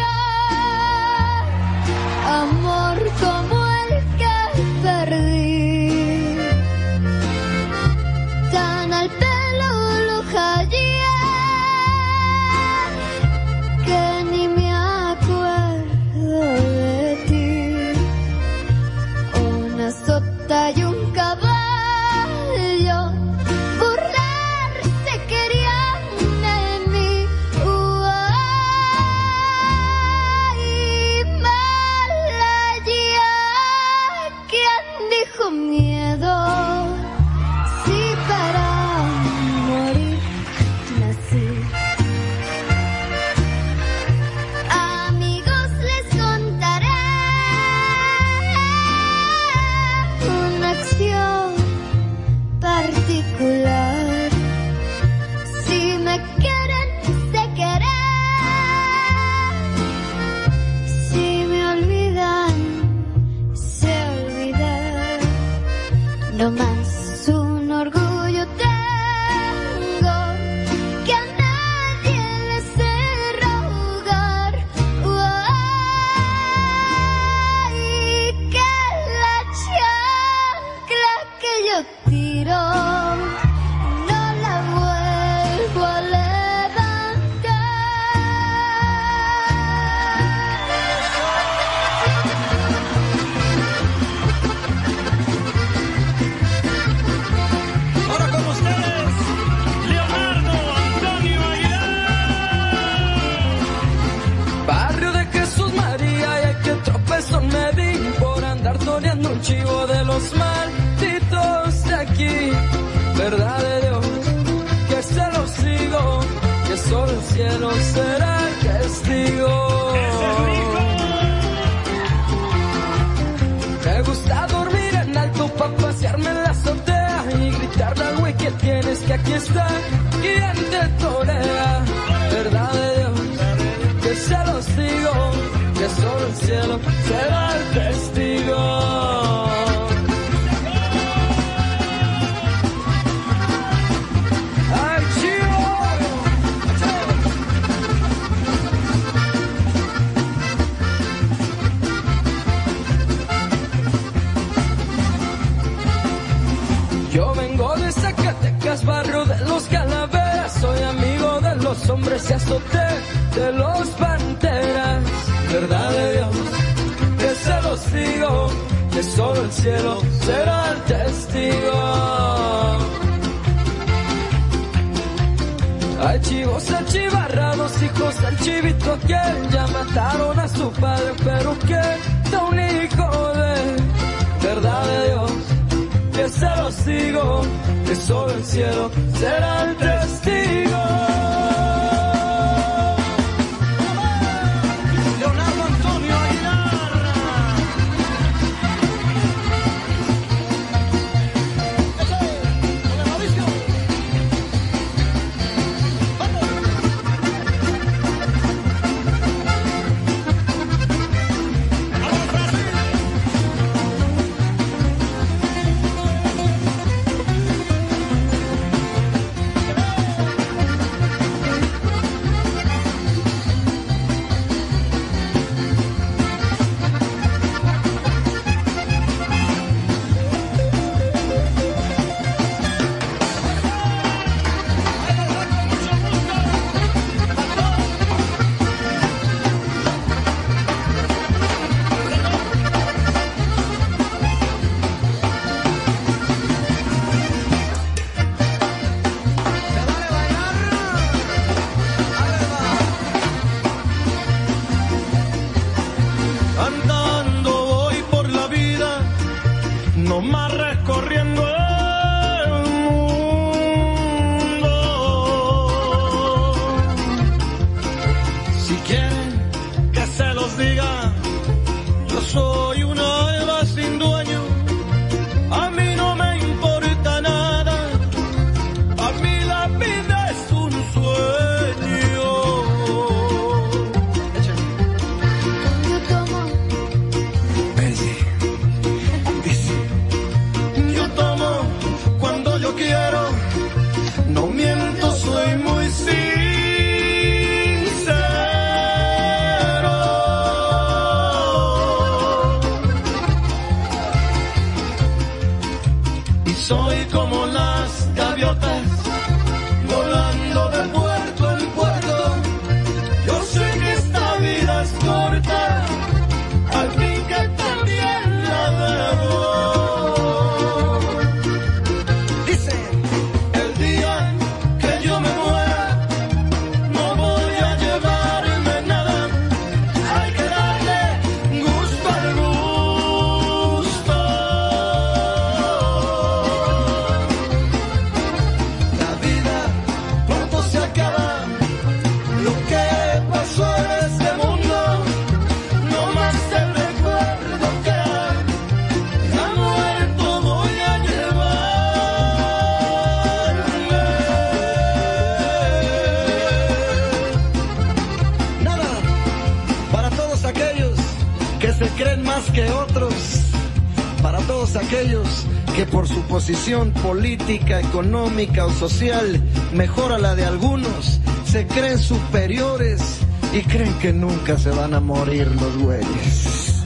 posición política, económica o social mejora la de algunos, se creen superiores y creen que nunca se van a morir los güeyes.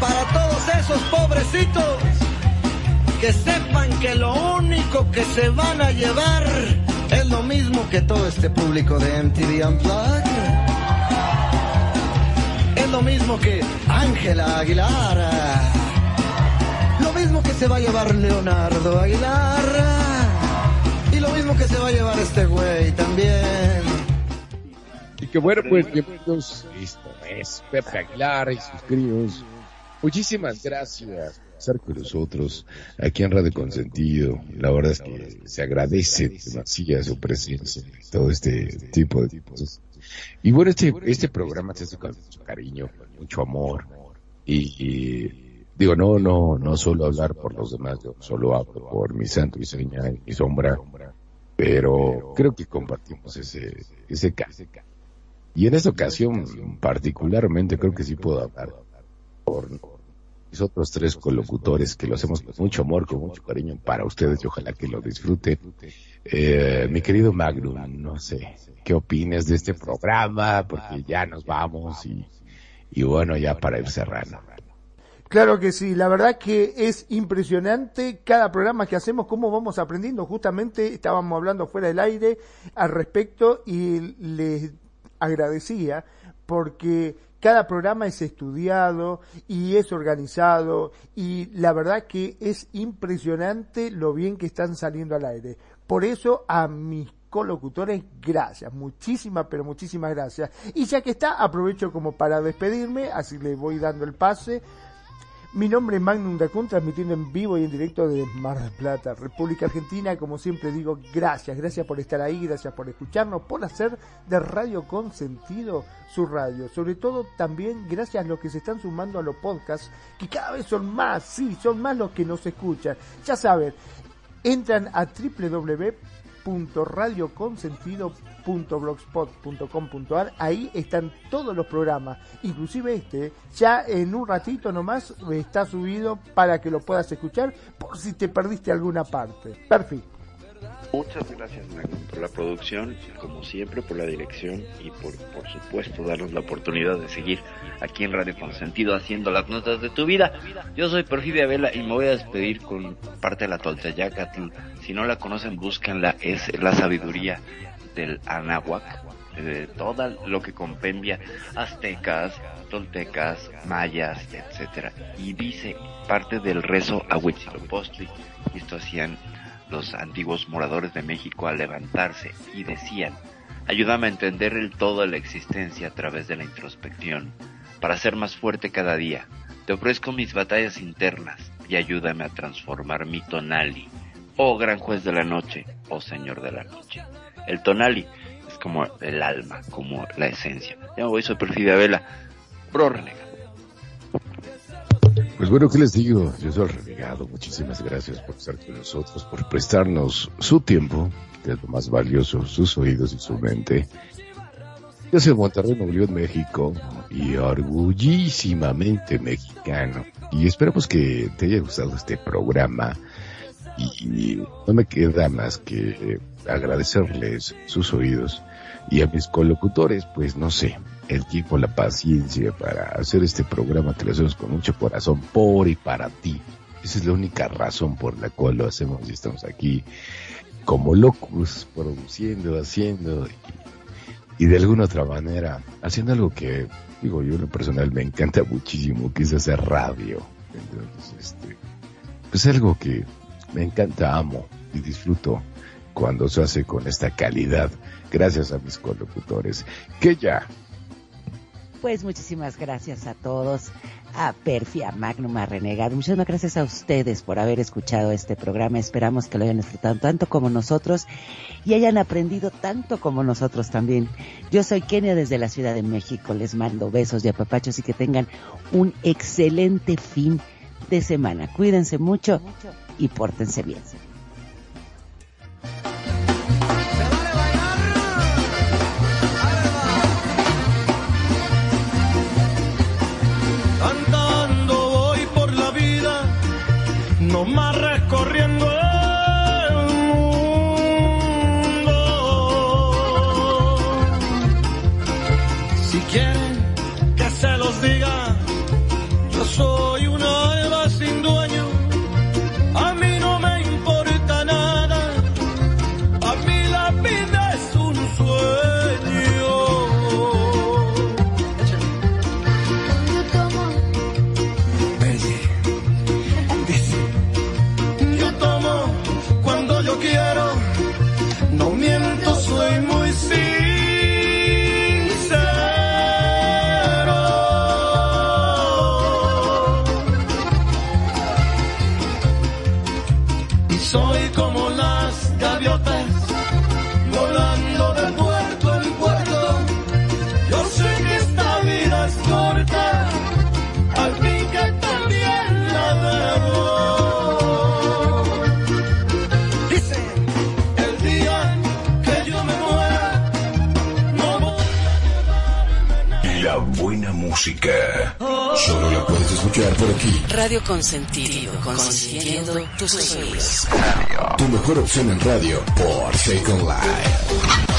Para todos esos pobrecitos que sepan que lo único que se van a llevar es lo mismo que todo este público de MTV Unplugged. Es lo mismo que Ángela Aguilar. Se va a llevar Leonardo Aguilar. Y lo mismo que se va a llevar este güey también. Y que bueno, pues bienvenidos. Esto es Pepe Aguilar y sus críos. Muchísimas gracias por estar con nosotros aquí en Radio Consentido. La verdad es que se agradece demasiado su presencia y todo este tipo de cosas. Y bueno, este, este programa se hace con mucho cariño, con mucho amor. Y, y digo, no, no, no solo hablar por los demás, yo solo hablo por mi santo y seña y mi sombra. Pero creo que compartimos ese, ese caso. Y en esta ocasión, particularmente, creo que sí puedo hablar por mis otros tres colocutores que lo hacemos con mucho amor, con mucho cariño para ustedes y ojalá que lo disfruten. Eh, mi querido Magnum, no sé, ¿qué opinas de este programa? Porque ya nos vamos y, y bueno, ya para ir cerrando. Claro que sí, la verdad que es impresionante cada programa que hacemos, cómo vamos aprendiendo. Justamente estábamos hablando fuera del aire al respecto y les agradecía porque cada programa es estudiado y es organizado y la verdad que es impresionante lo bien que están saliendo al aire. Por eso a mis colocutores, gracias, muchísimas, pero muchísimas gracias. Y ya que está, aprovecho como para despedirme, así le voy dando el pase. Mi nombre es Magnum Dacun, transmitiendo en vivo y en directo de Mar del Plata, República Argentina. Como siempre digo, gracias, gracias por estar ahí, gracias por escucharnos, por hacer de Radio con sentido su radio. Sobre todo también gracias a los que se están sumando a los podcasts, que cada vez son más, sí, son más los que nos escuchan. Ya saben, entran a www.radioconsentido.blogspot.com.ar ahí están todos los programas. Inclusive este ya en un ratito nomás está subido para que lo puedas escuchar por si te perdiste alguna parte. Perfecto Muchas gracias, Magnum, por la producción, como siempre, por la dirección y por, por supuesto, darnos la oportunidad de seguir aquí en Radio Consentido haciendo las notas de tu vida. Yo soy Perfidia Vela y me voy a despedir con parte de la Tolteyacatl. Si no la conocen, búscanla. Es la sabiduría del Anáhuac, de todo lo que compendia aztecas, toltecas, mayas, etcétera. Y dice parte del rezo a Huitzilopochtli. Esto hacían los antiguos moradores de México al levantarse y decían, ayúdame a entender el todo de la existencia a través de la introspección, para ser más fuerte cada día. Te ofrezco mis batallas internas y ayúdame a transformar mi tonali, oh gran juez de la noche, oh señor de la noche. El tonali es como el alma, como la esencia. Ya voy, soy Perfidia Vela, pro renega. Pues bueno, ¿qué les digo? Yo Muchísimas gracias por estar con nosotros, por prestarnos su tiempo, que es lo más valioso, sus oídos y su mente. Yo soy Monterrey, Nuevo León, México, y orgullísimamente mexicano. Y esperamos que te haya gustado este programa. Y no me queda más que agradecerles sus oídos y a mis colocutores, pues no sé, el tiempo, la paciencia para hacer este programa que lo hacemos con mucho corazón por y para ti. Esa es la única razón por la cual lo hacemos y estamos aquí como locos, produciendo, haciendo y, de alguna otra manera haciendo algo que, digo yo en lo personal me encanta muchísimo, que es hacer radio. Entonces, este, pues algo que me encanta, amo y disfruto cuando se hace con esta calidad. Gracias a mis colocutores, que ya pues muchísimas gracias a todos, a Perfia, Magnum, a Renegado. Muchísimas gracias a ustedes por haber escuchado este programa. Esperamos que lo hayan disfrutado tanto como nosotros y hayan aprendido tanto como nosotros también. Yo soy Kenia desde la Ciudad de México. Les mando besos y apapachos y que tengan un excelente fin de semana. Cuídense mucho y pórtense bien. No más música. Solo la puedes escuchar por aquí. Radio Consentido, consintiendo tus oídos. Tu mejor opción en radio por Second Life.